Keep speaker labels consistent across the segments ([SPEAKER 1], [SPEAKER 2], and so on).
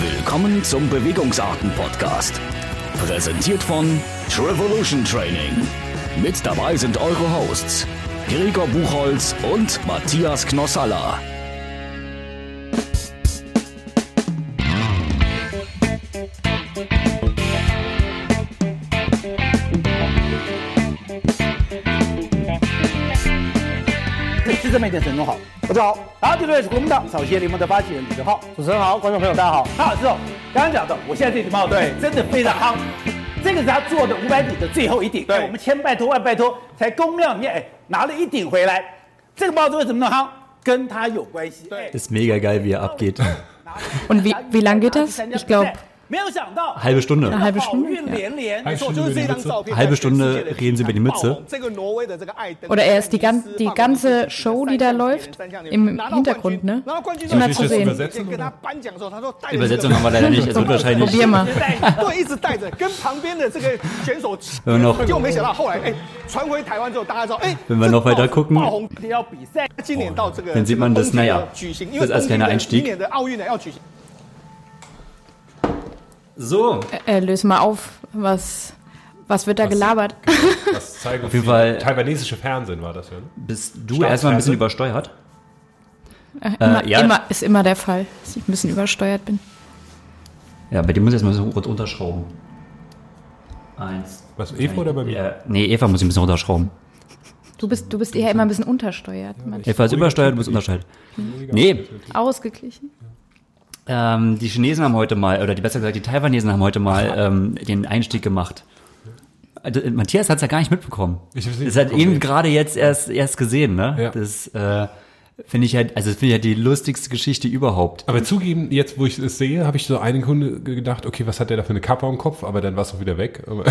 [SPEAKER 1] Willkommen zum Bewegungsarten-Podcast. Präsentiert von Trevolution Training. Mit dabei sind eure Hosts Gregor Buchholz und Matthias Knossalla.
[SPEAKER 2] 是这么一点沈总好，大家好，好，这里是国民党草鞋联盟的发起人李德浩，主持人好，观众朋友大家好，好，之后刚刚讲的，我现在这顶帽对，真的非常夯，这个是他做的五百顶的最后一顶，对，我们千拜托万拜托，才公庙里面哎拿了一顶回来，这个帽子为什么那么夯？跟他有关系，对
[SPEAKER 3] ，Ist mega geil, wie er abgeht.
[SPEAKER 4] Und wie, wie lang geht das? Ich glaube,
[SPEAKER 3] Halbe Stunde.
[SPEAKER 4] Eine halbe Stunde. Ja.
[SPEAKER 3] Halbe Stunde, reden sie über die Mütze.
[SPEAKER 4] Oder er ist die, gan die ganze Show, die da läuft, im Hintergrund, ne? Immer zu sehen.
[SPEAKER 5] Übersetzen,
[SPEAKER 3] Übersetzung haben wir leider nicht. Es wird wahrscheinlich.
[SPEAKER 4] Probier mal.
[SPEAKER 5] Wenn
[SPEAKER 3] wir noch, wenn wir noch weiter gucken, dann sieht man, das, naja, das
[SPEAKER 5] ist
[SPEAKER 3] erst
[SPEAKER 5] keiner
[SPEAKER 3] Einstieg. So,
[SPEAKER 4] Äh, löse mal auf, was, was wird da gelabert?
[SPEAKER 6] Das zeigen
[SPEAKER 3] Auf jeden Fall-
[SPEAKER 6] Taiwanesische Fernsehen war das ja.
[SPEAKER 3] bist du erstmal ein bisschen übersteuert?
[SPEAKER 4] Immer,
[SPEAKER 3] ja.
[SPEAKER 4] immer, ist immer der Fall, dass ich ein bisschen übersteuert bin.
[SPEAKER 3] Ja, bei dir muss ich erstmal so rund unterschrauben. Eins.
[SPEAKER 6] Was, Eva oder bei mir?
[SPEAKER 3] Ja, nee, Eva muss ich ein bisschen runterschrauben.
[SPEAKER 4] Du bist, du bist eher immer ein bisschen untersteuert. Mann.
[SPEAKER 3] Eva ist übersteuert, du bist untersteuert. Nee,
[SPEAKER 4] Ausgeglichen.
[SPEAKER 3] Ähm, die Chinesen haben heute mal, oder die besser gesagt, die Taiwanesen haben heute mal ähm, den Einstieg gemacht. Also, Matthias hat es ja gar nicht mitbekommen.
[SPEAKER 6] Ich hab's nicht
[SPEAKER 3] Das hat eben gerade jetzt erst, erst gesehen, ne?
[SPEAKER 6] Ja.
[SPEAKER 3] Das äh, finde ich halt, also das finde ich halt die lustigste Geschichte überhaupt.
[SPEAKER 6] Aber zugeben, jetzt wo ich es sehe, habe ich so eine Kunde gedacht, okay, was hat der da für eine Kappe am Kopf? Aber dann war es auch wieder weg. Aber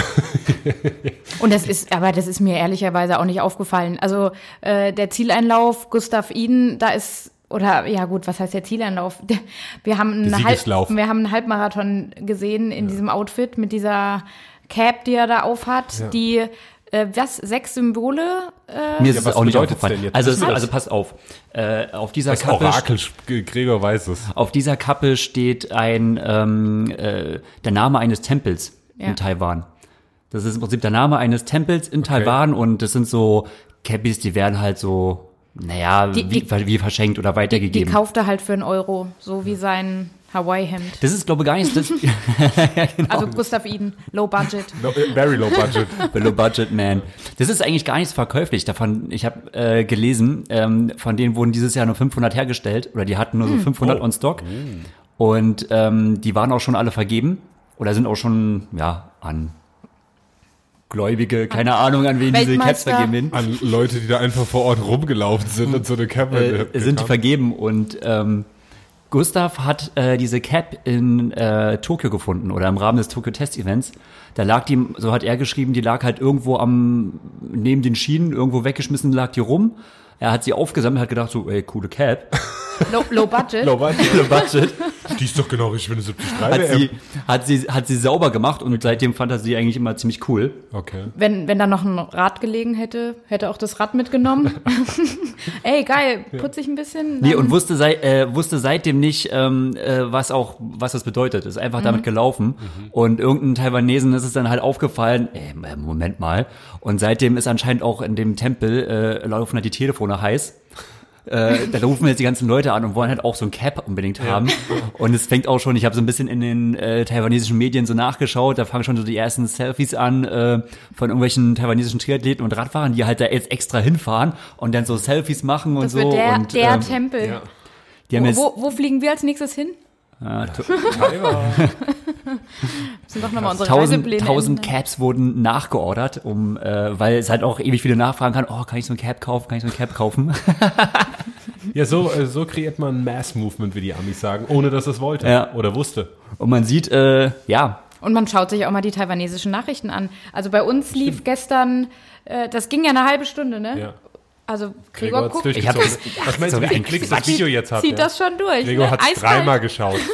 [SPEAKER 4] Und das ist, aber das ist mir ehrlicherweise auch nicht aufgefallen. Also äh, der Zieleinlauf, Gustav Iden, da ist oder ja gut, was heißt der Zieleinlauf? Der- Wir haben einen, Halb, wir haben einen Halbmarathon gesehen in diesem Outfit mit dieser Cap, die er da aufhat, die äh, was sechs Symbole. Äh,
[SPEAKER 3] Mir ist
[SPEAKER 6] Ja,
[SPEAKER 3] es
[SPEAKER 6] was
[SPEAKER 3] auch nicht aufgefallen.
[SPEAKER 6] denn jetzt?
[SPEAKER 3] Also,
[SPEAKER 6] das?
[SPEAKER 3] also passt auf. Äh, auf dieser
[SPEAKER 6] das
[SPEAKER 3] Kappe,
[SPEAKER 6] Orakel, Gregor weiß es.
[SPEAKER 3] auf dieser Kappe steht ein ähm, äh, der Name eines Tempels
[SPEAKER 4] Ja.
[SPEAKER 3] in Taiwan. Das ist im Prinzip der Name eines Tempels in Taiwan und das sind so Cappies, die werden halt so, naja,
[SPEAKER 4] Die-
[SPEAKER 3] wie,
[SPEAKER 4] die-
[SPEAKER 3] wie verschenkt oder
[SPEAKER 4] die
[SPEAKER 3] weitergegeben.
[SPEAKER 4] kauft er halt für einen Euro, so wie sein Hawaii-Hemd.
[SPEAKER 3] das ist, glaube ich, gar nicht das
[SPEAKER 4] Also Gustav Iden, Low Budget.
[SPEAKER 6] No, very low budget.
[SPEAKER 3] Below Budget Man. Das ist eigentlich gar nicht so verkäuflich. Davon, ich habe äh, gelesen, ähm, von denen wurden dieses Jahr nur 500 hergestellt oder die hatten nur so 500
[SPEAKER 6] Oh.
[SPEAKER 3] on Stock und ähm, die waren auch schon alle vergeben oder sind auch schon ja an Gläubige, keine Ahnung, an wen diese Caps vergeben werden.
[SPEAKER 6] An Leute, die da einfach vor Ort rumgelaufen sind und so eine Kappe
[SPEAKER 3] äh, sind die vergeben und ähm, Gustav hat äh, diese Cap in äh, Tokio gefunden oder im Rahmen des Tokyo Test Events. Da lag die, so hat er geschrieben, die lag halt irgendwo am neben den Schienen irgendwo weggeschmissen, lag die rum. Er hat sie aufgesammelt, hat gedacht so, ey, coole Cap,
[SPEAKER 4] Low, low Budget.
[SPEAKER 6] Low budget.
[SPEAKER 3] Low budget.
[SPEAKER 6] Die ist doch genau richtig für eine 73
[SPEAKER 3] Hat sie, hat sie, hat sie sauber gemacht und seitdem fand er sie eigentlich immer ziemlich cool.
[SPEAKER 6] Okay.
[SPEAKER 4] Wenn, wenn da noch ein Rad gelegen hätte, hätte auch das Rad mitgenommen. Ey, geil, putze ich ein bisschen.
[SPEAKER 3] Nee, und wusste, sei, äh, wusste seitdem nicht, ähm, äh, was auch, was das bedeutet. Ist einfach damit gelaufen. Und irgendeinem Taiwanesen ist es dann halt aufgefallen, äh, Moment mal. Und seitdem ist anscheinend auch in dem Tempel, äh, laufen halt die Telefone heiß. Äh, da rufen jetzt die ganzen Leute an und wollen halt auch so ein Cap unbedingt haben. Und es fängt auch schon, ich habe so ein bisschen in den äh, taiwanesischen Medien so nachgeschaut, da fangen schon so die ersten Selfies an äh, von irgendwelchen taiwanesischen Triathleten und Radfahrern, die halt da jetzt extra hinfahren und dann so Selfies machen und
[SPEAKER 4] das
[SPEAKER 3] so.
[SPEAKER 4] wird der,
[SPEAKER 3] und,
[SPEAKER 4] der
[SPEAKER 3] ähm,
[SPEAKER 4] Tempel.
[SPEAKER 6] ja.
[SPEAKER 3] die haben
[SPEAKER 4] Wo,
[SPEAKER 3] jetzt,
[SPEAKER 4] wo, wo fliegen wir als nächstes hin?
[SPEAKER 3] to-
[SPEAKER 4] Müssen doch nochmal unsere
[SPEAKER 3] tausend,
[SPEAKER 4] Reisepläne
[SPEAKER 3] tausend. Caps wurden nachgeordert, um, äh, weil es halt auch ewig viele nachfragen kann, oh, kann ich so ein Cap kaufen, kann ich so ein Cap kaufen?
[SPEAKER 6] Ja, so, äh, so kreiert man ein Mass-Movement, wie die Amis sagen, ohne dass es wollte
[SPEAKER 3] Ja.
[SPEAKER 6] oder wusste.
[SPEAKER 3] Und man sieht, äh, ja,
[SPEAKER 4] Und man schaut sich auch mal die taiwanesischen Nachrichten an. Also bei uns lief gestern, äh, das ging ja eine halbe Stunde, ne?
[SPEAKER 6] Ja.
[SPEAKER 4] Also
[SPEAKER 6] Gregor
[SPEAKER 4] Gregor guckt,
[SPEAKER 3] Ich hab das-
[SPEAKER 6] Was meinst du, wie
[SPEAKER 3] ein
[SPEAKER 6] Klicks das. Video jetzt hat?
[SPEAKER 4] zieht
[SPEAKER 6] ja?
[SPEAKER 4] das schon durch.
[SPEAKER 6] Gregor
[SPEAKER 4] ne?
[SPEAKER 6] hat es dreimal geschaut.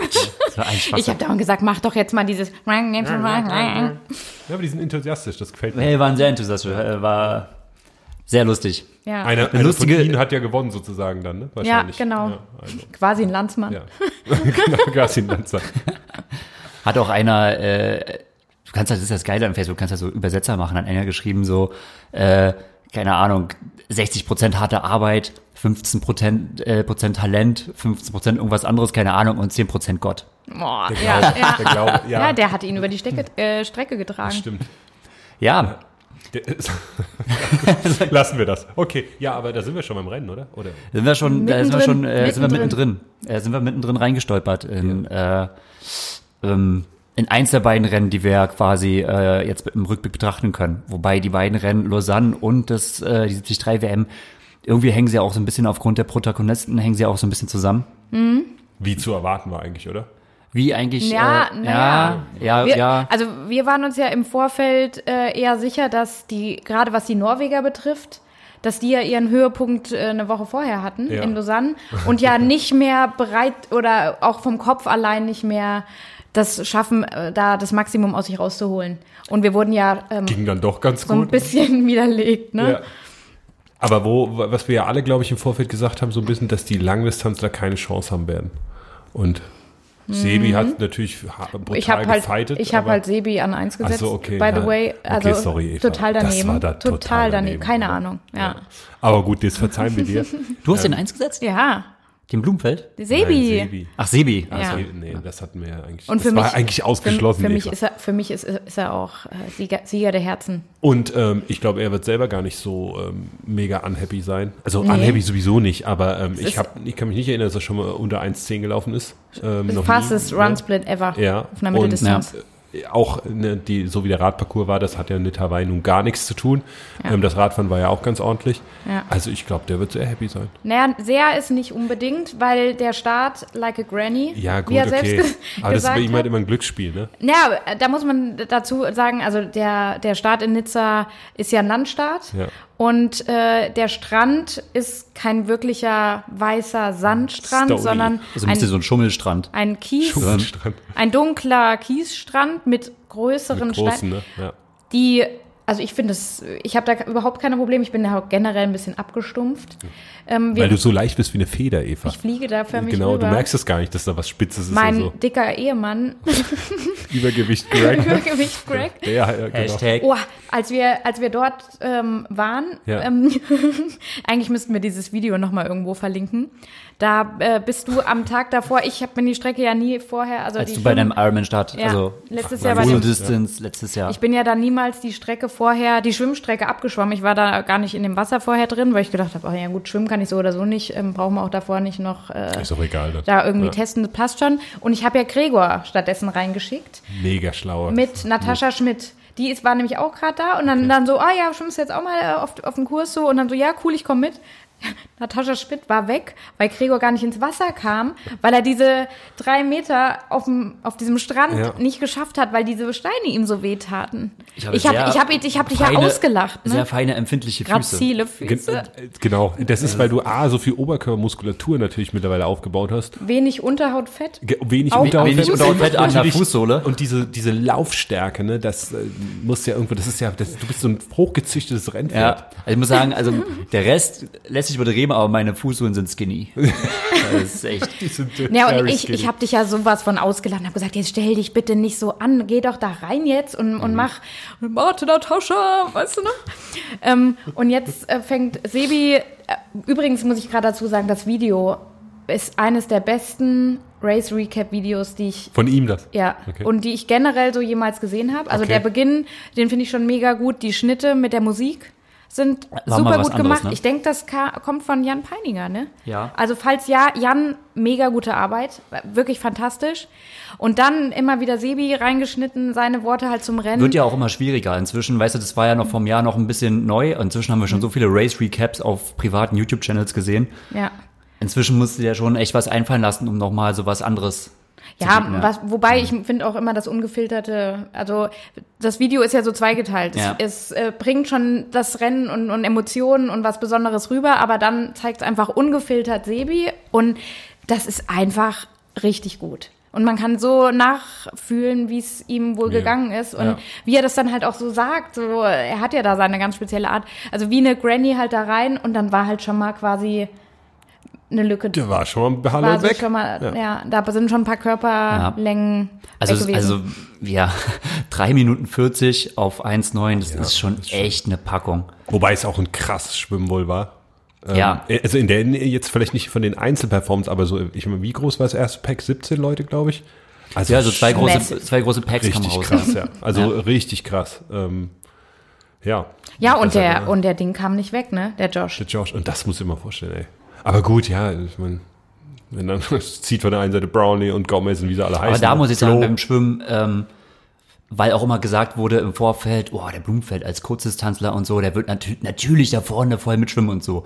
[SPEAKER 4] Ich habe dauernd gesagt, mach doch jetzt mal dieses.
[SPEAKER 6] Ja, aber die sind enthusiastisch, das gefällt mir.
[SPEAKER 3] Hey, waren sehr enthusiastisch, äh, war sehr lustig.
[SPEAKER 4] Ja,
[SPEAKER 6] Einer, einer
[SPEAKER 3] lustige-
[SPEAKER 6] von ihnen hat ja gewonnen sozusagen dann, ne?
[SPEAKER 4] ja
[SPEAKER 6] Wahrscheinlich.
[SPEAKER 4] genau.
[SPEAKER 6] Ja, also,
[SPEAKER 4] Quasi ein Landsmann.
[SPEAKER 6] ja. genau, Gassin Lanzer.
[SPEAKER 3] Hat auch einer, äh, du kannst halt, das ist das Geile an Facebook, du kannst ja so Übersetzer machen, hat einer geschrieben so, äh, keine Ahnung, 60 Prozent harte Arbeit, 15 Prozent, äh, Prozent Talent, 15 Prozent irgendwas anderes, keine Ahnung, und 10 Prozent Gott.
[SPEAKER 4] Boah,
[SPEAKER 6] Der
[SPEAKER 4] ja,
[SPEAKER 6] Glaube,
[SPEAKER 4] ja.
[SPEAKER 6] der Glaube, ja,
[SPEAKER 4] ja, der hat ihn über die Strecke, äh, Strecke getragen.
[SPEAKER 6] stimmt.
[SPEAKER 3] Ja,
[SPEAKER 6] Lassen wir das. Okay, ja, aber da sind wir schon beim Rennen, oder? Oder?
[SPEAKER 3] sind wir schon, da sind wir schon,
[SPEAKER 4] Mittendrin,
[SPEAKER 3] äh, sind wir
[SPEAKER 4] mittendrin.
[SPEAKER 3] mittendrin, äh, sind wir mittendrin reingestolpert in, äh, ähm, in eins der beiden Rennen, die wir quasi äh, jetzt im Rückblick betrachten können. Wobei die beiden Rennen, Lausanne und das, äh, die 73 WM, irgendwie hängen sie auch so ein bisschen aufgrund der Protagonisten, hängen sie auch so ein bisschen zusammen.
[SPEAKER 6] Wie zu erwarten war eigentlich, oder?
[SPEAKER 3] Wie eigentlich,
[SPEAKER 4] Ja,
[SPEAKER 3] äh,
[SPEAKER 4] na
[SPEAKER 3] ja, ja,
[SPEAKER 4] Wir,
[SPEAKER 3] ja.
[SPEAKER 4] Also wir waren uns ja im Vorfeld äh, eher sicher, dass die, gerade was die Norweger betrifft, dass die ja ihren Höhepunkt äh, eine Woche vorher hatten
[SPEAKER 6] Ja.
[SPEAKER 4] in Lausanne und ja nicht mehr bereit oder auch vom Kopf allein nicht mehr das schaffen, äh, da das Maximum aus sich rauszuholen. Und wir wurden ja ähm,
[SPEAKER 6] Ging dann doch ganz
[SPEAKER 4] so ein
[SPEAKER 6] gut.
[SPEAKER 4] bisschen widerlegt, ne?
[SPEAKER 6] Ja. Aber wo, was wir ja alle, glaube ich, im Vorfeld gesagt haben, so ein bisschen, dass die Langdistanzler keine Chance haben werden. Und Sebi hat natürlich ha- brutal
[SPEAKER 4] Mhm. Ich habe halt,
[SPEAKER 6] gefightet.
[SPEAKER 4] ich habe halt Sebi an eins gesetzt.
[SPEAKER 6] Ach so, okay,
[SPEAKER 4] by the
[SPEAKER 6] ja.
[SPEAKER 4] way, also
[SPEAKER 6] Okay, sorry, Eva.
[SPEAKER 4] total
[SPEAKER 6] Das
[SPEAKER 4] daneben.
[SPEAKER 6] war da
[SPEAKER 4] total,
[SPEAKER 6] total
[SPEAKER 4] daneben.
[SPEAKER 6] daneben,
[SPEAKER 4] Keine
[SPEAKER 6] ja.
[SPEAKER 4] Ahnung. Ja.
[SPEAKER 6] Aber gut, das verzeihen wir dir.
[SPEAKER 3] Du hast den eins gesetzt?
[SPEAKER 4] Ja.
[SPEAKER 3] Den Blumenfeld?
[SPEAKER 4] Sebi.
[SPEAKER 6] Nein, Sebi.
[SPEAKER 3] Ach, Sebi.
[SPEAKER 4] Ja.
[SPEAKER 6] Also, nee, das hatten wir ja eigentlich.
[SPEAKER 4] Und
[SPEAKER 6] das
[SPEAKER 4] für mich,
[SPEAKER 6] war eigentlich ausgeschlossen.
[SPEAKER 4] Für, für mich ist er, für mich ist, ist er auch äh, Sieger, Sieger der Herzen.
[SPEAKER 6] Und ähm, ich glaube, er wird selber gar nicht so ähm, mega unhappy sein. Also
[SPEAKER 4] Nee.
[SPEAKER 6] unhappy sowieso nicht, aber ähm, ich, hab, ich kann mich nicht erinnern, dass er schon mal unter 1,10 gelaufen ist. Ähm,
[SPEAKER 4] fastest
[SPEAKER 6] nie,
[SPEAKER 4] Run
[SPEAKER 6] ne?
[SPEAKER 4] Split ever.
[SPEAKER 6] Ja.
[SPEAKER 4] Auf einer Mitteldistanz.
[SPEAKER 6] Und, äh, auch ne, die, so wie der Radparcours war, das hat ja mit Hawaii nun gar nichts zu tun.
[SPEAKER 4] Ja.
[SPEAKER 6] Ähm, das Radfahren war ja auch ganz ordentlich.
[SPEAKER 4] Ja.
[SPEAKER 6] Also ich glaube, der wird sehr happy sein.
[SPEAKER 4] Naja, sehr ist nicht unbedingt, weil der Start like a Granny,
[SPEAKER 6] Ja, gut,
[SPEAKER 4] wie er
[SPEAKER 6] okay. Aber das ist bei ihm halt immer ein Glücksspiel, ne?
[SPEAKER 4] Ja, da muss man dazu sagen, also der, der Start in Nizza ist ja ein Landstart.
[SPEAKER 6] Ja.
[SPEAKER 4] Und äh, der Strand ist kein wirklicher weißer Sandstrand,
[SPEAKER 6] Stony.
[SPEAKER 4] sondern
[SPEAKER 3] Also ein so
[SPEAKER 4] ein,
[SPEAKER 3] Schummelstrand.
[SPEAKER 4] ein Kies,
[SPEAKER 6] Strand.
[SPEAKER 4] ein dunkler Kiesstrand mit größeren
[SPEAKER 6] Mit großen,
[SPEAKER 4] Steinen,
[SPEAKER 6] ne? Ja.
[SPEAKER 4] die, also ich finde es, ich habe da überhaupt keine Probleme, ich bin da auch generell ein bisschen abgestumpft. Ähm, wir,
[SPEAKER 6] Weil du so leicht bist wie eine Feder, Eva.
[SPEAKER 4] ich fliege da für mich
[SPEAKER 6] genau,
[SPEAKER 4] rüber.
[SPEAKER 6] du merkst es gar nicht, dass da was Spitzes ist
[SPEAKER 4] mein
[SPEAKER 6] so.
[SPEAKER 4] dicker Ehemann,
[SPEAKER 6] Übergewicht, Greg.
[SPEAKER 4] Übergewicht Greg,
[SPEAKER 6] ja, ja, genau.
[SPEAKER 3] Hashtag.
[SPEAKER 4] Oh, als wir, als wir dort ähm, waren,
[SPEAKER 6] Ja.
[SPEAKER 4] ähm, eigentlich müssten wir dieses Video nochmal irgendwo verlinken. Da äh, bist du am Tag davor, ich habe mir die Strecke ja nie vorher, also
[SPEAKER 3] Als
[SPEAKER 4] die
[SPEAKER 3] du bei
[SPEAKER 4] Schwimm-
[SPEAKER 3] deinem Ironman-Start,
[SPEAKER 4] ja,
[SPEAKER 3] also
[SPEAKER 4] letztes Jahr bei dem,
[SPEAKER 3] Distance, letztes Jahr.
[SPEAKER 4] ich bin ja da niemals die Strecke vorher, die Schwimmstrecke abgeschwommen. Ich war da gar nicht in dem Wasser vorher drin, weil ich gedacht habe, oh ja gut, schwimmen kann ich so oder so nicht, ähm, brauchen wir auch davor nicht noch äh,
[SPEAKER 6] Ist auch egal. Dann.
[SPEAKER 4] da irgendwie
[SPEAKER 6] ja.
[SPEAKER 4] testen, das passt schon. Und ich habe ja Gregor stattdessen reingeschickt
[SPEAKER 6] Mega schlauer.
[SPEAKER 4] mit Natascha Schmidt. Die ist, war nämlich auch gerade da und dann, dann so, ah ja, schwimmst du jetzt auch mal äh, auf, auf den Kurs so und dann so, ja, cool, ich komme mit. Natascha Schmidt war weg, weil Gregor gar nicht ins Wasser kam, weil er diese drei Meter auf, dem, auf diesem Strand
[SPEAKER 6] Ja.
[SPEAKER 4] nicht geschafft hat, weil diese Steine ihm so wehtaten. Ich
[SPEAKER 3] habe
[SPEAKER 4] habe
[SPEAKER 3] sehr
[SPEAKER 4] ich hab, ich hab dich ja ausgelacht.
[SPEAKER 3] Sehr
[SPEAKER 4] Ne?
[SPEAKER 3] feine, empfindliche Füße.
[SPEAKER 4] Grazile
[SPEAKER 6] Gen-
[SPEAKER 4] Füße,
[SPEAKER 6] äh, Genau, das ist, weil du A, so viel Oberkörpermuskulatur natürlich mittlerweile aufgebaut hast.
[SPEAKER 4] wenig Unterhautfett.
[SPEAKER 6] Ge- Wenig
[SPEAKER 4] Auch-
[SPEAKER 6] Unterhaut-
[SPEAKER 3] wenig Unterhautfett an der Fußsohle.
[SPEAKER 6] Und diese, diese Laufstärke, ne, das äh, muss ja irgendwo, das ist ja, das, du bist so ein hochgezüchtetes Rennpferd.
[SPEAKER 3] Ja, also ich muss sagen, also der Rest lässt sich übertrieben, aber meine Fußsohlen sind skinny. Das ist echt.
[SPEAKER 6] Die sind,
[SPEAKER 4] Ja, und ich,
[SPEAKER 6] skinny.
[SPEAKER 4] ich habe dich ja sowas von ausgelacht und habe gesagt, jetzt stell dich bitte nicht so an, geh doch da rein jetzt und,
[SPEAKER 6] Mhm.
[SPEAKER 4] und mach Warte, Natascha, weißt du noch? ähm, und jetzt äh, fängt Sebi, äh, übrigens muss ich gerade dazu sagen, das Video ist eines der besten Race Recap Videos, die ich
[SPEAKER 6] Von ihm das.
[SPEAKER 4] ja,
[SPEAKER 6] Okay.
[SPEAKER 4] und die ich generell so jemals gesehen habe. Also
[SPEAKER 6] Okay.
[SPEAKER 4] der Beginn, den finde ich schon mega gut. Die Schnitte mit der Musik sind
[SPEAKER 3] War
[SPEAKER 4] super gut
[SPEAKER 3] anderes,
[SPEAKER 4] gemacht.
[SPEAKER 3] ne?
[SPEAKER 4] Ich denke, das kommt von Jan Peininger, ne?
[SPEAKER 3] Ja.
[SPEAKER 4] Also falls ja, Jan, mega gute Arbeit, wirklich fantastisch. Und dann immer wieder Sebi reingeschnitten, seine Worte halt zum Rennen.
[SPEAKER 3] Wird ja auch immer schwieriger. Inzwischen, weißt du, das war ja noch vom Jahr noch ein bisschen neu. Inzwischen haben wir schon so viele Race-Recaps auf privaten YouTube-Channels gesehen.
[SPEAKER 4] ja.
[SPEAKER 3] Inzwischen musst du dir schon echt was einfallen lassen, um nochmal so was anderes
[SPEAKER 4] Ja,
[SPEAKER 3] bieten, ja.
[SPEAKER 4] was, wobei ich finde auch immer das ungefilterte, also das Video ist ja so zweigeteilt.
[SPEAKER 3] Ja.
[SPEAKER 4] Es, es äh, bringt schon das Rennen und, und Emotionen und was Besonderes rüber, aber dann zeigt es einfach ungefiltert Sebi und das ist einfach richtig gut. Und man kann so nachfühlen, wie es ihm wohl
[SPEAKER 6] Ja.
[SPEAKER 4] gegangen ist und
[SPEAKER 6] Ja.
[SPEAKER 4] wie er das dann halt auch so sagt. So, er hat ja da seine ganz spezielle Art. Also wie eine Granny halt da rein und dann war halt schon mal quasi eine Lücke.
[SPEAKER 6] Der war schon mal halb
[SPEAKER 4] so
[SPEAKER 6] weg.
[SPEAKER 4] schon mal, ja. da sind schon ein paar Körperlängen
[SPEAKER 3] Also,
[SPEAKER 4] weg gewesen.
[SPEAKER 3] also ja, 3 Minuten 40 auf 1,9, das ist schon echt eine Packung.
[SPEAKER 6] Wobei es auch ein krasses Schwimmen wohl war. Ähm,
[SPEAKER 3] Ja.
[SPEAKER 6] Also in der jetzt vielleicht nicht von den Einzelperformance, aber so, ich meine, wie groß war das erste Pack? 17 Leute, glaube ich. Also
[SPEAKER 3] Ja, so zwei große, zwei große Packs kamen
[SPEAKER 6] richtig
[SPEAKER 3] raus.
[SPEAKER 6] krass, ja. Also richtig krass. Ähm, ja.
[SPEAKER 4] ja, und der,
[SPEAKER 6] er-
[SPEAKER 4] und der Ding kam nicht weg, ne? Der Josh.
[SPEAKER 6] Der Josh, und das muss ich mir vorstellen, ey. Aber gut, ja, ich meine, wenn dann zieht von der einen Seite Brownlee und Gomez und wie sie alle heißen.
[SPEAKER 3] Aber da muss ich sagen,
[SPEAKER 6] Flo.
[SPEAKER 3] beim Schwimmen, ähm, weil auch immer gesagt wurde im Vorfeld, oh, der Blumfeld als Kurzdistanzler und so, der wird natü natürlich da vorne voll mitschwimmen und so.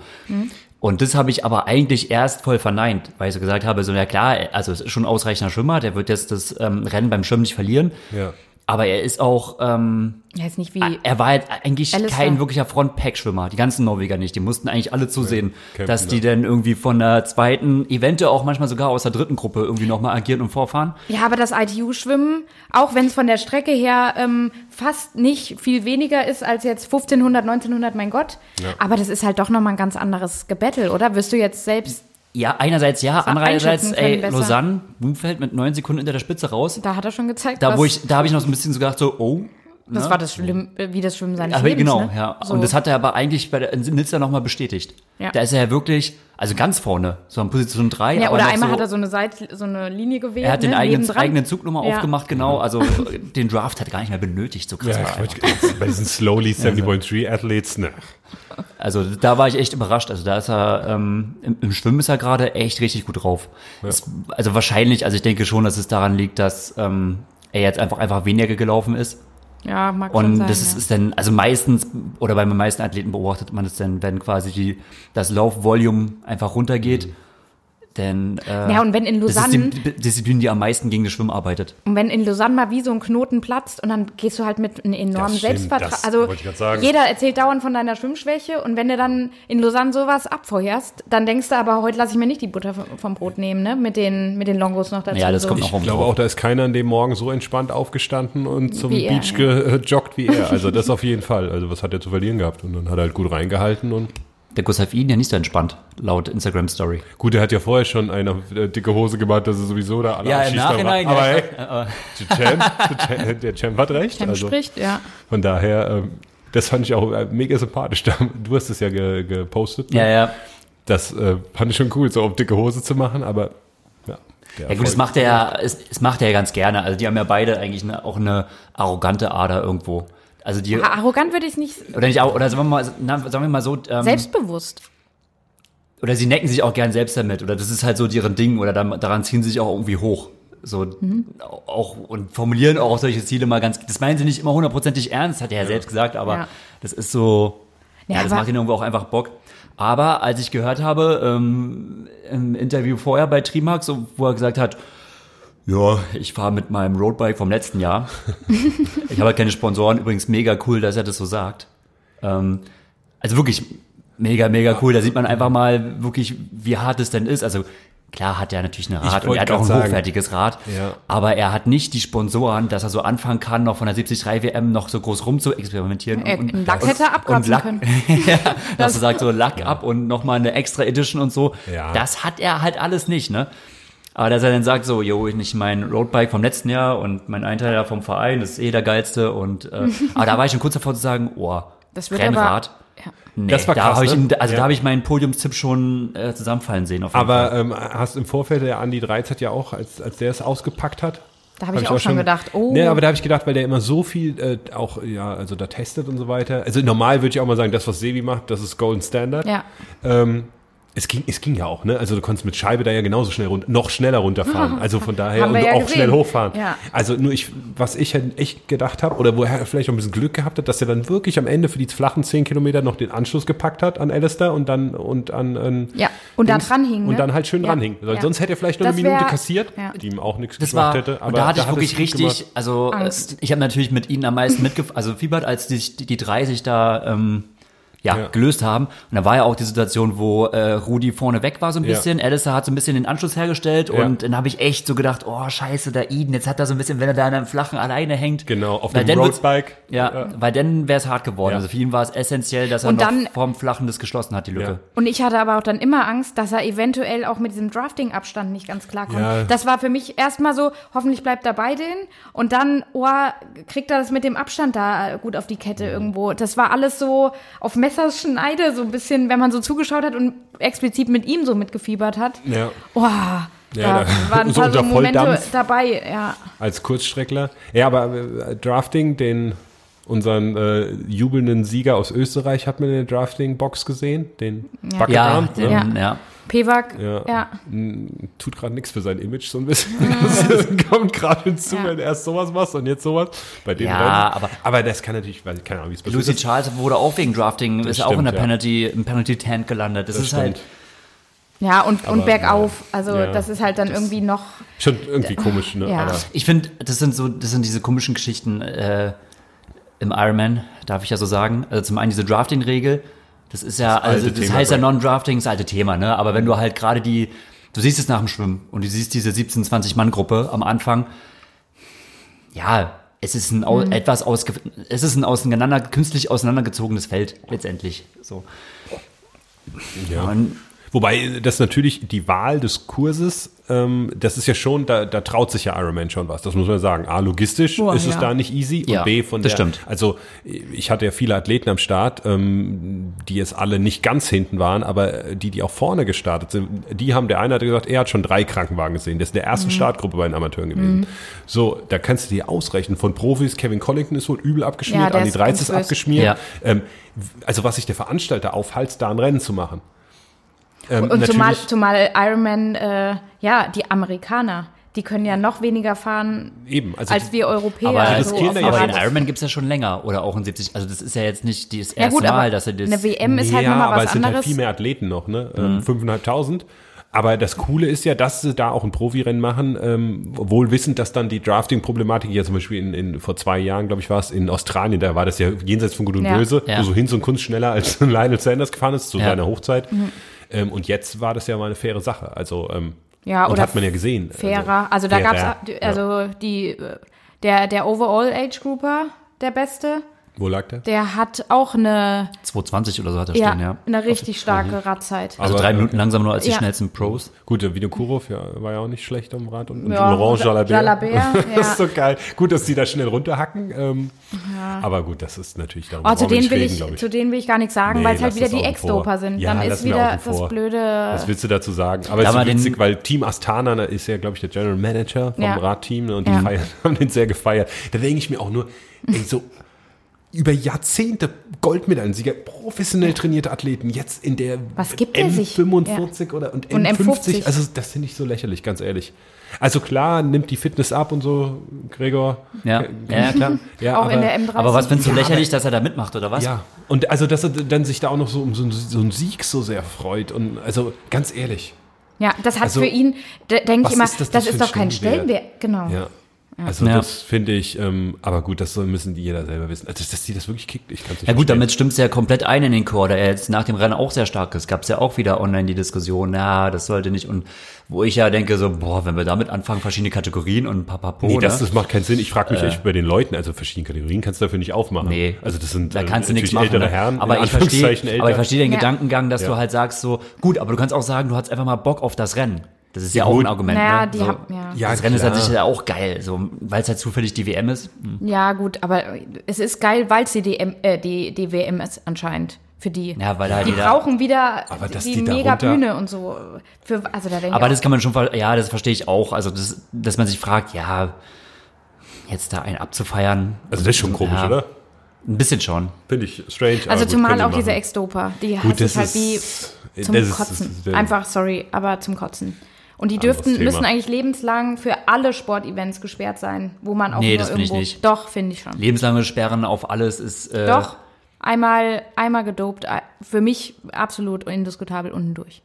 [SPEAKER 3] Und das habe ich aber eigentlich erst voll verneint, weil ich so gesagt habe, so, ja klar, also es ist schon ein ausreichender Schwimmer, der wird jetzt das ähm, Rennen beim Schwimmen nicht verlieren.
[SPEAKER 6] Ja.
[SPEAKER 3] Aber er ist auch, ähm,
[SPEAKER 4] Ja, ist nicht wie.
[SPEAKER 3] er war halt eigentlich
[SPEAKER 4] Alistair.
[SPEAKER 3] kein wirklicher Frontpack-Schwimmer. Die ganzen Norweger nicht. Die mussten eigentlich alle zusehen,
[SPEAKER 6] kämpfen
[SPEAKER 3] dass die
[SPEAKER 6] da.
[SPEAKER 3] dann irgendwie von der zweiten, eventuell auch manchmal sogar aus der dritten Gruppe irgendwie nochmal agieren und vorfahren.
[SPEAKER 4] Ja, aber das ITU-Schwimmen, auch wenn es von der Strecke her ähm, fast nicht viel weniger ist als jetzt 1500, 1900, mein Gott. Aber das ist halt doch nochmal ein ganz anderes Gebettel, oder? Wirst du jetzt selbst,
[SPEAKER 3] Ja, einerseits ja, andererseits, ey,
[SPEAKER 4] besser.
[SPEAKER 3] Lausanne, Blumfeld mit neun Sekunden hinter der Spitze raus.
[SPEAKER 4] da hat er schon gezeigt,
[SPEAKER 3] Da, wo ich, da habe ich noch so ein bisschen so gedacht, so, oh.
[SPEAKER 4] Das war das Schlimm, äh, wie das Schwimmen seines
[SPEAKER 3] Aber
[SPEAKER 4] Lebens.
[SPEAKER 3] genau,
[SPEAKER 4] ne?
[SPEAKER 3] ja.
[SPEAKER 4] So.
[SPEAKER 3] Und das hat er aber eigentlich bei der in Nizza nochmal bestätigt.
[SPEAKER 4] Ja.
[SPEAKER 3] Da ist er ja wirklich, also ganz vorne, so an Position 3.
[SPEAKER 4] ja,
[SPEAKER 3] aber
[SPEAKER 4] oder einmal
[SPEAKER 3] so,
[SPEAKER 4] hat er so eine Seite, so eine Linie gewählt.
[SPEAKER 3] er hat den
[SPEAKER 4] ne,
[SPEAKER 3] eigenen, eigenen Zug nochmal
[SPEAKER 4] Ja.
[SPEAKER 3] aufgemacht, genau. Also den Draft hat er gar nicht mehr benötigt, so krass
[SPEAKER 6] Ja,
[SPEAKER 3] war
[SPEAKER 6] ich bei diesen Slowly 70.3 Athletes, ne.
[SPEAKER 3] Also da war ich echt überrascht. Also da ist er, ähm, im, im Schwimmen ist er gerade echt richtig gut drauf. Es, also wahrscheinlich, also ich denke schon, dass es daran liegt, dass ähm, er jetzt einfach einfach weniger gelaufen ist.
[SPEAKER 4] Ja, mag schon
[SPEAKER 3] Und
[SPEAKER 4] sein,
[SPEAKER 3] das ist,
[SPEAKER 4] ja.
[SPEAKER 3] ist dann, also meistens, oder bei den meisten Athleten beobachtet man es dann, wenn quasi die, das Laufvolume einfach runtergeht. Denn äh,
[SPEAKER 4] Ja, und wenn in
[SPEAKER 3] das ist
[SPEAKER 4] Lausanne-
[SPEAKER 3] die Disziplin, die am meisten gegen das Schwimmen arbeitet.
[SPEAKER 4] Und wenn in Lausanne mal wie so ein Knoten platzt und dann gehst du halt mit einem enormen Selbstvertrauen. Also
[SPEAKER 6] wollte ich grad sagen.
[SPEAKER 4] jeder erzählt dauernd von deiner Schwimmschwäche und wenn du dann in Lausanne sowas abfeuerst, dann denkst du aber, heute lasse ich mir nicht die Butter vom- Brot nehmen, ne? Mit den, mit den Longos noch dazu.
[SPEAKER 3] Ja, das
[SPEAKER 4] so.
[SPEAKER 3] kommt noch
[SPEAKER 6] Ich glaube auch, da ist keiner an dem Morgen so entspannt aufgestanden und zum
[SPEAKER 4] Wie er,
[SPEAKER 6] Beach gejoggt wie er. Also das auf jeden Fall. Also was hat er zu verlieren gehabt? Und dann hat er halt gut reingehalten und
[SPEAKER 3] Der Gustav Ihn ja nicht so entspannt, laut Instagram-Story.
[SPEAKER 6] gut, er hat ja vorher schon eine äh, dicke Hose gemacht, dass er sowieso da alle
[SPEAKER 3] Ja, im. Nachhinein,
[SPEAKER 6] Aber
[SPEAKER 3] ja,
[SPEAKER 6] hey, der Champ, der Champ, der Champ hat recht.
[SPEAKER 4] Cem
[SPEAKER 6] Also
[SPEAKER 4] spricht, ja.
[SPEAKER 6] von daher, ähm, das fand ich auch äh, mega sympathisch. Du hast es ja ge gepostet. ne?
[SPEAKER 3] Ja, ja.
[SPEAKER 6] Das äh, fand ich schon cool, so auf dicke Hose zu machen, aber ja.
[SPEAKER 3] Ja gut, das macht er ja, es, es macht er ja ganz gerne. Also die haben ja beide eigentlich eine, auch eine arrogante Ader irgendwo. Also die,
[SPEAKER 4] Arrogant würde ich nicht,
[SPEAKER 3] oder nicht auch, oder sagen wir mal, na, sagen wir mal so, ähm,
[SPEAKER 4] selbstbewusst.
[SPEAKER 3] oder sie necken sich auch gern selbst damit, oder das ist halt so deren Ding, oder dann, daran ziehen sie sich auch irgendwie hoch. So, auch, und formulieren auch solche Ziele mal ganz, das meinen sie nicht immer hundertprozentig ernst, hat er ja, selbst gesagt, aber
[SPEAKER 4] Ja.
[SPEAKER 3] das ist so, ja,
[SPEAKER 4] Ja,
[SPEAKER 3] das macht ihnen irgendwo auch einfach Bock. Aber als ich gehört habe, ähm, im Interview vorher bei Trimax, so, wo er gesagt hat, ja, ich fahre mit meinem Roadbike vom letzten Jahr. ich habe halt keine Sponsoren. Übrigens mega cool, dass er das so sagt. Ähm, also wirklich mega, mega cool. Da sieht man einfach mal wirklich, wie hart es denn ist. Also klar hat er natürlich ein Rad und er hat auch ein
[SPEAKER 6] sagen.
[SPEAKER 3] hochwertiges Rad.
[SPEAKER 6] Ja.
[SPEAKER 3] Aber er hat nicht die Sponsoren, dass er so anfangen kann, noch von der 73 WM noch so groß rum zu experimentieren.
[SPEAKER 4] Er- einen Lack hätte er abkratzen
[SPEAKER 3] Lack,
[SPEAKER 4] können.
[SPEAKER 3] ja, dass er sagt, so Lack ab und nochmal eine extra Edition und so.
[SPEAKER 6] Ja.
[SPEAKER 3] Das hat er halt alles nicht, ne? Aber dass er dann sagt, so, jo, nicht mein Roadbike vom letzten Jahr und mein Einteiler vom Verein, das ist eh der geilste. Und äh, aber da war ich schon kurz davor zu sagen, oh,
[SPEAKER 4] Das wird
[SPEAKER 3] Rennrad.
[SPEAKER 4] Ja.
[SPEAKER 3] Nee,
[SPEAKER 6] Das war
[SPEAKER 3] da
[SPEAKER 6] krass,
[SPEAKER 3] hab ich,
[SPEAKER 6] ne?
[SPEAKER 3] also
[SPEAKER 6] Ja.
[SPEAKER 3] da habe ich meinen Podiumstipp schon äh, zusammenfallen sehen. Auf jeden Fall.
[SPEAKER 6] Aber ähm, hast im Vorfeld der Andi Dreiz hat ja auch, als, als der es ausgepackt hat.
[SPEAKER 4] Da habe ich auch schon gedacht, oh.
[SPEAKER 6] Nee, aber da habe ich gedacht, weil der immer so viel äh, auch, ja, also da testet und so weiter. Also normal würde ich auch mal sagen, das, was Sebi macht, das ist Golden Standard.
[SPEAKER 4] Ja.
[SPEAKER 6] Ähm, es ging, es ging ja auch, ne? Also du konntest mit Scheibe da ja genauso schnell runter, noch schneller runterfahren. Also von daher und
[SPEAKER 4] ja
[SPEAKER 6] auch
[SPEAKER 4] gesehen.
[SPEAKER 6] schnell hochfahren.
[SPEAKER 4] Ja.
[SPEAKER 6] Also nur ich, was ich halt echt gedacht habe, oder wo er vielleicht auch ein bisschen Glück gehabt hat, dass er dann wirklich am Ende für die flachen 10 Kilometer noch den Anschluss gepackt hat an Alistair und dann und an, an
[SPEAKER 4] Ja, und da
[SPEAKER 6] Dings
[SPEAKER 4] dran hing,
[SPEAKER 6] Und
[SPEAKER 4] ne?
[SPEAKER 6] dann halt schön
[SPEAKER 4] Ja.
[SPEAKER 6] dran hing.
[SPEAKER 4] Ja.
[SPEAKER 6] Sonst hätte er vielleicht noch
[SPEAKER 4] Das
[SPEAKER 6] eine Minute
[SPEAKER 4] wär-
[SPEAKER 6] kassiert,
[SPEAKER 4] ja.
[SPEAKER 6] die ihm auch nichts
[SPEAKER 3] Das
[SPEAKER 6] gemacht
[SPEAKER 3] war,
[SPEAKER 6] hätte. Aber
[SPEAKER 3] und da hatte ich
[SPEAKER 6] hat
[SPEAKER 3] wirklich richtig,
[SPEAKER 6] gemacht.
[SPEAKER 3] also
[SPEAKER 4] Angst.
[SPEAKER 3] äh, ich habe natürlich mit ihnen am meisten mitgef also fiebert, als die, die, die drei sich da ähm, ja,
[SPEAKER 6] Ja.
[SPEAKER 3] gelöst haben. Und da war ja auch die Situation, wo äh, Rudi vorne weg war so ein
[SPEAKER 6] Ja.
[SPEAKER 3] bisschen. Alistair hat so ein bisschen den Anschluss hergestellt
[SPEAKER 6] Ja.
[SPEAKER 3] und dann habe ich echt so gedacht, oh scheiße, da Eden, jetzt hat er so ein bisschen, wenn er da in einem flachen alleine hängt.
[SPEAKER 6] Genau, auf dem Roadbike.
[SPEAKER 3] Ja, weil dann wäre es hart geworden.
[SPEAKER 6] Ja.
[SPEAKER 3] Also für ihn war es essentiell, dass er
[SPEAKER 4] Und
[SPEAKER 3] noch
[SPEAKER 4] dann-
[SPEAKER 3] vorm Flachen das geschlossen hat, die Lücke.
[SPEAKER 6] Ja.
[SPEAKER 4] Und ich hatte aber auch dann immer Angst, dass er eventuell auch mit diesem Drafting-Abstand nicht ganz klar kommt.
[SPEAKER 6] Ja.
[SPEAKER 4] Das war für mich erstmal so, hoffentlich bleibt er bei denen. Und dann, oh, kriegt er das mit dem Abstand da gut auf die Kette irgendwo. Das war alles so auf Messerschneide, so ein bisschen, wenn man so zugeschaut hat und explizit mit ihm so mitgefiebert hat.
[SPEAKER 6] Ja.
[SPEAKER 4] Oh,
[SPEAKER 6] Ja,
[SPEAKER 4] da
[SPEAKER 6] da-
[SPEAKER 4] waren ein paar so Momente dabei, ja.
[SPEAKER 6] als Kurzstreckler. Ja, aber äh, Drafting, den unseren äh, jubelnden Sieger aus Österreich hat man in der Drafting-Box gesehen, den
[SPEAKER 4] Ja.
[SPEAKER 3] Ja,
[SPEAKER 6] Backeran.
[SPEAKER 3] den,
[SPEAKER 4] Ja.
[SPEAKER 3] ja.
[SPEAKER 4] Pewak,
[SPEAKER 6] Ja.
[SPEAKER 4] ja.
[SPEAKER 6] Tut gerade nichts für sein Image so ein bisschen. Das kommt gerade hinzu,
[SPEAKER 4] Ja.
[SPEAKER 6] wenn er erst sowas machst und jetzt sowas. Bei den
[SPEAKER 3] Ja, aber-
[SPEAKER 6] aber das kann natürlich, weil keine Ahnung, wie es passiert
[SPEAKER 3] Lucy
[SPEAKER 6] ist.
[SPEAKER 3] Charles wurde auch wegen Drafting, ist ja auch in
[SPEAKER 6] stimmt,
[SPEAKER 3] der
[SPEAKER 6] ja.
[SPEAKER 3] Penalty, im Penalty Tent gelandet. Das,
[SPEAKER 6] Das
[SPEAKER 3] ist halt,
[SPEAKER 6] stimmt.
[SPEAKER 4] Ja, und, und
[SPEAKER 6] Aber,
[SPEAKER 4] bergauf. Also
[SPEAKER 6] ja,
[SPEAKER 4] das ist halt dann irgendwie noch.
[SPEAKER 6] Schon irgendwie komisch, ne?
[SPEAKER 4] Ja.
[SPEAKER 6] Aber
[SPEAKER 3] ich finde, das sind so, das sind diese komischen Geschichten äh, im Ironman, darf ich ja so sagen. Also zum einen diese Drafting-Regel, das ist ja,
[SPEAKER 6] Das
[SPEAKER 3] also das
[SPEAKER 6] Thema,
[SPEAKER 3] heißt ja. Non-Drafting, das alte Thema, ne? Aber wenn du halt gerade die, du siehst es nach dem Schwimmen und du siehst diese 17, 20 Mann-Gruppe am Anfang, ja, es ist ein au- etwas ausge, es ist ein auseinander, künstlich auseinandergezogenes Feld letztendlich. So.
[SPEAKER 6] ja.
[SPEAKER 3] Und
[SPEAKER 6] Wobei das natürlich die Wahl des Kurses, ähm, das ist ja schon, da, da traut sich ja Ironman schon was. Das muss man sagen. A, logistisch
[SPEAKER 4] Boah,
[SPEAKER 6] ist es
[SPEAKER 4] ja.
[SPEAKER 6] da nicht easy. Und
[SPEAKER 3] Ja,
[SPEAKER 6] B, von
[SPEAKER 3] das
[SPEAKER 6] der,
[SPEAKER 3] stimmt.
[SPEAKER 6] Also ich hatte ja viele Athleten am Start, ähm, die jetzt alle nicht ganz hinten waren, aber die, die auch vorne gestartet sind, die haben, der eine hat gesagt, er hat schon drei Krankenwagen gesehen. Das ist in der ersten
[SPEAKER 4] Mhm.
[SPEAKER 6] Startgruppe bei den Amateuren gewesen. So, da kannst du dir ausrechnen. Von Profis, Kevin Collington ist wohl übel abgeschmiert,
[SPEAKER 4] Ja, der
[SPEAKER 6] Andi
[SPEAKER 4] ist
[SPEAKER 6] abgeschmiert.
[SPEAKER 3] Ja.
[SPEAKER 6] Ähm, also was sich der Veranstalter aufhalst, da ein Rennen zu machen. Ähm,
[SPEAKER 4] Und zumal, zumal Ironman, äh, ja, die Amerikaner, die können ja noch weniger fahren
[SPEAKER 6] Eben, also
[SPEAKER 4] als
[SPEAKER 6] die-
[SPEAKER 4] wir Europäer.
[SPEAKER 3] Aber,
[SPEAKER 6] das
[SPEAKER 4] so
[SPEAKER 3] aber
[SPEAKER 6] schon
[SPEAKER 3] den. Ironman gibt's ja schon länger oder auch in 70. Also das ist ja jetzt nicht das erste
[SPEAKER 4] Ja gut,
[SPEAKER 3] Mal,
[SPEAKER 4] aber
[SPEAKER 3] dass er das.
[SPEAKER 4] eine WM ist halt
[SPEAKER 6] ja,
[SPEAKER 4] nochmal
[SPEAKER 6] aber
[SPEAKER 4] was
[SPEAKER 6] es sind halt
[SPEAKER 4] anderes.
[SPEAKER 6] viel mehr Athleten noch, ne?
[SPEAKER 3] Mhm.
[SPEAKER 6] Ähm, 5.500. Aber das Coole ist ja, dass sie da auch ein Profirennen machen, ähm, wohl wissend, dass dann die Drafting-Problematik, ja zum Beispiel in, in, vor zwei Jahren, glaube ich, war es, in Australien, da war das ja jenseits von Gut und
[SPEAKER 4] Ja.
[SPEAKER 6] Böse,
[SPEAKER 3] Ja.
[SPEAKER 6] wo so Hinz und Kunst schneller als Lionel Sanders gefahren ist, zu
[SPEAKER 3] Ja.
[SPEAKER 6] seiner Hochzeit.
[SPEAKER 4] Mhm.
[SPEAKER 6] Ähm, und jetzt war das ja mal eine faire Sache. Also, ähm,
[SPEAKER 4] Ja,
[SPEAKER 6] und
[SPEAKER 4] oder
[SPEAKER 6] hat man ja gesehen.
[SPEAKER 4] Fairer. Also, da
[SPEAKER 6] fairer,
[SPEAKER 4] gab's
[SPEAKER 6] ja.
[SPEAKER 4] also die, äh, der, der Overall Age Grouper, der Beste,
[SPEAKER 6] Wo lag der?
[SPEAKER 4] der hat auch eine,
[SPEAKER 3] 220 oder so hat er
[SPEAKER 4] ja,
[SPEAKER 3] stehen, ja.
[SPEAKER 4] eine richtig starke Radzeit.
[SPEAKER 3] Also
[SPEAKER 6] Aber-
[SPEAKER 3] drei Minuten langsamer nur als die
[SPEAKER 4] Ja.
[SPEAKER 3] schnellsten Pros.
[SPEAKER 6] Gut, der Vinokurov ja, war ja auch nicht schlecht am Rad und, und
[SPEAKER 4] Ja,
[SPEAKER 6] Laurent Jalabert.
[SPEAKER 4] Jalabert,
[SPEAKER 6] das
[SPEAKER 4] ja.
[SPEAKER 6] ist so geil. Gut, dass die da schnell runterhacken. Ähm, Aber gut, das ist natürlich darum.
[SPEAKER 4] Oh, zu denen will
[SPEAKER 6] reden,
[SPEAKER 4] ich,
[SPEAKER 6] glaub
[SPEAKER 4] zu denen will ich gar nichts sagen,
[SPEAKER 6] Nee,
[SPEAKER 4] weil es halt wieder
[SPEAKER 6] das
[SPEAKER 4] die Ex-Doper sind.
[SPEAKER 6] Ja,
[SPEAKER 4] Dann ist wieder das
[SPEAKER 6] vor.
[SPEAKER 4] blöde.
[SPEAKER 6] Was willst du dazu sagen? Aber es ist witzig, weil Team Astana da ist ja, glaube ich, der General Manager vom
[SPEAKER 4] Ja.
[SPEAKER 6] Radteam ne, und die haben den sehr gefeiert. Da denke ich mir auch nur, ey, so über Jahrzehnte Goldmedaillensieger, professionell trainierte Athleten, jetzt in der
[SPEAKER 4] Was gibt der sich?
[SPEAKER 6] M45 oder und
[SPEAKER 4] Und
[SPEAKER 6] M50.
[SPEAKER 4] M50.
[SPEAKER 6] Also das finde ich so lächerlich, ganz ehrlich. Also klar, nimmt die Fitness ab und so, Gregor.
[SPEAKER 3] Ja, ja, klar.
[SPEAKER 6] Ja,
[SPEAKER 4] auch
[SPEAKER 6] aber,
[SPEAKER 4] in der M30.
[SPEAKER 3] Aber was findest du
[SPEAKER 6] Ja,
[SPEAKER 3] lächerlich, dass er da mitmacht, oder was?
[SPEAKER 6] Ja, und also, dass er dann sich da auch noch so um so, einen- so einen Sieg so sehr freut. Und also ganz ehrlich.
[SPEAKER 4] Ja, das hat
[SPEAKER 6] Also,
[SPEAKER 4] für ihn, denke
[SPEAKER 6] was
[SPEAKER 4] ich immer,
[SPEAKER 6] ist
[SPEAKER 4] das,
[SPEAKER 6] das denn
[SPEAKER 4] ist doch kein
[SPEAKER 6] ein Stellenwert?
[SPEAKER 4] Stellenwert. Genau.
[SPEAKER 6] Ja. Also
[SPEAKER 3] Ja.
[SPEAKER 6] das finde ich, ähm, aber gut, das müssen die jeder selber wissen. Also, dass die das wirklich kickt, ich kann es nicht
[SPEAKER 3] Ja gut,
[SPEAKER 6] verstehen.
[SPEAKER 3] damit stimmt's ja komplett ein in den Chor, der jetzt nach dem Rennen auch sehr stark ist. Gab's ja auch wieder online die Diskussion, na, das sollte nicht. Und wo ich ja denke, so, boah, wenn wir damit anfangen, verschiedene Kategorien und papapo,
[SPEAKER 6] Nee, das,
[SPEAKER 3] ne?
[SPEAKER 6] das macht keinen Sinn. Ich frage mich echt bei den Leuten, also verschiedene Kategorien kannst du dafür nicht aufmachen.
[SPEAKER 3] Nee.
[SPEAKER 6] Also das sind
[SPEAKER 3] da
[SPEAKER 6] äh,
[SPEAKER 3] kannst du nichts
[SPEAKER 6] natürlich
[SPEAKER 3] machen.
[SPEAKER 6] ältere
[SPEAKER 3] ne?
[SPEAKER 6] Herren,
[SPEAKER 3] aber ich verstehe, aber ich verstehe den
[SPEAKER 4] Ja.
[SPEAKER 3] Gedankengang, dass
[SPEAKER 6] Ja.
[SPEAKER 3] du halt sagst so, gut, aber du kannst auch sagen, du hast einfach mal Bock auf das Rennen. Das ist ja, auch
[SPEAKER 6] gut.
[SPEAKER 3] ein Argument.
[SPEAKER 4] Naja,
[SPEAKER 3] ne?
[SPEAKER 4] die
[SPEAKER 3] so,
[SPEAKER 4] haben, ja.
[SPEAKER 6] Ja,
[SPEAKER 3] das Rennen ist
[SPEAKER 6] klar.
[SPEAKER 3] an sich ja auch geil, so, weil es halt zufällig die WM ist. Hm.
[SPEAKER 4] Ja, gut, aber es ist geil, weil es die, DM, äh, die, die WM ist anscheinend für die.
[SPEAKER 3] Ja, weil halt
[SPEAKER 4] die
[SPEAKER 3] jeder-
[SPEAKER 4] brauchen wieder die,
[SPEAKER 6] die
[SPEAKER 4] mega Bühne und so. Für, also da denke
[SPEAKER 3] Aber
[SPEAKER 4] ich
[SPEAKER 3] das
[SPEAKER 4] auch,
[SPEAKER 3] kann man schon, ver- ja, das verstehe ich auch. Also, das, dass man sich fragt, ja, jetzt da einen abzufeiern.
[SPEAKER 6] Also das ist schon komisch,
[SPEAKER 3] Ja.
[SPEAKER 6] oder?
[SPEAKER 3] Ein bisschen schon.
[SPEAKER 6] Finde ich strange.
[SPEAKER 4] Also
[SPEAKER 6] gut,
[SPEAKER 4] zumal auch diese. Ex-Doper, die
[SPEAKER 6] Gut,
[SPEAKER 4] hasse
[SPEAKER 6] das
[SPEAKER 4] ich halt wie
[SPEAKER 6] ist-
[SPEAKER 4] zum
[SPEAKER 6] ist-
[SPEAKER 4] Kotzen.
[SPEAKER 6] das ist-
[SPEAKER 4] Einfach, sorry, aber zum Kotzen. Und die dürften, müssen eigentlich lebenslang für alle Sportevents gesperrt sein, wo man auch
[SPEAKER 3] Nee, das finde ich
[SPEAKER 4] irgendwo...
[SPEAKER 3] nicht.
[SPEAKER 4] Doch, finde ich schon.
[SPEAKER 3] Lebenslange Sperren auf alles ist. Äh,
[SPEAKER 4] Doch, einmal, einmal gedopt, äh, für mich absolut indiskutabel unten durch.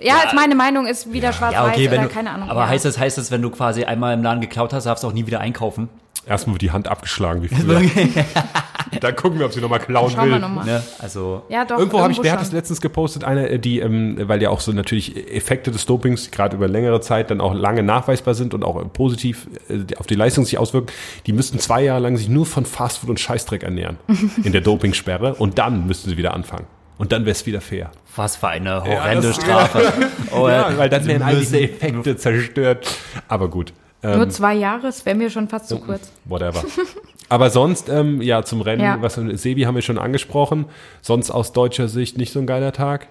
[SPEAKER 4] Ja, ist meine Meinung ist wieder schwarz-weiß
[SPEAKER 3] Ja, okay,
[SPEAKER 4] oder
[SPEAKER 3] du,
[SPEAKER 4] keine Ahnung.
[SPEAKER 3] aber
[SPEAKER 4] ja.
[SPEAKER 3] heißt das, heißt das, wenn du quasi einmal im Laden geklaut hast, darfst du auch nie wieder einkaufen?
[SPEAKER 6] Erstmal wird die Hand abgeschlagen, wie früher. Dann gucken wir, ob sie nochmal klauen
[SPEAKER 4] Schauen
[SPEAKER 6] will.
[SPEAKER 4] wir nochmal.
[SPEAKER 3] Ne? Also,
[SPEAKER 4] Ja, doch.
[SPEAKER 6] Irgendwo habe ich, wer hat das letztens gepostet, eine, äh, die, ähm, weil ja auch so natürlich Effekte des Dopings gerade über längere Zeit dann auch lange nachweisbar sind und auch äh, positiv äh, auf die Leistung sich auswirken, die müssten zwei Jahre lang sich nur von Fastfood und Scheißdreck ernähren in der Dopingsperre und dann müssten sie wieder anfangen. Und dann wäre es wieder fair.
[SPEAKER 3] was für eine horrende
[SPEAKER 6] das-
[SPEAKER 3] Strafe. Oh,
[SPEAKER 6] Ja, weil dann wären all diese Effekte zerstört. Aber gut. Ähm,
[SPEAKER 4] Nur zwei Jahre, das wäre mir schon fast zu kurz.
[SPEAKER 6] Whatever. Aber sonst, ähm, ja, zum Rennen,
[SPEAKER 4] Ja.
[SPEAKER 6] was Sebi haben wir schon angesprochen. Sonst aus deutscher Sicht nicht so ein geiler Tag.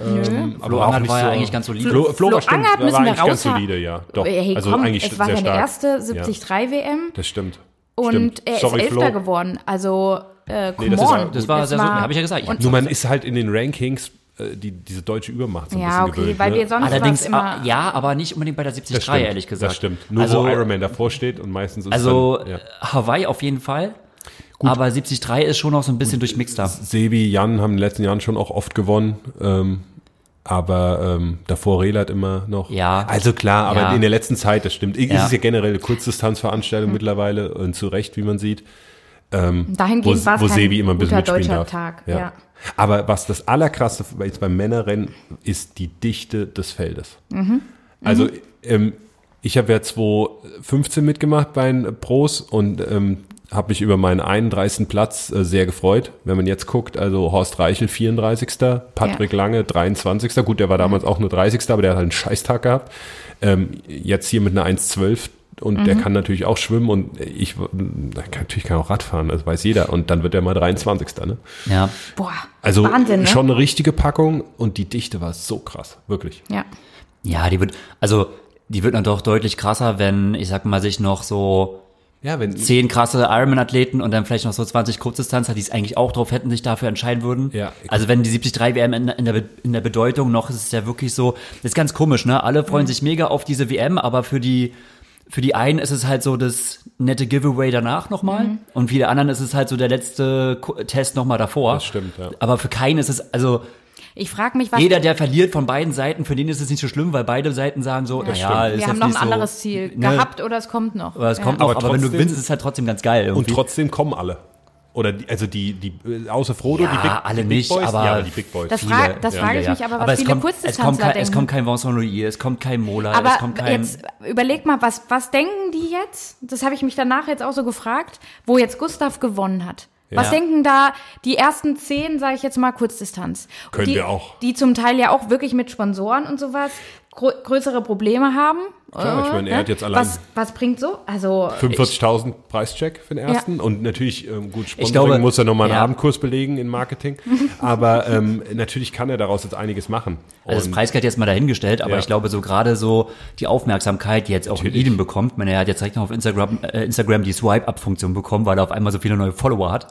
[SPEAKER 6] Ähm,
[SPEAKER 3] Flo Angert war ja eigentlich ganz solide.
[SPEAKER 6] Flo, Flo,
[SPEAKER 4] Flo
[SPEAKER 6] war stimmt,
[SPEAKER 4] müssen wir
[SPEAKER 6] eigentlich ganz solide, ja. Doch.
[SPEAKER 4] Hey,
[SPEAKER 6] also
[SPEAKER 4] komm,
[SPEAKER 6] eigentlich
[SPEAKER 4] es war
[SPEAKER 6] sehr
[SPEAKER 4] seine
[SPEAKER 6] stark.
[SPEAKER 4] erste
[SPEAKER 6] Ja,
[SPEAKER 4] 73 WM
[SPEAKER 6] das stimmt.
[SPEAKER 4] und
[SPEAKER 6] stimmt.
[SPEAKER 4] er ist
[SPEAKER 6] Sorry,
[SPEAKER 4] Elfter
[SPEAKER 6] Flo.
[SPEAKER 4] geworden. Also, äh, come
[SPEAKER 6] das ist
[SPEAKER 4] on.
[SPEAKER 3] Das war sehr so, habe ich ja gesagt. Ich
[SPEAKER 6] Nur man ist halt in den Rankings äh, die, diese deutsche Übermacht so ein
[SPEAKER 4] Ja,
[SPEAKER 6] bisschen
[SPEAKER 4] okay,
[SPEAKER 6] gewöhnt.
[SPEAKER 4] weil
[SPEAKER 6] ne?
[SPEAKER 4] wir sonst
[SPEAKER 3] Allerdings,
[SPEAKER 4] immer...
[SPEAKER 3] ah, ja, aber nicht unbedingt bei der 73,
[SPEAKER 6] das stimmt,
[SPEAKER 3] ehrlich gesagt.
[SPEAKER 6] Das stimmt. Nur
[SPEAKER 3] also,
[SPEAKER 6] wo Ironman davor steht und meistens ist
[SPEAKER 3] Also
[SPEAKER 6] es dann, ja.
[SPEAKER 3] Hawaii auf jeden Fall. Aber 73 ist schon noch so ein bisschen durchmixter.
[SPEAKER 6] Sebi, Jan haben in den letzten Jahren schon auch oft gewonnen. Ähm, aber ähm, davor Relat immer noch.
[SPEAKER 3] Ja.
[SPEAKER 6] Also klar, aber
[SPEAKER 3] Ja.
[SPEAKER 6] in der letzten Zeit, das stimmt. Ist
[SPEAKER 3] Ja.
[SPEAKER 6] es ja generell eine Kurzdistanzveranstaltung mittlerweile und zu Recht, wie man sieht.
[SPEAKER 4] Dahingehend
[SPEAKER 6] wo,
[SPEAKER 4] war es
[SPEAKER 6] wo
[SPEAKER 4] kein
[SPEAKER 6] Sebi immer ein bisschen
[SPEAKER 4] guter deutscher
[SPEAKER 6] darf.
[SPEAKER 4] Tag. Ja.
[SPEAKER 6] Aber was das allerkrasseste jetzt beim Männerrennen ist die Dichte des Feldes.
[SPEAKER 4] Mhm.
[SPEAKER 6] Also ähm, ich habe ja 2015 mitgemacht bei den Pros und ähm, habe mich über meinen 31. Platz äh, sehr gefreut. Wenn man jetzt guckt, also Horst Reichel 34. Patrick
[SPEAKER 4] Ja.
[SPEAKER 6] Lange 23. Gut, der war damals auch nur 30. aber der hat halt einen Scheißtag gehabt. Ähm, jetzt hier mit einer 1,12 und
[SPEAKER 4] Mhm.
[SPEAKER 6] der kann natürlich auch schwimmen und ich natürlich kann auch Radfahren, das weiß jeder. Und dann wird er mal 23. Ne?
[SPEAKER 3] Ja.
[SPEAKER 4] Boah,
[SPEAKER 6] Also
[SPEAKER 4] Wahnsinn, ne?
[SPEAKER 6] schon eine richtige Packung und die Dichte war so krass, wirklich.
[SPEAKER 4] Ja.
[SPEAKER 3] Ja, die wird, also, die wird dann doch deutlich krasser, wenn, ich sag mal, sich noch so
[SPEAKER 6] Ja, wenn
[SPEAKER 3] zehn krasse Ironman-Athleten und dann vielleicht noch so 20 Kurzdistanzer, die es eigentlich auch drauf hätten, sich dafür entscheiden würden.
[SPEAKER 6] Ja.
[SPEAKER 3] Also wenn die 73 WM in, in, der, in der Bedeutung noch, ist es ja wirklich so, das ist ganz komisch, ne? Alle freuen sich mega auf diese WM, aber für die, für die einen ist es halt so das nette Giveaway danach nochmal und für die anderen ist es halt so der letzte Test nochmal davor.
[SPEAKER 6] Das stimmt, ja.
[SPEAKER 3] Aber für keinen ist es, also
[SPEAKER 4] Ich frage mich, was...
[SPEAKER 3] jeder, der verliert von beiden Seiten, für den ist es nicht so schlimm, weil beide Seiten sagen so, naja, ist
[SPEAKER 4] wir haben noch ein
[SPEAKER 3] so,
[SPEAKER 4] anderes Ziel
[SPEAKER 3] ne?
[SPEAKER 4] gehabt oder es kommt noch.
[SPEAKER 3] Aber es kommt
[SPEAKER 4] ja.
[SPEAKER 3] noch,
[SPEAKER 6] Aber
[SPEAKER 3] aber, wenn du
[SPEAKER 6] trotzdem-
[SPEAKER 3] gewinnst, ist es halt trotzdem ganz geil.
[SPEAKER 6] und
[SPEAKER 3] Irgendwie.
[SPEAKER 6] trotzdem kommen alle. Oder die, also die, die, äh, außer Frodo,
[SPEAKER 3] Ja,
[SPEAKER 6] die Big,
[SPEAKER 3] alle
[SPEAKER 6] die Big
[SPEAKER 3] nicht,
[SPEAKER 6] Boys,
[SPEAKER 3] aber
[SPEAKER 6] ja, aber die Big Boys.
[SPEAKER 4] Das,
[SPEAKER 3] viele,
[SPEAKER 4] frag, das
[SPEAKER 3] ja.
[SPEAKER 4] frage ich mich aber,
[SPEAKER 3] aber
[SPEAKER 4] was
[SPEAKER 3] es
[SPEAKER 4] viele
[SPEAKER 3] kommt, es kommt
[SPEAKER 4] Kurzdistanzler
[SPEAKER 3] kein,
[SPEAKER 4] denken.
[SPEAKER 3] es kommt kein Vincent Louis, es kommt kein Mola,
[SPEAKER 4] aber
[SPEAKER 3] es kommt kein.
[SPEAKER 4] jetzt überleg mal, was, was denken die jetzt? Das habe ich mich danach jetzt auch so gefragt, wo jetzt Gustav gewonnen hat. Was
[SPEAKER 3] Ja.
[SPEAKER 4] denken da die ersten zehn, sage ich jetzt mal, Kurzdistanz?
[SPEAKER 6] Können
[SPEAKER 4] die,
[SPEAKER 6] wir auch.
[SPEAKER 4] Die zum Teil ja auch wirklich mit Sponsoren und sowas größere Probleme haben.
[SPEAKER 6] Klar, ich meine, er
[SPEAKER 4] Äh,
[SPEAKER 6] hat jetzt allein-
[SPEAKER 4] Was, was bringt so? Also
[SPEAKER 6] 45.000 Preischeck für den ersten und natürlich ähm, gut Sponsoring
[SPEAKER 3] glaube,
[SPEAKER 6] muss er nochmal einen
[SPEAKER 3] ja.
[SPEAKER 6] Abendkurs belegen in Marketing, aber ähm, natürlich kann er daraus jetzt einiges machen.
[SPEAKER 3] Also das Preisgeld jetzt mal dahingestellt, aber
[SPEAKER 6] Ja.
[SPEAKER 3] ich glaube so gerade so die Aufmerksamkeit, die jetzt auch
[SPEAKER 6] Natürlich.
[SPEAKER 3] Eden bekommt, ich meine, er hat jetzt direkt noch auf Instagram, äh, Instagram die Swipe-Up-Funktion bekommen, weil er auf einmal so viele neue Follower hat.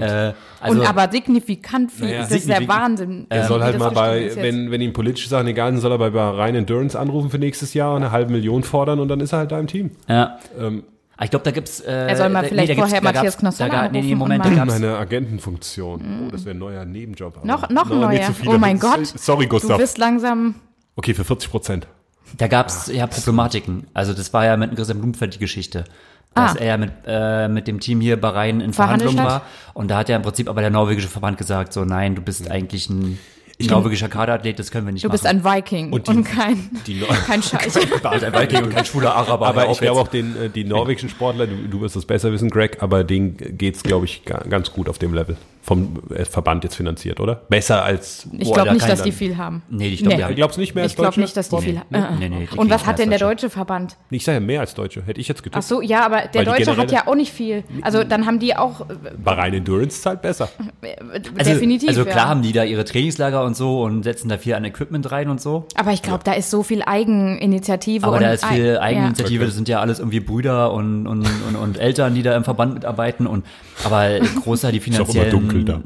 [SPEAKER 3] Äh, also,
[SPEAKER 4] und aber signifikant viel.
[SPEAKER 6] Naja,
[SPEAKER 4] das ist der Wahnsinn.
[SPEAKER 6] Er soll halt
[SPEAKER 4] das
[SPEAKER 6] mal bei, wenn, wenn ihm politische Sachen egal sind, soll er bei Bahrain Endurance anrufen für nächstes Jahr und eine halbe Million fordern und dann ist er halt da im Team.
[SPEAKER 3] ja.
[SPEAKER 6] Ähm,
[SPEAKER 3] ich glaube, da gibt's. Äh,
[SPEAKER 4] Er soll mal
[SPEAKER 3] da,
[SPEAKER 4] vielleicht
[SPEAKER 3] gibt's-
[SPEAKER 4] vorher Matthias
[SPEAKER 3] da, ga- Nee, nee,
[SPEAKER 4] anrufen
[SPEAKER 3] Moment,
[SPEAKER 4] und
[SPEAKER 3] da
[SPEAKER 4] mal-
[SPEAKER 3] gab's.
[SPEAKER 6] Meine Agentenfunktion. Oh, das wäre ein neuer Nebenjob.
[SPEAKER 4] Noch, noch ein neuer. Oh mein Gott.
[SPEAKER 6] Sorry, Gustav.
[SPEAKER 4] Du bist langsam.
[SPEAKER 6] Okay, für 40 Prozent.
[SPEAKER 3] Da gab's ja Problematiken. Also das war ja mit Christian Blumenfeld die Geschichte. Dass
[SPEAKER 4] Ah.
[SPEAKER 3] er mit, äh, mit dem Team hier Bahrain in
[SPEAKER 4] Verhandelt
[SPEAKER 3] Verhandlung war. Und da hat ja im Prinzip aber der norwegische Verband gesagt, so nein, du bist eigentlich ein norwegischer Kaderathlet, das können wir nicht
[SPEAKER 4] Du
[SPEAKER 3] machen.
[SPEAKER 4] bist ein Viking
[SPEAKER 6] Und
[SPEAKER 4] und,
[SPEAKER 6] die-
[SPEAKER 4] kein,
[SPEAKER 6] die Neu-
[SPEAKER 4] kein Scheiß.
[SPEAKER 3] Ein Viking und kein schwuler Araber.
[SPEAKER 6] Aber ich glaube auch den, äh, die norwegischen Sportler, du, du wirst das besser wissen, Greg, aber denen geht's, glaube ich, ga- ganz gut auf dem Level. Vom äh, Verband jetzt finanziert, oder? Besser als.
[SPEAKER 4] Ich glaube nicht, dass
[SPEAKER 3] ich
[SPEAKER 4] die viel haben.
[SPEAKER 3] Nee, ich glaube,
[SPEAKER 4] Nee.
[SPEAKER 6] Glaubst du nicht mehr als
[SPEAKER 4] Ich glaube nicht, dass die viel
[SPEAKER 3] Nee,
[SPEAKER 4] haben.
[SPEAKER 3] nee, nee, kriegen
[SPEAKER 4] Und was hat denn der
[SPEAKER 3] Deutsche.
[SPEAKER 4] Verband?
[SPEAKER 6] Ich sage ja mehr als Deutsche. Hätte ich jetzt getippt.
[SPEAKER 4] Ach so, ja, aber der Deutsche hat ja auch nicht viel. Also dann haben die auch äh,
[SPEAKER 6] Bahrain Endurance zahlt besser.
[SPEAKER 3] also,
[SPEAKER 4] definitiv.
[SPEAKER 3] Also klar
[SPEAKER 4] ja.
[SPEAKER 3] haben die da ihre Trainingslager und so und setzen da viel an Equipment rein und so.
[SPEAKER 4] Aber ich glaube, da ist so viel Eigeninitiative.
[SPEAKER 3] Aber
[SPEAKER 4] und
[SPEAKER 3] da ist viel
[SPEAKER 4] Ei-
[SPEAKER 3] Eigeninitiative,
[SPEAKER 6] Okay.
[SPEAKER 3] das sind ja alles irgendwie Brüder und, und, und, und Eltern, die da im Verband mitarbeiten. Und aber großer die
[SPEAKER 6] auch immer
[SPEAKER 3] finanziellen,
[SPEAKER 6] dunkel da.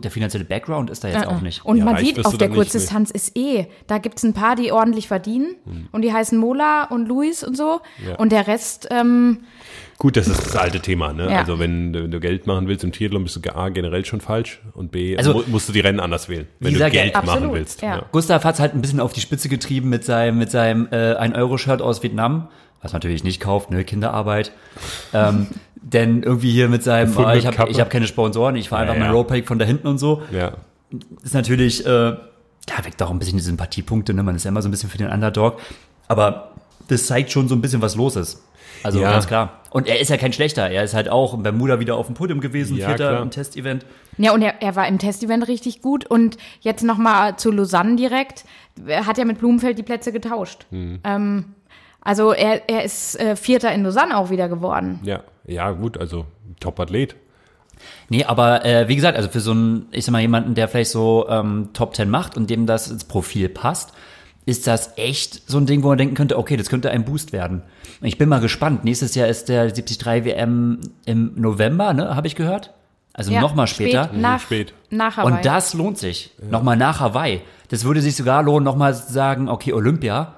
[SPEAKER 3] der finanzielle Background ist da jetzt
[SPEAKER 4] Ja.
[SPEAKER 3] auch nicht.
[SPEAKER 4] Und
[SPEAKER 6] Ja,
[SPEAKER 4] man sieht, auf der Kurzdistanz ist eh, da gibt's ein paar, die ordentlich verdienen. Und die heißen Mola und Luis und so.
[SPEAKER 6] Ja.
[SPEAKER 4] Und der Rest, ähm,
[SPEAKER 6] Gut, das ist das alte Thema. Ne?
[SPEAKER 4] Ja.
[SPEAKER 6] Also wenn du, wenn du Geld machen willst im Triathlon, bist du A generell schon falsch und B
[SPEAKER 3] Also-
[SPEAKER 6] mu musst du die Rennen anders wählen, wenn du Geld machen
[SPEAKER 4] absolut,
[SPEAKER 6] willst.
[SPEAKER 4] ja.
[SPEAKER 3] Gustav hat es halt ein bisschen auf die Spitze getrieben mit seinem, mit seinem äh, 1-Euro-Shirt aus Vietnam, was man natürlich nicht kauft, ne, Kinderarbeit. ähm, denn irgendwie hier mit seinem, ah, ich habe ich hab keine Sponsoren, ich fahre
[SPEAKER 6] Ja,
[SPEAKER 3] einfach
[SPEAKER 6] ja.
[SPEAKER 3] mein Roadbike von da hinten und so.
[SPEAKER 6] Ja.
[SPEAKER 3] ist natürlich, äh, ja, weckt auch ein bisschen die Sympathiepunkte, ne? Man ist ja immer so ein bisschen für den Underdog. Aber das zeigt schon so ein bisschen, was los ist. Also
[SPEAKER 6] Ja.
[SPEAKER 3] ganz klar. Und er ist ja kein schlechter. Er ist halt auch in Bermuda wieder auf dem Podium gewesen,
[SPEAKER 6] Ja,
[SPEAKER 3] vierter
[SPEAKER 6] klar.
[SPEAKER 3] im Testevent.
[SPEAKER 4] Ja, und er, er war im Testevent richtig gut. Und jetzt nochmal zu Lausanne direkt. Er hat ja mit Blumenfeld die Plätze getauscht.
[SPEAKER 6] Hm.
[SPEAKER 4] Ähm, also er, er ist äh, Vierter in Lausanne auch wieder geworden.
[SPEAKER 6] Ja, ja, gut, also Top-Athlet.
[SPEAKER 3] Nee, aber äh, wie gesagt, also für so einen, ich sag mal, jemanden, der vielleicht so ähm, Top 10 macht und dem das ins Profil passt, ist das echt so ein Ding, wo man denken könnte, okay, das könnte ein Boost werden. Ich bin mal gespannt. Nächstes Jahr ist der 73 WM im November, ne, habe ich gehört. Also
[SPEAKER 4] Ja,
[SPEAKER 3] noch mal später.
[SPEAKER 4] Spät, nach,
[SPEAKER 6] spät.
[SPEAKER 4] nach Hawaii.
[SPEAKER 3] Und das lohnt sich. Nochmal nach Hawaii. Das würde sich sogar lohnen, nochmal zu sagen, okay, Olympia.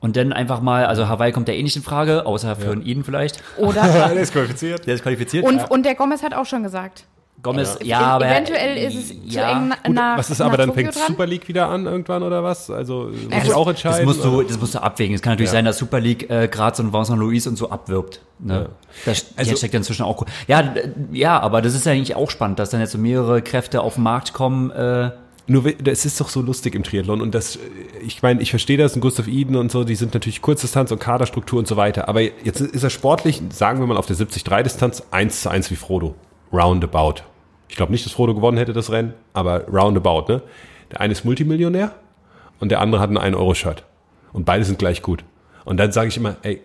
[SPEAKER 3] Und dann einfach mal, also Hawaii kommt ja eh nicht in Frage, außer für ihn vielleicht.
[SPEAKER 4] Oder,
[SPEAKER 6] Der ist qualifiziert.
[SPEAKER 3] Der ist qualifiziert.
[SPEAKER 4] und, und der Gomez hat auch schon gesagt.
[SPEAKER 3] Gomez,
[SPEAKER 4] Es-
[SPEAKER 3] ja, aber
[SPEAKER 4] eventuell ist es zu
[SPEAKER 3] ja.
[SPEAKER 4] eng na-
[SPEAKER 6] Gut,
[SPEAKER 4] nach
[SPEAKER 6] was ist aber dann
[SPEAKER 4] Tokio
[SPEAKER 6] fängt
[SPEAKER 4] dran.
[SPEAKER 6] Super League wieder an irgendwann oder was? Also muss
[SPEAKER 4] Ja,
[SPEAKER 6] ich
[SPEAKER 4] das-
[SPEAKER 6] auch
[SPEAKER 3] Das
[SPEAKER 6] entscheiden.
[SPEAKER 3] musst du, das musst du abwägen. Es kann natürlich sein, dass Super League äh, gerade so ein Vincent Louis und so abwirbt. Ne? Das
[SPEAKER 6] Also-
[SPEAKER 3] steckt inzwischen auch cool. Ja, ja, aber das ist ja eigentlich auch spannend, dass dann jetzt so mehrere Kräfte auf den Markt kommen. Äh,
[SPEAKER 6] Nur, das ist doch so lustig im Triathlon und das, äh, ich meine, ich verstehe das, und Gustav Iden und so, die sind natürlich Kurzdistanz und Kaderstruktur und so weiter, aber jetzt ist er sportlich, sagen wir mal auf der 70-3-Distanz, 1 zu 1 wie Frodo. Roundabout. Ich glaube nicht, dass Frodo gewonnen hätte, das Rennen, aber roundabout, ne? Der eine ist Multimillionär und der andere hat ein 1-Euro-Shirt. Und beide sind gleich gut. Und dann sage ich immer, ey,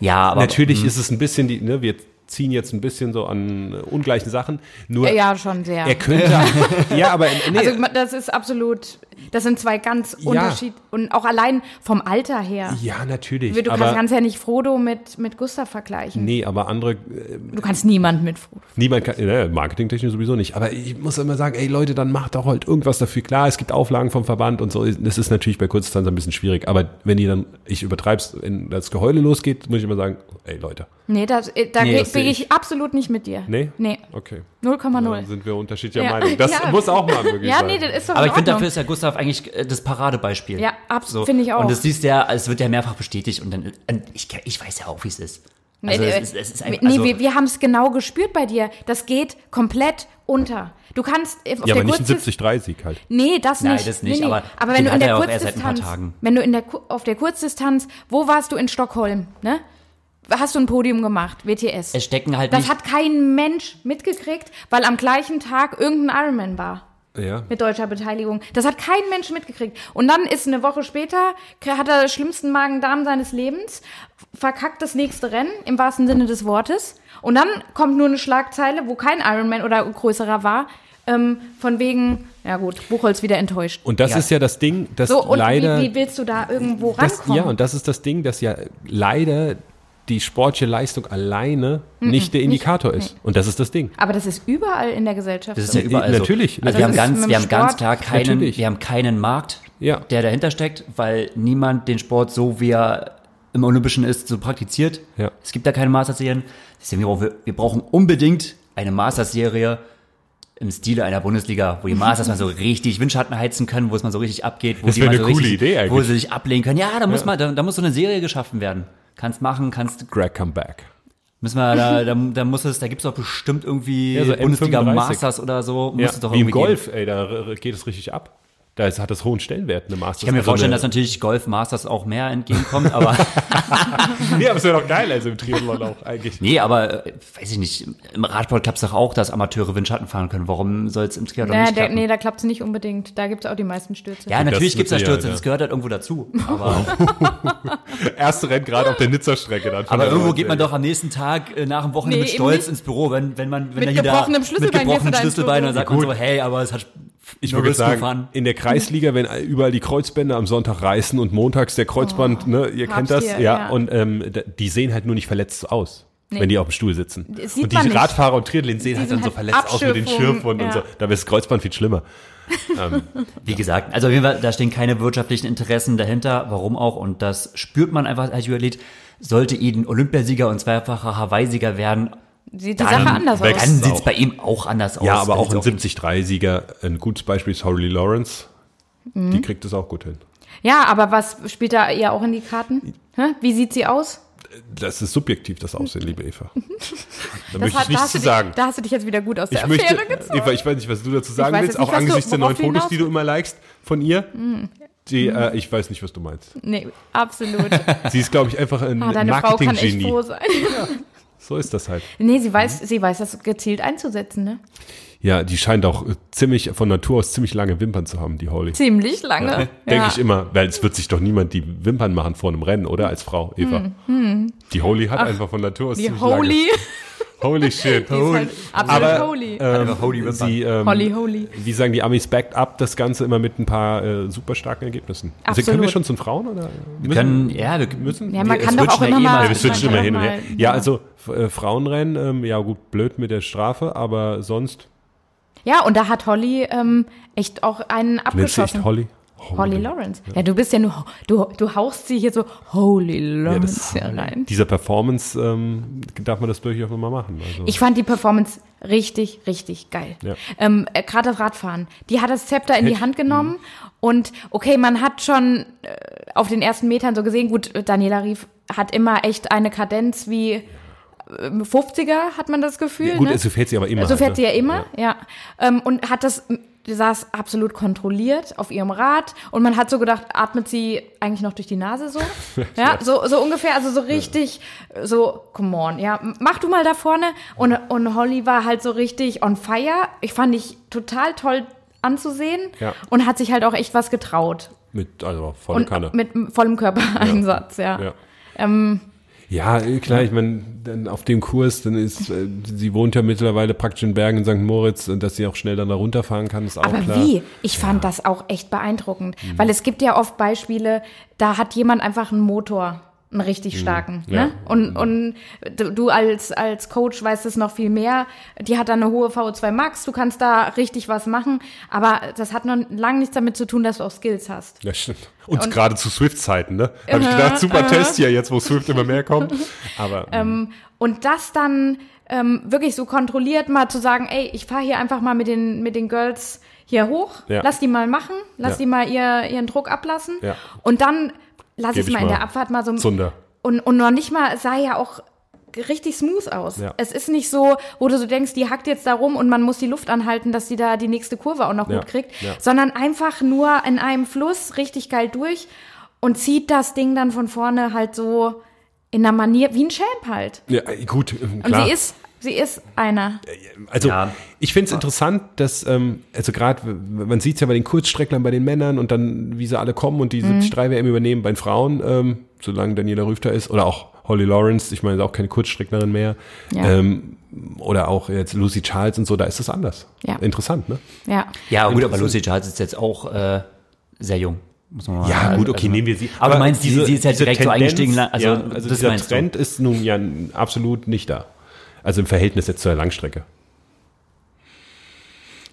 [SPEAKER 3] ja, aber
[SPEAKER 6] natürlich ist es ein bisschen die, ne, wir ziehen jetzt ein bisschen so an äh, ungleichen Sachen, nur
[SPEAKER 4] Ja, schon sehr.
[SPEAKER 6] er könnte, ja, aber nee,
[SPEAKER 4] Also das ist absolut, das sind zwei ganz Unterschied und auch allein vom Alter her.
[SPEAKER 6] ja, natürlich,
[SPEAKER 4] Du
[SPEAKER 6] aber
[SPEAKER 4] kannst ja nicht Frodo mit, mit Gustav vergleichen.
[SPEAKER 6] Nee, aber andere, äh,
[SPEAKER 4] Du kannst niemand mit Frodo.
[SPEAKER 6] niemand kann, äh, marketingtechnisch sowieso nicht. Aber ich muss immer sagen, ey Leute, dann macht doch halt irgendwas dafür. Klar, es gibt Auflagen vom Verband und so. Das ist natürlich bei Kurzdistanz ein bisschen schwierig. Aber wenn die dann, ich übertreib's, wenn das Geheule losgeht, muss ich immer sagen, ey Leute.
[SPEAKER 4] Nee, das, äh, da
[SPEAKER 3] Nee,
[SPEAKER 4] bin
[SPEAKER 6] sehe
[SPEAKER 4] ich absolut nicht mit dir.
[SPEAKER 6] Nee?
[SPEAKER 4] Nee.
[SPEAKER 6] Okay. Dann
[SPEAKER 4] 0,0.
[SPEAKER 6] sind wir unterschiedlicher
[SPEAKER 4] Ja.
[SPEAKER 6] Meinung. Das
[SPEAKER 4] Ja.
[SPEAKER 6] muss auch mal möglich
[SPEAKER 4] Ja,
[SPEAKER 6] sein.
[SPEAKER 4] nee, das ist doch
[SPEAKER 3] Aber ich finde, dafür ist ja Gustav eigentlich äh, das Paradebeispiel.
[SPEAKER 4] Ja, abs- finde ich auch.
[SPEAKER 3] Und das siehst ja, es wird ja mehrfach bestätigt und dann, und ich, ich weiß ja auch, wie es ist. Also
[SPEAKER 4] nee,
[SPEAKER 3] es ist, es ist einfach,
[SPEAKER 4] nee
[SPEAKER 3] also,
[SPEAKER 4] wir, wir haben es genau gespürt bei dir. Das geht komplett unter. Du kannst äh, auf
[SPEAKER 6] ja,
[SPEAKER 4] der
[SPEAKER 6] aber nicht ein
[SPEAKER 4] Kurzdis-
[SPEAKER 6] 70-3-Sieg halt.
[SPEAKER 4] Nee, das
[SPEAKER 3] Nein,
[SPEAKER 4] nicht.
[SPEAKER 3] das nicht,
[SPEAKER 4] Nee, nee.
[SPEAKER 3] aber
[SPEAKER 4] aber wenn du in
[SPEAKER 3] er
[SPEAKER 4] der
[SPEAKER 3] ja auch erst seit ein paar
[SPEAKER 4] Kurzdistanz,
[SPEAKER 3] Tagen.
[SPEAKER 4] wenn du in der Ku- auf der Kurzdistanz, wo warst du in Stockholm, ne? Hast du ein Podium gemacht, WTS?
[SPEAKER 3] es stecken halt
[SPEAKER 4] das
[SPEAKER 3] nicht,
[SPEAKER 4] hat kein Mensch mitgekriegt, weil am gleichen Tag irgendein Ironman war
[SPEAKER 6] Ja.
[SPEAKER 4] mit deutscher Beteiligung. Das hat kein Mensch mitgekriegt. Und dann ist eine Woche später, hat er den schlimmsten Magen-Darm seines Lebens, verkackt das nächste Rennen, im wahrsten Sinne des Wortes. Und dann kommt nur eine Schlagzeile, wo kein Ironman oder größerer war, ähm, von wegen, ja gut, Buchholz wieder enttäuscht.
[SPEAKER 6] Und das
[SPEAKER 3] Ja.
[SPEAKER 6] ist ja das Ding, dass
[SPEAKER 4] So, und
[SPEAKER 6] leider.
[SPEAKER 4] wie, wie willst du da irgendwo
[SPEAKER 6] das,
[SPEAKER 4] rankommen?
[SPEAKER 6] ja, und das ist das Ding, dass ja leider die sportliche Leistung alleine nicht der Indikator ist. Und das ist das Ding.
[SPEAKER 4] Aber das ist überall in der Gesellschaft.
[SPEAKER 3] das ist ja überall so.
[SPEAKER 6] Natürlich,
[SPEAKER 3] Also wir haben ganz, wir haben ganz klar keinen,
[SPEAKER 6] Natürlich.
[SPEAKER 3] wir haben keinen Markt,
[SPEAKER 6] Ja.
[SPEAKER 3] der dahinter steckt, weil niemand den Sport so wie er im Olympischen ist, so praktiziert.
[SPEAKER 6] Ja.
[SPEAKER 3] Es gibt da keine Masterserien. Deswegen wir brauchen, wir brauchen unbedingt eine Masterserie im Stile einer Bundesliga, wo die Masters mal so richtig Windschatten heizen können, wo es mal so richtig abgeht, wo
[SPEAKER 6] Das
[SPEAKER 3] die
[SPEAKER 6] wäre
[SPEAKER 3] mal
[SPEAKER 6] eine
[SPEAKER 3] so
[SPEAKER 6] coole
[SPEAKER 3] richtig,
[SPEAKER 6] Idee eigentlich.
[SPEAKER 3] wo sie sich ablehnen können. Ja, da muss man, da, da muss so eine Serie geschaffen werden. Kannst machen, kannst,
[SPEAKER 6] Greg come back.
[SPEAKER 3] müssen wir, da, da, da muss es, da gibt's doch bestimmt irgendwie
[SPEAKER 6] Ja, so
[SPEAKER 3] Bundesliga
[SPEAKER 6] M35.
[SPEAKER 3] Masters oder so. Muss
[SPEAKER 6] Ja,
[SPEAKER 3] es doch
[SPEAKER 6] wie im. Golf, ey, da geht es richtig ab. Da ist, hat das hohen Stellenwert, eine Masters.
[SPEAKER 3] Ich kann mir
[SPEAKER 6] Also
[SPEAKER 3] vorstellen,
[SPEAKER 6] eine,
[SPEAKER 3] dass natürlich Golf Masters auch mehr entgegenkommt, aber
[SPEAKER 6] Ja, aber es wäre doch geil, also im Triathlon auch eigentlich.
[SPEAKER 3] nee, aber äh, weiß ich nicht, im Radsport klappt es doch auch, dass Amateure Windschatten fahren können. Warum soll es im Triathlon
[SPEAKER 4] Naja,
[SPEAKER 3] nicht
[SPEAKER 4] der,
[SPEAKER 3] klappen?
[SPEAKER 4] nee, da klappt es nicht unbedingt. Da gibt es auch die meisten Stürze.
[SPEAKER 3] ja, natürlich
[SPEAKER 6] das
[SPEAKER 3] gibt's da Stürze,
[SPEAKER 6] Sicherheit,
[SPEAKER 3] das
[SPEAKER 6] ja.
[SPEAKER 3] gehört halt irgendwo dazu. Aber,
[SPEAKER 6] Erste Rennen gerade auf der Nizza-Strecke dann.
[SPEAKER 3] aber
[SPEAKER 6] der
[SPEAKER 3] irgendwo geht man doch am nächsten Tag äh, nach dem Wochenende
[SPEAKER 4] Nee,
[SPEAKER 3] mit Stolz ins Büro, wenn, wenn man, wenn
[SPEAKER 4] Mit gebrochenem Schlüsselbein
[SPEAKER 3] mit gebrochenem Schlüsselbein, dann sagt man so, hey, aber es hat
[SPEAKER 6] Ich würde
[SPEAKER 3] Risk
[SPEAKER 6] sagen,
[SPEAKER 3] gefahren.
[SPEAKER 6] in der Kreisliga, wenn überall die Kreuzbänder am Sonntag reißen und montags der Kreuzband, ne, ihr kennt das,
[SPEAKER 4] dir,
[SPEAKER 6] ja,
[SPEAKER 4] ja.
[SPEAKER 6] und ähm, die sehen halt nur nicht verletzt aus. wenn die auf dem Stuhl sitzen. Und die
[SPEAKER 4] man nicht.
[SPEAKER 6] Radfahrer und Triathleten sehen halt dann so
[SPEAKER 4] halt
[SPEAKER 6] verletzt aus mit den
[SPEAKER 4] Abschürfungen,
[SPEAKER 6] Schürfen und,
[SPEAKER 4] ja.
[SPEAKER 6] so. Da wird das Kreuzband viel schlimmer.
[SPEAKER 3] Wie gesagt, also auf jeden Fall, da stehen keine wirtschaftlichen Interessen dahinter, warum auch, und das spürt man einfach als Athlet. Sollte ihn Olympiasieger und zweifacher Hawaii-Sieger werden,
[SPEAKER 4] Sieht die
[SPEAKER 3] Dann
[SPEAKER 4] Sache anders aus.
[SPEAKER 3] dann
[SPEAKER 6] auch.
[SPEAKER 3] sieht's bei ihm auch anders aus.
[SPEAKER 6] Ja, aber auch ein
[SPEAKER 3] sieht's
[SPEAKER 6] 70-3-Sieger, ein gutes Beispiel ist Holly Lawrence.
[SPEAKER 4] Mhm.
[SPEAKER 6] Die kriegt es auch gut hin.
[SPEAKER 4] Ja, aber was spielt da ihr auch in die Karten? Hä? Wie sieht sie aus?
[SPEAKER 6] Das ist subjektiv, das Aussehen, liebe Eva. Da
[SPEAKER 4] Das
[SPEAKER 6] möchte
[SPEAKER 4] hat-
[SPEAKER 6] ich nichts zu sagen.
[SPEAKER 4] Dich, da hast du dich jetzt wieder gut aus der
[SPEAKER 6] Ich möchte,
[SPEAKER 4] Affäre gezogen.
[SPEAKER 6] Eva, ich weiß nicht, was du dazu sagen willst,
[SPEAKER 4] nicht,
[SPEAKER 6] auch
[SPEAKER 4] was du-
[SPEAKER 6] angesichts der neuen Fotos, die du immer likest von ihr.
[SPEAKER 4] Mhm.
[SPEAKER 6] Die, äh, ich weiß nicht, was du meinst.
[SPEAKER 4] Nee, absolut.
[SPEAKER 6] Sie ist, glaube ich, einfach ein
[SPEAKER 4] Ah, deine Frau kann echt
[SPEAKER 6] Marketing-Genie.
[SPEAKER 4] froh sein.
[SPEAKER 6] So ist das halt.
[SPEAKER 4] Nee, sie weiß, sie weiß das gezielt einzusetzen, ne?
[SPEAKER 6] Ja, die scheint auch äh, ziemlich, von Natur aus ziemlich lange Wimpern zu haben, die Holly.
[SPEAKER 4] Ziemlich lange. Ja,
[SPEAKER 6] Denke ich immer, weil es wird sich doch niemand die Wimpern machen vor einem Rennen, oder? Als Frau, Eva. Die Holly hat einfach von Natur aus
[SPEAKER 4] Hm, Die
[SPEAKER 6] ziemlich
[SPEAKER 4] Holy.
[SPEAKER 6] lange. Holy shit.
[SPEAKER 4] Die ist halt absolut
[SPEAKER 6] Aber
[SPEAKER 4] holy.
[SPEAKER 6] ähm,
[SPEAKER 3] Holy
[SPEAKER 6] sie, ähm,
[SPEAKER 4] Holly, holy.
[SPEAKER 6] wie sagen die Amis, backed up das Ganze immer mit ein paar äh, super starken Ergebnissen. Also können wir
[SPEAKER 4] Absolut.
[SPEAKER 6] schon zu den Frauen? Oder
[SPEAKER 3] Wir können, ja, wir
[SPEAKER 6] müssen?
[SPEAKER 4] Ja, man
[SPEAKER 3] es
[SPEAKER 4] kann doch auch
[SPEAKER 3] ja
[SPEAKER 4] immer
[SPEAKER 3] eh
[SPEAKER 4] mal.
[SPEAKER 6] Ja, wir switchen immer hin und her. Ja, also äh, Frauenrennen, ähm, ja gut, blöd mit der Strafe, aber sonst.
[SPEAKER 4] Ja, und da hat Holly ähm, echt auch einen
[SPEAKER 6] Nennst du echt
[SPEAKER 4] abgeschossen.
[SPEAKER 6] Holly?
[SPEAKER 4] Lawrence. Ja, du bist ja nur, du, du hauchst sie hier so Holy
[SPEAKER 6] Ja,
[SPEAKER 4] Lawrence
[SPEAKER 6] das,
[SPEAKER 4] ja, rein.
[SPEAKER 6] dieser Performance ähm, darf man das durchaus mal machen. Also,
[SPEAKER 4] Ich fand die Performance richtig, richtig geil.
[SPEAKER 6] Ja.
[SPEAKER 4] Ähm, äh, Gerade das Radfahren. Die hat das Zepter in die Hand genommen und okay, man hat schon äh, auf den ersten Metern so gesehen, gut, Daniela Rief hat immer echt eine Kadenz wie ähm, 50er, hat man das Gefühl.
[SPEAKER 6] ja, gut,
[SPEAKER 4] ne?
[SPEAKER 6] so fährt sie aber immer.
[SPEAKER 4] So
[SPEAKER 6] halt,
[SPEAKER 4] fährt
[SPEAKER 6] ne?
[SPEAKER 4] sie ja immer, ja. Ähm, und hat das, die saß absolut kontrolliert auf ihrem Rad und man hat so gedacht, atmet sie eigentlich noch durch die Nase so? ja, so, so ungefähr, also so richtig, so, come on, ja, mach du mal da vorne. Und, und Holly war halt so richtig on fire. Ich fand ich total toll anzusehen
[SPEAKER 6] Ja.
[SPEAKER 4] und hat sich halt auch echt was getraut.
[SPEAKER 6] Mit, also volle Kanne.
[SPEAKER 4] mit vollem Körpereinsatz, ja.
[SPEAKER 6] Ja.
[SPEAKER 4] Ähm,
[SPEAKER 6] Ja, klar, ich meine, dann auf dem Kurs, dann ist, äh, sie wohnt ja mittlerweile praktisch in Bergen in St. Moritz und dass sie auch schnell dann da runterfahren kann, ist auch
[SPEAKER 4] Aber
[SPEAKER 6] klar. Mhm.
[SPEAKER 4] wie? Ich fand das auch echt beeindruckend. Weil es gibt ja oft Beispiele, da hat jemand einfach einen Motor, einen richtig starken.
[SPEAKER 6] Mhm. Ja.
[SPEAKER 4] Ne? Und, und du, als, als Coach weißt es noch viel mehr. Die hat da eine hohe VO2 Max, du kannst da richtig was machen. Aber das hat noch lange nichts damit zu tun, dass du auch Skills hast.
[SPEAKER 6] Ja, stimmt. Und,
[SPEAKER 4] Und-
[SPEAKER 6] gerade zu Swift-Zeiten, ne? Habe ich gedacht, super Test hier, jetzt wo Swift immer mehr kommt. Aber ähm,
[SPEAKER 4] Und das dann ähm, wirklich so kontrolliert mal zu sagen, ey, ich fahre hier einfach mal mit den, mit den Girls hier hoch,
[SPEAKER 6] Ja.
[SPEAKER 4] lass die mal machen, lass
[SPEAKER 6] Ja.
[SPEAKER 4] die mal ihr, ihren Druck ablassen
[SPEAKER 6] Ja.
[SPEAKER 4] und dann lass ich mal in der Abfahrt mal so
[SPEAKER 6] Zunder.
[SPEAKER 4] und, und noch nicht mal, es sah ja auch richtig smooth aus.
[SPEAKER 6] Ja.
[SPEAKER 4] Es ist nicht so, wo du so denkst, die hackt jetzt da rum und man muss die Luft anhalten, dass die da die nächste Kurve auch noch
[SPEAKER 6] Ja.
[SPEAKER 4] gut kriegt,
[SPEAKER 6] Ja.
[SPEAKER 4] sondern einfach nur in einem Fluss richtig geil durch und zieht das Ding dann von vorne halt so in einer Manier, wie ein Champ halt.
[SPEAKER 6] ja, gut, ähm,
[SPEAKER 4] Und
[SPEAKER 6] klar.
[SPEAKER 4] sie ist, sie ist einer.
[SPEAKER 6] Also
[SPEAKER 3] Ja.
[SPEAKER 6] ich finde es interessant, dass, ähm, also gerade, man sieht es ja bei den Kurzstrecklern, bei den Männern und dann, wie sie alle kommen und die
[SPEAKER 4] Mhm.
[SPEAKER 6] 73 WM übernehmen, bei den Frauen, ähm, solange Daniela Rüfter ist, oder auch Holly Lawrence, ich meine, ist auch keine Kurzstrecklerin mehr,
[SPEAKER 4] Ja.
[SPEAKER 6] ähm, oder auch jetzt Lucy Charles und so, da ist das anders.
[SPEAKER 4] Ja.
[SPEAKER 6] Interessant, ne?
[SPEAKER 4] Ja.
[SPEAKER 3] Ja, gut, aber Lucy Charles ist jetzt auch äh, sehr jung. Muss man mal
[SPEAKER 6] Ja,
[SPEAKER 3] also-
[SPEAKER 6] gut, okay,
[SPEAKER 3] also-
[SPEAKER 6] nehmen wir sie.
[SPEAKER 3] Aber, du meinst, sie, sie ist ja direkt so
[SPEAKER 6] Tendenz,
[SPEAKER 3] eingestiegen. Also,
[SPEAKER 6] ja, also
[SPEAKER 3] das
[SPEAKER 6] dieser Trend ist nun ja absolut nicht da. Also im Verhältnis jetzt zur Langstrecke.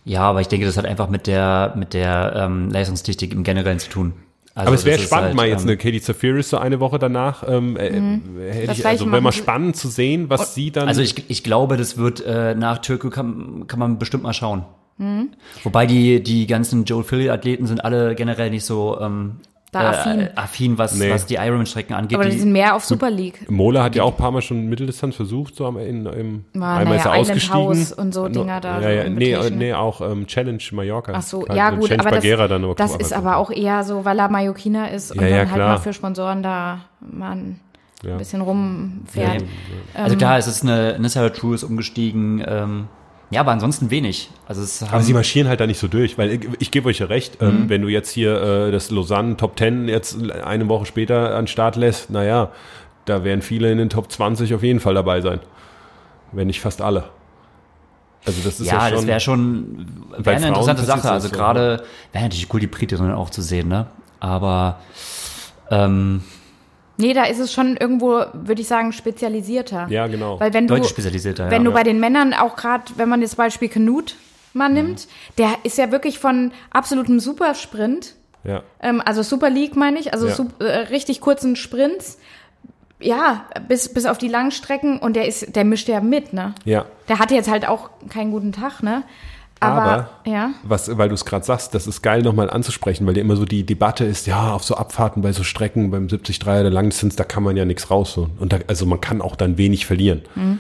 [SPEAKER 3] Ja, aber ich denke, das hat einfach mit der, mit der ähm, Leistungstechnik im Generellen zu tun. Also
[SPEAKER 6] Aber es wäre spannend,
[SPEAKER 3] halt,
[SPEAKER 6] mal jetzt
[SPEAKER 3] ähm,
[SPEAKER 6] eine Katie Zafiris so eine Woche danach. Ähm, äh, hätte
[SPEAKER 4] Mhm. Das
[SPEAKER 6] ich, also wäre mal spannend zu sehen, was sie dann.
[SPEAKER 3] Also ich, ich glaube, das wird äh, nach Türkei kann, kann man bestimmt mal schauen.
[SPEAKER 4] Mhm.
[SPEAKER 3] Wobei die, die ganzen Joel Philly-Athleten sind alle generell nicht so ähm,
[SPEAKER 4] Da affin.
[SPEAKER 3] Äh, affin was,
[SPEAKER 6] Nee.
[SPEAKER 3] was die Ironman-Strecken angeht.
[SPEAKER 4] Aber die
[SPEAKER 3] die,
[SPEAKER 4] sind mehr auf Super League.
[SPEAKER 6] Mola hat ja auch ein paar Mal schon Mitteldistanz versucht, so am in, im einmal ist er
[SPEAKER 4] naja, Island
[SPEAKER 6] ausgestiegen.
[SPEAKER 4] House und so Dinger da,
[SPEAKER 6] Ja,
[SPEAKER 4] so
[SPEAKER 6] ja, nee,
[SPEAKER 4] Invitation.
[SPEAKER 6] nee, auch ähm, Challenge Mallorca.
[SPEAKER 4] Ach so,
[SPEAKER 6] Halt
[SPEAKER 4] ja gut,
[SPEAKER 6] Challenge
[SPEAKER 4] aber das,
[SPEAKER 6] Bagheera dann aber
[SPEAKER 4] das ist aber auch eher so, weil er Mallorquiner ist und
[SPEAKER 6] Ja,
[SPEAKER 4] dann halt
[SPEAKER 6] klar.
[SPEAKER 4] mal für Sponsoren da mal ein
[SPEAKER 6] Ja.
[SPEAKER 4] bisschen rumfährt.
[SPEAKER 3] also klar, es ist eine, eine Sarah True ist umgestiegen. Ähm, ja, aber ansonsten wenig. Also es
[SPEAKER 6] Aber sie marschieren halt da nicht so durch, weil ich, ich gebe euch ja recht,
[SPEAKER 4] Mhm.
[SPEAKER 6] ähm, wenn du jetzt hier äh, das Lausanne Top 10 jetzt eine Woche später an den Start lässt, naja, da werden viele in den Top 20 auf jeden Fall dabei sein. Wenn nicht fast alle. Also das ist ja,
[SPEAKER 3] ja,
[SPEAKER 6] schon,
[SPEAKER 3] das wäre schon wäre eine
[SPEAKER 6] Frauen
[SPEAKER 3] interessante Sache. Also gerade wäre natürlich cool, die Britinnen auch zu sehen, ne? Aber ähm,
[SPEAKER 4] Nee, da ist es schon irgendwo, würde ich sagen, spezialisierter.
[SPEAKER 6] Ja, genau.
[SPEAKER 4] Weil wenn du,
[SPEAKER 3] Deutlich spezialisierter, ja.
[SPEAKER 4] wenn du
[SPEAKER 3] Ja.
[SPEAKER 4] bei den Männern auch gerade, wenn man jetzt Beispiel Knut mal
[SPEAKER 6] Mhm.
[SPEAKER 4] nimmt, der ist ja wirklich von absolutem Supersprint,
[SPEAKER 6] Ja.
[SPEAKER 4] ähm, also Super League meine ich, also
[SPEAKER 6] Ja.
[SPEAKER 4] sup- äh, richtig kurzen Sprints, ja, bis, bis auf die Langstrecken und der ist, der mischt ja mit, ne?
[SPEAKER 6] Ja.
[SPEAKER 4] Der hatte jetzt halt auch keinen guten Tag, ne? Aber,
[SPEAKER 6] Aber,
[SPEAKER 4] ja.
[SPEAKER 6] was, weil du es gerade sagst, das ist geil nochmal anzusprechen, weil ja immer so die Debatte ist, ja, auf so Abfahrten bei so Strecken, beim 73er der Langdistanz, da kann man ja nichts rausholen. Und da, also man kann auch dann wenig verlieren.
[SPEAKER 4] Mhm.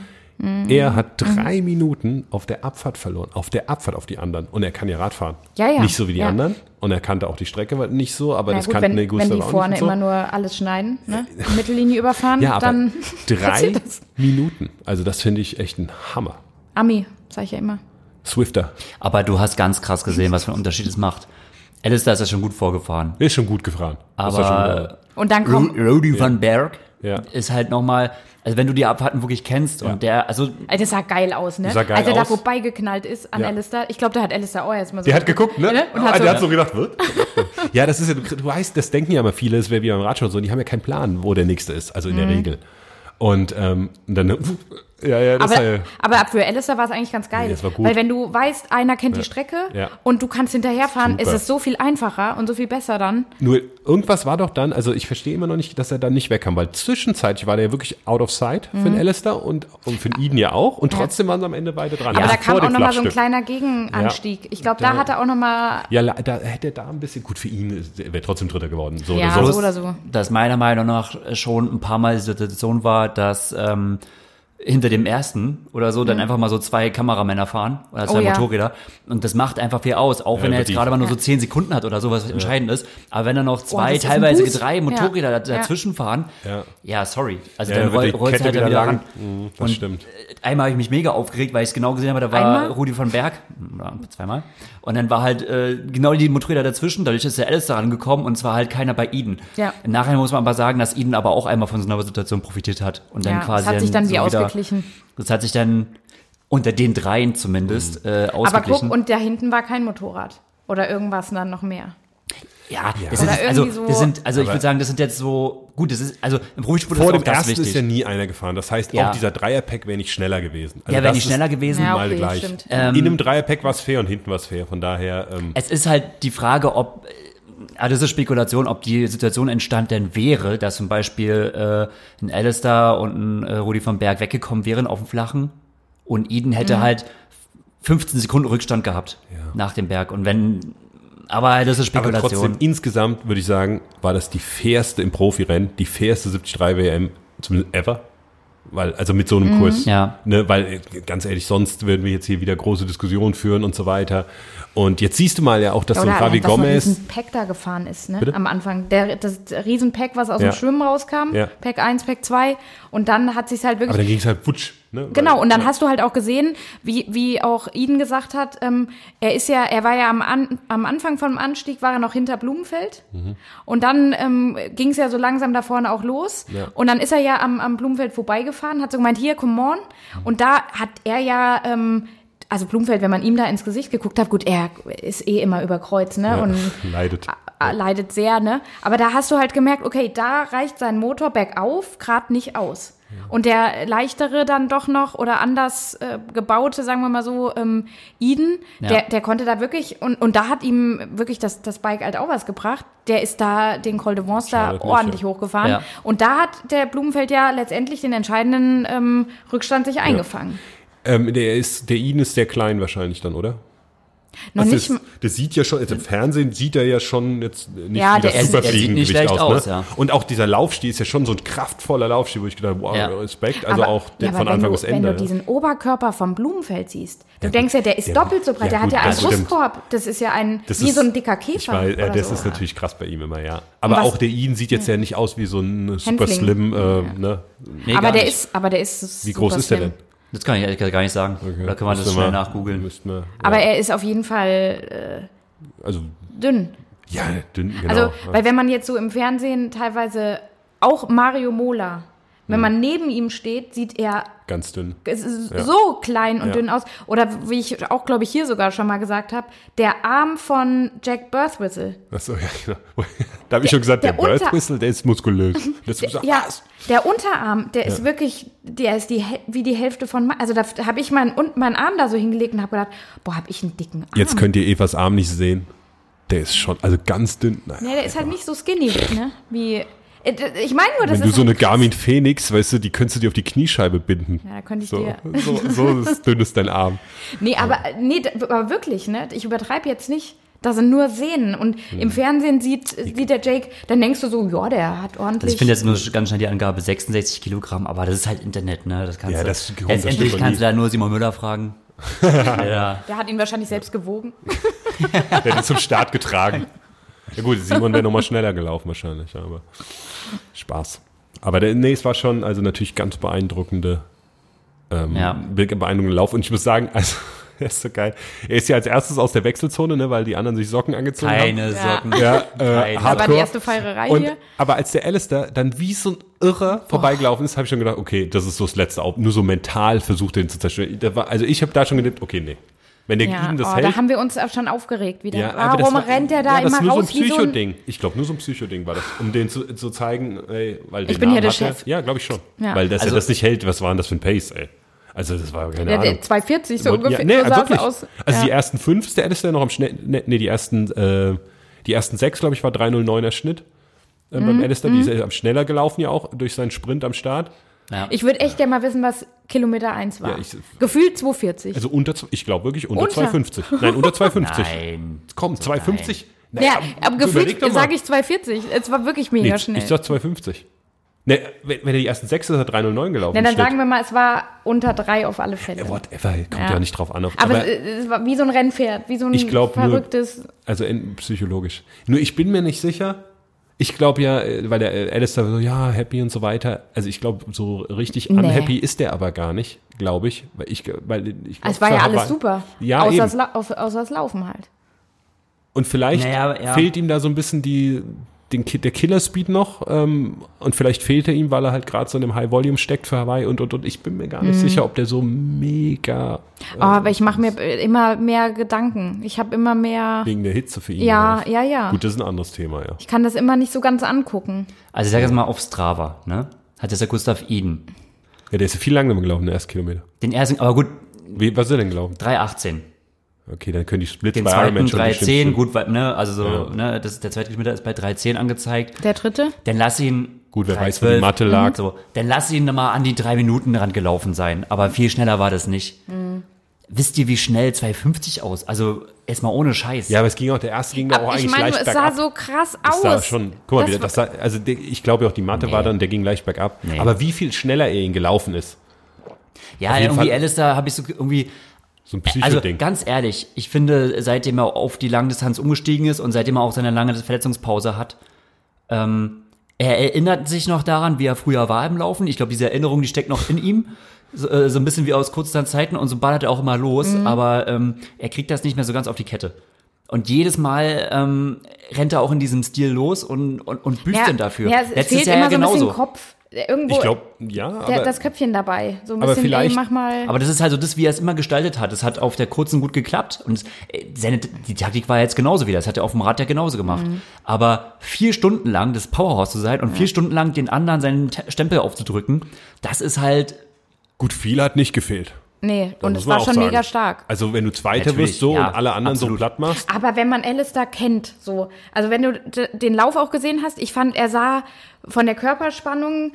[SPEAKER 6] Er hat drei Minuten auf der Abfahrt verloren, auf der Abfahrt auf die anderen. Und er kann ja Radfahren.
[SPEAKER 4] Ja, ja.
[SPEAKER 6] Nicht so wie die
[SPEAKER 4] Ja.
[SPEAKER 6] anderen. Und er kannte auch die Strecke nicht so, aber
[SPEAKER 4] Na
[SPEAKER 6] das
[SPEAKER 4] gut,
[SPEAKER 6] kannten
[SPEAKER 4] wenn,
[SPEAKER 6] die
[SPEAKER 4] wenn
[SPEAKER 6] Gustav
[SPEAKER 4] die vorne immer nur alles schneiden, ne? Die Mittellinie überfahren,
[SPEAKER 6] Ja, aber
[SPEAKER 4] dann
[SPEAKER 6] drei. Minuten. Also das finde ich echt ein Hammer.
[SPEAKER 4] Ami, sag ich ja immer.
[SPEAKER 6] Swifter.
[SPEAKER 3] Aber du hast ganz krass gesehen, was für einen Unterschied es macht. Alistair ist ja schon gut vorgefahren.
[SPEAKER 6] Ist schon gut gefahren. Ja
[SPEAKER 3] Aber.
[SPEAKER 4] Und dann kommt,
[SPEAKER 3] Rody van Berg
[SPEAKER 6] Ja.
[SPEAKER 3] ist halt nochmal, also wenn du die Abfahrten wirklich kennst und der, also
[SPEAKER 4] Also das sah geil aus, ne?
[SPEAKER 6] Sah geil
[SPEAKER 4] Als er da
[SPEAKER 6] aus.
[SPEAKER 4] vorbeigeknallt ist an
[SPEAKER 6] Ja.
[SPEAKER 4] Alistair. Ich glaube, da hat Alistair auch jetzt mal so.
[SPEAKER 6] Der hat geguckt, ne?
[SPEAKER 4] Und
[SPEAKER 6] Ah,
[SPEAKER 4] hat so,
[SPEAKER 6] der hat so gedacht, wird? ja, das ist ja, du, du weißt, das denken ja immer viele, es wäre wie beim Radsport so, die haben ja keinen Plan, wo der nächste ist, also in
[SPEAKER 4] Mhm.
[SPEAKER 6] der Regel. Und ähm, dann, ja, ja, das
[SPEAKER 4] aber,
[SPEAKER 6] war ja,
[SPEAKER 4] aber für Alistair war es eigentlich ganz geil.
[SPEAKER 6] Nee, das war gut.
[SPEAKER 4] Weil wenn du weißt, einer kennt die Strecke
[SPEAKER 6] Ja.
[SPEAKER 4] und du kannst hinterherfahren,
[SPEAKER 6] Super.
[SPEAKER 4] ist es so viel einfacher und so viel besser dann.
[SPEAKER 6] nur irgendwas war doch dann, also ich verstehe immer noch nicht, dass er dann nicht wegkam, weil zwischenzeitlich war der ja wirklich out of sight für den Alistair und, und für den Eden ja auch und trotzdem waren sie am Ende beide dran.
[SPEAKER 4] Aber
[SPEAKER 6] Also
[SPEAKER 4] da kam auch nochmal so ein kleiner Gegenanstieg. Ich glaube, da
[SPEAKER 6] Da-
[SPEAKER 4] hat er auch nochmal.
[SPEAKER 6] Ja, da hätte er da ein bisschen, gut für ihn, er wäre trotzdem Dritter geworden. So
[SPEAKER 4] Ja,
[SPEAKER 6] oder
[SPEAKER 4] so
[SPEAKER 6] so.
[SPEAKER 4] oder so.
[SPEAKER 3] dass meiner Meinung nach schon ein paar Mal die Situation war, dass ähm, hinter dem ersten oder so dann einfach mal so zwei Kameramänner fahren oder zwei
[SPEAKER 4] Mhm. Oh ja.
[SPEAKER 3] Motorräder und das macht einfach viel aus, auch wenn er jetzt gerade mal nur so
[SPEAKER 4] Ja.
[SPEAKER 3] zehn Sekunden hat oder so, was entscheidend ist, aber wenn dann noch zwei,
[SPEAKER 4] das ist ein
[SPEAKER 3] teilweise drei Motorräder
[SPEAKER 4] Ja.
[SPEAKER 3] da- dazwischen fahren,
[SPEAKER 6] Ja.
[SPEAKER 3] ja, sorry, also
[SPEAKER 6] Ja,
[SPEAKER 3] dann roll, rollst
[SPEAKER 6] Kette
[SPEAKER 3] halt
[SPEAKER 6] wieder
[SPEAKER 3] wieder
[SPEAKER 6] lang.
[SPEAKER 3] ran.
[SPEAKER 6] Mhm, das
[SPEAKER 3] Und
[SPEAKER 6] stimmt.
[SPEAKER 3] Einmal habe ich mich mega aufgeregt, weil ich es genau gesehen habe, da war
[SPEAKER 4] Einmal?
[SPEAKER 3] Rudi von Berg, zweimal, und dann war halt äh, genau die Motorräder dazwischen, dadurch ist der Alice da rangekommen und zwar halt keiner bei Eden.
[SPEAKER 4] Ja.
[SPEAKER 3] Im Nachhinein muss man aber sagen, dass Eden aber auch einmal von so einer Situation profitiert hat und dann
[SPEAKER 4] Ja,
[SPEAKER 3] quasi
[SPEAKER 4] das hat sich dann wie
[SPEAKER 3] so wieder-
[SPEAKER 4] ausgeglichen.
[SPEAKER 3] Das hat sich dann unter den dreien zumindest äh,
[SPEAKER 4] Aber
[SPEAKER 3] ausgeglichen.
[SPEAKER 4] guck, und da hinten war kein Motorrad. Oder irgendwas dann noch mehr.
[SPEAKER 3] Ja, das
[SPEAKER 4] Oder
[SPEAKER 3] ist, also,
[SPEAKER 4] so-
[SPEAKER 3] das sind, also ich würde sagen, das sind jetzt so, gut, das ist, also im Profisport
[SPEAKER 6] Vor
[SPEAKER 3] ist
[SPEAKER 6] dem
[SPEAKER 3] auch das
[SPEAKER 6] ersten
[SPEAKER 3] wichtig.
[SPEAKER 6] ist ja nie einer gefahren. Das heißt,
[SPEAKER 3] Ja.
[SPEAKER 6] auch dieser Dreierpack wäre nicht schneller gewesen. Also
[SPEAKER 3] ja, wäre
[SPEAKER 6] das
[SPEAKER 3] nicht schneller gewesen.
[SPEAKER 4] Ja,
[SPEAKER 6] Mal
[SPEAKER 4] okay,
[SPEAKER 6] gleich.
[SPEAKER 4] stimmt.
[SPEAKER 3] Ähm,
[SPEAKER 6] In einem Dreierpack war es fair und hinten war es fair. Von daher, ähm,
[SPEAKER 3] Es ist halt die Frage, ob, ah, das ist Spekulation, ob die Situation entstanden wäre, dass zum Beispiel äh, ein Alistair und ein äh, Rudi von Berg weggekommen wären auf dem Flachen und Eden hätte
[SPEAKER 4] Mhm.
[SPEAKER 3] halt 15 Sekunden Rückstand gehabt nach dem Berg. Und wenn, aber das ist
[SPEAKER 6] aber
[SPEAKER 3] Spekulation.
[SPEAKER 6] trotzdem, insgesamt würde ich sagen, war das die fairste im Profirennen, die fairste 73 WM, zumindest ever. Weil, also mit so einem Kurs.
[SPEAKER 3] Ja.
[SPEAKER 6] Ne, weil, ganz ehrlich, sonst würden wir jetzt hier wieder große Diskussionen führen und so weiter. Und jetzt siehst du mal ja auch, dass so ein Javi
[SPEAKER 4] ein
[SPEAKER 6] Gomez,
[SPEAKER 4] riesen Pack da gefahren ist, ne?
[SPEAKER 6] Bitte?
[SPEAKER 4] Am Anfang. Der, das Riesenpack, was aus
[SPEAKER 6] Ja.
[SPEAKER 4] dem Schwimmen rauskam.
[SPEAKER 6] Ja.
[SPEAKER 4] Pack 1, Pack 2. Und dann hat sich halt wirklich
[SPEAKER 6] aber dann ging es halt futsch. Ne?
[SPEAKER 4] Genau,
[SPEAKER 6] Weil-
[SPEAKER 4] und dann hast du halt auch gesehen, wie, wie auch Iden gesagt hat, ähm, er ist ja, er war ja am, An, am Anfang vom Anstieg, war er noch hinter Blumenfeld.
[SPEAKER 6] Mhm.
[SPEAKER 4] Und dann ähm, ging es ja so langsam da vorne auch los.
[SPEAKER 6] Ja.
[SPEAKER 4] Und dann ist er ja am, am Blumenfeld vorbeigefahren, hat so gemeint, hier, come on.
[SPEAKER 6] Mhm.
[SPEAKER 4] Und da hat er ja, ähm, also Blumenfeld, wenn man ihm da ins Gesicht geguckt hat, gut, er ist eh immer über Kreuz, ne?
[SPEAKER 6] Ja,
[SPEAKER 4] Und
[SPEAKER 6] leidet.
[SPEAKER 4] leidet sehr, ne? Aber da hast du halt gemerkt, okay, da reicht sein Motor bergauf gerade nicht aus. Und der leichtere dann doch noch oder anders äh, gebaute, sagen wir mal so, ähm, Eden,
[SPEAKER 3] Ja.
[SPEAKER 4] der, der konnte da wirklich, und, und da hat ihm wirklich das, das Bike halt auch was gebracht. Der ist da den Col de Vence da ordentlich
[SPEAKER 6] ja.
[SPEAKER 4] hochgefahren.
[SPEAKER 3] Ja.
[SPEAKER 4] Und da hat der Blumenfeld ja letztendlich den entscheidenden ähm, Rückstand sich eingefangen.
[SPEAKER 6] Ähm, der ist, der Iden ist sehr klein wahrscheinlich dann, oder?
[SPEAKER 4] Noch
[SPEAKER 6] Also
[SPEAKER 4] nicht,
[SPEAKER 6] das, das sieht ja schon, also im Fernsehen sieht er ja schon jetzt nicht
[SPEAKER 4] Ja,
[SPEAKER 6] wie das
[SPEAKER 3] er
[SPEAKER 6] Superfliegengewicht
[SPEAKER 3] schlecht
[SPEAKER 6] aus.
[SPEAKER 3] aus,
[SPEAKER 6] ne?
[SPEAKER 3] ja.
[SPEAKER 6] Und auch dieser Laufstil ist ja schon so ein kraftvoller Laufstil, wo ich gedacht wow,
[SPEAKER 3] Ja.
[SPEAKER 6] Respekt. Also
[SPEAKER 4] aber,
[SPEAKER 6] auch der,
[SPEAKER 4] ja,
[SPEAKER 6] von
[SPEAKER 4] wenn
[SPEAKER 6] Anfang
[SPEAKER 4] du,
[SPEAKER 6] bis
[SPEAKER 4] Wenn
[SPEAKER 6] Ende.
[SPEAKER 4] du
[SPEAKER 6] ja.
[SPEAKER 4] diesen Oberkörper vom Blumenfeld siehst, du
[SPEAKER 6] Ja,
[SPEAKER 4] denkst ja, der ist
[SPEAKER 6] ja,
[SPEAKER 4] doppelt so breit,
[SPEAKER 6] ja,
[SPEAKER 4] der
[SPEAKER 6] gut,
[SPEAKER 4] hat ja einen. Brustkorb. Das ist ja ein,
[SPEAKER 6] Das
[SPEAKER 4] wie
[SPEAKER 6] ist-
[SPEAKER 4] so ein dicker Käfer.
[SPEAKER 6] Weiß, äh,
[SPEAKER 4] oder
[SPEAKER 6] das
[SPEAKER 4] so.
[SPEAKER 6] ist natürlich krass bei ihm immer, ja. Aber
[SPEAKER 4] was-
[SPEAKER 6] auch der Iden sieht jetzt ja nicht aus wie so ein super
[SPEAKER 4] Hänfling.
[SPEAKER 6] slim, äh, ne?
[SPEAKER 3] Nee,
[SPEAKER 4] aber der
[SPEAKER 3] nicht.
[SPEAKER 4] ist, aber der ist
[SPEAKER 6] Wie groß ist der denn?
[SPEAKER 3] Das kann ich ehrlich gesagt gar nicht sagen. Da können wir das
[SPEAKER 6] Müsste
[SPEAKER 3] schnell
[SPEAKER 6] mal-
[SPEAKER 3] nachgoogeln.
[SPEAKER 6] wir- ja.
[SPEAKER 4] Aber er ist auf jeden Fall
[SPEAKER 6] also,
[SPEAKER 4] äh, dünn.
[SPEAKER 6] ja, dünn, genau.
[SPEAKER 4] Also, weil wenn man jetzt so im Fernsehen teilweise auch Mario Mola Wenn man neben ihm steht, sieht er
[SPEAKER 6] Ganz dünn.
[SPEAKER 4] es ist so klein und
[SPEAKER 6] Ja.
[SPEAKER 4] dünn aus. Oder wie ich auch, glaube ich, hier sogar schon mal gesagt habe, der Arm von Jack Birthwhistle.
[SPEAKER 6] Achso, ja, genau. Da habe ich schon gesagt, der,
[SPEAKER 4] der Unter-
[SPEAKER 6] Bird Whistle, der ist muskulös. Gesagt,
[SPEAKER 4] Ja,
[SPEAKER 6] was?
[SPEAKER 4] der Unterarm, der ist wirklich, der ist die, wie die Hälfte von, also da habe ich meinen, meinen Arm da so hingelegt und habe gedacht, boah, habe ich einen dicken Arm.
[SPEAKER 6] Jetzt könnt ihr Evas Arm nicht sehen. Der ist schon, also ganz dünn. Naja.
[SPEAKER 4] Ja, der ist halt nicht so skinny, ne? Wie, ich meine nur, das
[SPEAKER 6] Wenn du so eine. Garmin Phoenix, weißt du, die könntest du dir auf die Kniescheibe binden.
[SPEAKER 4] Ja, da könnte ich
[SPEAKER 6] So,
[SPEAKER 4] dir.
[SPEAKER 6] so, so ist dünn ist dein Arm.
[SPEAKER 4] Nee, aber, nee, d- aber wirklich, ne? Ich übertreibe jetzt nicht. Da sind nur Sehnen. Und
[SPEAKER 6] Hm.
[SPEAKER 4] im Fernsehen sieht, sieht der Jake, dann denkst du so, ja, der hat ordentlich.
[SPEAKER 3] Also ich finde jetzt nur ganz schnell die Angabe 66 Kilogramm, aber das ist halt Internet, ne? Das kannst
[SPEAKER 6] Ja,
[SPEAKER 3] du.
[SPEAKER 6] das-
[SPEAKER 3] letztendlich kannst du da nur Simon Müller fragen. ja.
[SPEAKER 4] der hat ihn wahrscheinlich selbst gewogen.
[SPEAKER 6] Der hat ihn zum Start getragen. Ja gut, Simon wäre nochmal schneller gelaufen wahrscheinlich, aber Spaß. Aber der, nee, es war schon, also natürlich ganz beeindruckende, ähm,
[SPEAKER 3] Ja.
[SPEAKER 6] beeindruckende Lauf. Und ich muss sagen, also, er ist so geil. Er ist ja als erstes aus der Wechselzone, ne, weil die anderen sich Socken angezogen haben.
[SPEAKER 3] Keine
[SPEAKER 4] Ja.
[SPEAKER 3] Socken.
[SPEAKER 6] Ja, äh,
[SPEAKER 3] Keine.
[SPEAKER 4] Das war die erste Feierei
[SPEAKER 6] Und,
[SPEAKER 4] hier.
[SPEAKER 6] aber als der Alistair dann wie so ein Irrer vorbeigelaufen ist, habe ich schon gedacht, okay, das ist so das letzte Auf. Nur so mental versucht, den zu zerstören. War, also ich habe da schon gedacht, okay, nee. Wenn der
[SPEAKER 4] Ja,
[SPEAKER 6] ihm das
[SPEAKER 4] oh,
[SPEAKER 6] hält.
[SPEAKER 4] da haben wir uns auch schon aufgeregt wieder.
[SPEAKER 6] ja, aber das
[SPEAKER 4] Warum
[SPEAKER 6] war-
[SPEAKER 4] rennt der da
[SPEAKER 6] ja, das
[SPEAKER 4] immer
[SPEAKER 6] ist nur
[SPEAKER 4] raus
[SPEAKER 6] so ein
[SPEAKER 4] so.
[SPEAKER 6] Psychoding. Ich glaube, nur so ein Psychoding war das, um den zu, zu zeigen, ey, weil den
[SPEAKER 4] bin hier
[SPEAKER 6] Namen
[SPEAKER 4] der
[SPEAKER 6] hat er.
[SPEAKER 4] Chef.
[SPEAKER 6] Ja, glaube ich schon.
[SPEAKER 4] Ja.
[SPEAKER 6] Weil dass
[SPEAKER 3] Also-
[SPEAKER 6] er das nicht hält, was war denn das für ein Pace, ey? Also das war keine
[SPEAKER 4] Der,
[SPEAKER 6] Ahnung.
[SPEAKER 4] der 240 so ungefähr.
[SPEAKER 6] Ja, nee,
[SPEAKER 4] so sah es
[SPEAKER 6] wirklich.
[SPEAKER 4] aus.
[SPEAKER 6] Also
[SPEAKER 4] ja.
[SPEAKER 6] die ersten fünf ist der Alistair noch am schnell, nee, nee, die ersten, äh, die ersten sechs, glaube ich, war 309er Schnitt. Äh,
[SPEAKER 4] Mhm,
[SPEAKER 6] beim Alistair, die ist ja schneller gelaufen ja auch durch seinen Sprint am Start.
[SPEAKER 3] Ja.
[SPEAKER 4] Ich würde echt gerne mal wissen, was Kilometer 1 war.
[SPEAKER 6] Ja, ich-
[SPEAKER 4] Gefühlt 240.
[SPEAKER 6] Also unter, ich glaube wirklich unter,
[SPEAKER 4] Unter?
[SPEAKER 6] 250. Nein, unter 250.
[SPEAKER 3] Nein.
[SPEAKER 6] Komm, 250?
[SPEAKER 4] ja, aber gefühlt sage ich 240. Es war wirklich mega
[SPEAKER 6] Nee,
[SPEAKER 4] schnell.
[SPEAKER 6] ich sag 250. Ne, wenn, wenn er die ersten sechs ist, hat er 309 gelaufen.
[SPEAKER 4] Na, dann
[SPEAKER 6] Schnitt.
[SPEAKER 4] sagen wir mal, es war unter drei auf alle Fälle.
[SPEAKER 6] Ja, whatever, kommt ja.
[SPEAKER 4] Ja.
[SPEAKER 6] nicht drauf an. Auf,
[SPEAKER 4] aber,
[SPEAKER 6] aber,
[SPEAKER 4] es, es war wie so ein Rennpferd, wie so ein
[SPEAKER 6] Ich glaub nur-
[SPEAKER 4] verrücktes.
[SPEAKER 6] also in, psychologisch. Nur ich bin mir nicht sicher. Ich glaube ja, äh, weil der äh, Alistair so, ja, happy und so weiter. Also ich glaube, so richtig
[SPEAKER 4] Nee.
[SPEAKER 6] unhappy ist der aber gar nicht, glaube ich. Weil ich, weil ich glaub,
[SPEAKER 4] Es war ja alles super.
[SPEAKER 6] Ja,
[SPEAKER 4] außer,
[SPEAKER 6] eben.
[SPEAKER 4] das auf, außer das Laufen halt.
[SPEAKER 6] Und vielleicht
[SPEAKER 3] Naja, ja.
[SPEAKER 6] fehlt ihm da so ein bisschen die, den, der Killer-Speed noch. Ähm, und vielleicht fehlt er ihm, weil er halt gerade so in einem High-Volume steckt für Hawaii und, und, und. Ich bin mir gar
[SPEAKER 4] Mhm.
[SPEAKER 6] nicht sicher, ob der so mega
[SPEAKER 4] Oh, aber ich mache mir immer mehr Gedanken. Ich habe immer mehr.
[SPEAKER 6] wegen der Hitze für ihn.
[SPEAKER 4] Ja, ja, ja.
[SPEAKER 6] Gut, das ist ein anderes Thema, ja.
[SPEAKER 4] Ich kann das immer nicht so ganz angucken.
[SPEAKER 3] Also ich sage jetzt mal auf Strava, ne? Hat das der Gustav Iden.
[SPEAKER 6] Ja, der ist ja viel langsamer gelaufen, der erste Kilometer.
[SPEAKER 3] Den ersten, aber gut,
[SPEAKER 6] Wie, was ist er denn gelaufen?
[SPEAKER 3] 3,18.
[SPEAKER 6] Okay, dann können die Splits
[SPEAKER 3] Den
[SPEAKER 6] bei
[SPEAKER 3] zweiten
[SPEAKER 6] Ironman schon bestimmt
[SPEAKER 3] 3,10,
[SPEAKER 6] stimmen.
[SPEAKER 3] gut, ne, also so,
[SPEAKER 6] Ja.
[SPEAKER 3] ne, das, der zweite Kilometer ist bei 3,10 angezeigt.
[SPEAKER 4] Der dritte?
[SPEAKER 3] Dann lass ihn.
[SPEAKER 6] Gut, wer weiß, wo
[SPEAKER 3] 3,12,
[SPEAKER 6] die Matte lag.
[SPEAKER 3] So, dann lass ihn mal an die drei Minuten dran gelaufen sein. Aber viel schneller war das nicht.
[SPEAKER 4] Mhm.
[SPEAKER 3] Wisst ihr, wie schnell 2,50 aus? Also, erstmal ohne Scheiß.
[SPEAKER 6] Ja, aber es ging auch, der erste ging da auch
[SPEAKER 4] ich
[SPEAKER 6] eigentlich
[SPEAKER 4] meine,
[SPEAKER 6] leicht
[SPEAKER 4] es sah
[SPEAKER 6] bergab.
[SPEAKER 4] so krass
[SPEAKER 6] Das
[SPEAKER 4] aus.
[SPEAKER 6] sah schon, guck mal,
[SPEAKER 4] Das
[SPEAKER 6] wieder, das sah, also ich glaube auch die Matte war dann, der ging leicht bergab.
[SPEAKER 3] Nee.
[SPEAKER 6] Aber wie viel schneller er ihn gelaufen ist,
[SPEAKER 3] ja irgendwie
[SPEAKER 6] Fall-
[SPEAKER 3] Alistair habe ich so irgendwie,
[SPEAKER 6] so ein
[SPEAKER 3] also
[SPEAKER 6] Psychoding.
[SPEAKER 3] ganz ehrlich, ich finde, seitdem er auf die Langdistanz umgestiegen ist und seitdem er auch seine lange Verletzungspause hat, ähm, er erinnert sich noch daran, wie er früher war im Laufen. Ich glaube, diese Erinnerung, die steckt noch in ihm. So, äh, so ein bisschen wie aus Kurzzeiten und so ballert er auch immer los,
[SPEAKER 4] Mhm.
[SPEAKER 3] aber ähm, er kriegt das nicht mehr so ganz auf die Kette. Und jedes Mal ähm, rennt er auch in diesem Stil los und, und, und büßt
[SPEAKER 4] ja,
[SPEAKER 3] denn dafür.
[SPEAKER 4] Ja, es
[SPEAKER 3] Letztes
[SPEAKER 4] fehlt
[SPEAKER 3] Jahr
[SPEAKER 4] immer
[SPEAKER 3] ja
[SPEAKER 4] so ein
[SPEAKER 3] genauso.
[SPEAKER 4] bisschen Kopf. Irgendwo
[SPEAKER 6] ich glaube, ja,
[SPEAKER 4] der,
[SPEAKER 6] aber
[SPEAKER 4] das Köpfchen dabei. So ein
[SPEAKER 6] aber
[SPEAKER 4] bisschen,
[SPEAKER 6] vielleicht-
[SPEAKER 4] ey, mach mal.
[SPEAKER 3] Aber das ist halt so das, wie er es immer gestaltet hat. Das hat auf der kurzen gut geklappt und äh, seine, die Taktik war jetzt genauso wieder. Das hat er auf dem Rad ja genauso gemacht.
[SPEAKER 4] Mhm.
[SPEAKER 3] Aber vier Stunden lang das Powerhouse zu sein und vier Stunden lang den anderen seinen Te- Stempel aufzudrücken, das ist halt,
[SPEAKER 6] gut, viel hat nicht gefehlt.
[SPEAKER 4] Nee,
[SPEAKER 6] Da
[SPEAKER 4] und es war schon
[SPEAKER 6] sagen.
[SPEAKER 4] mega stark.
[SPEAKER 6] Also wenn du Zweiter
[SPEAKER 3] Natürlich,
[SPEAKER 6] wirst so
[SPEAKER 3] ja,
[SPEAKER 6] und alle anderen
[SPEAKER 3] absolut.
[SPEAKER 6] so platt machst,
[SPEAKER 4] Aber wenn man Alistair kennt, so, also wenn du den Lauf auch gesehen hast, ich fand, er sah von der Körperspannung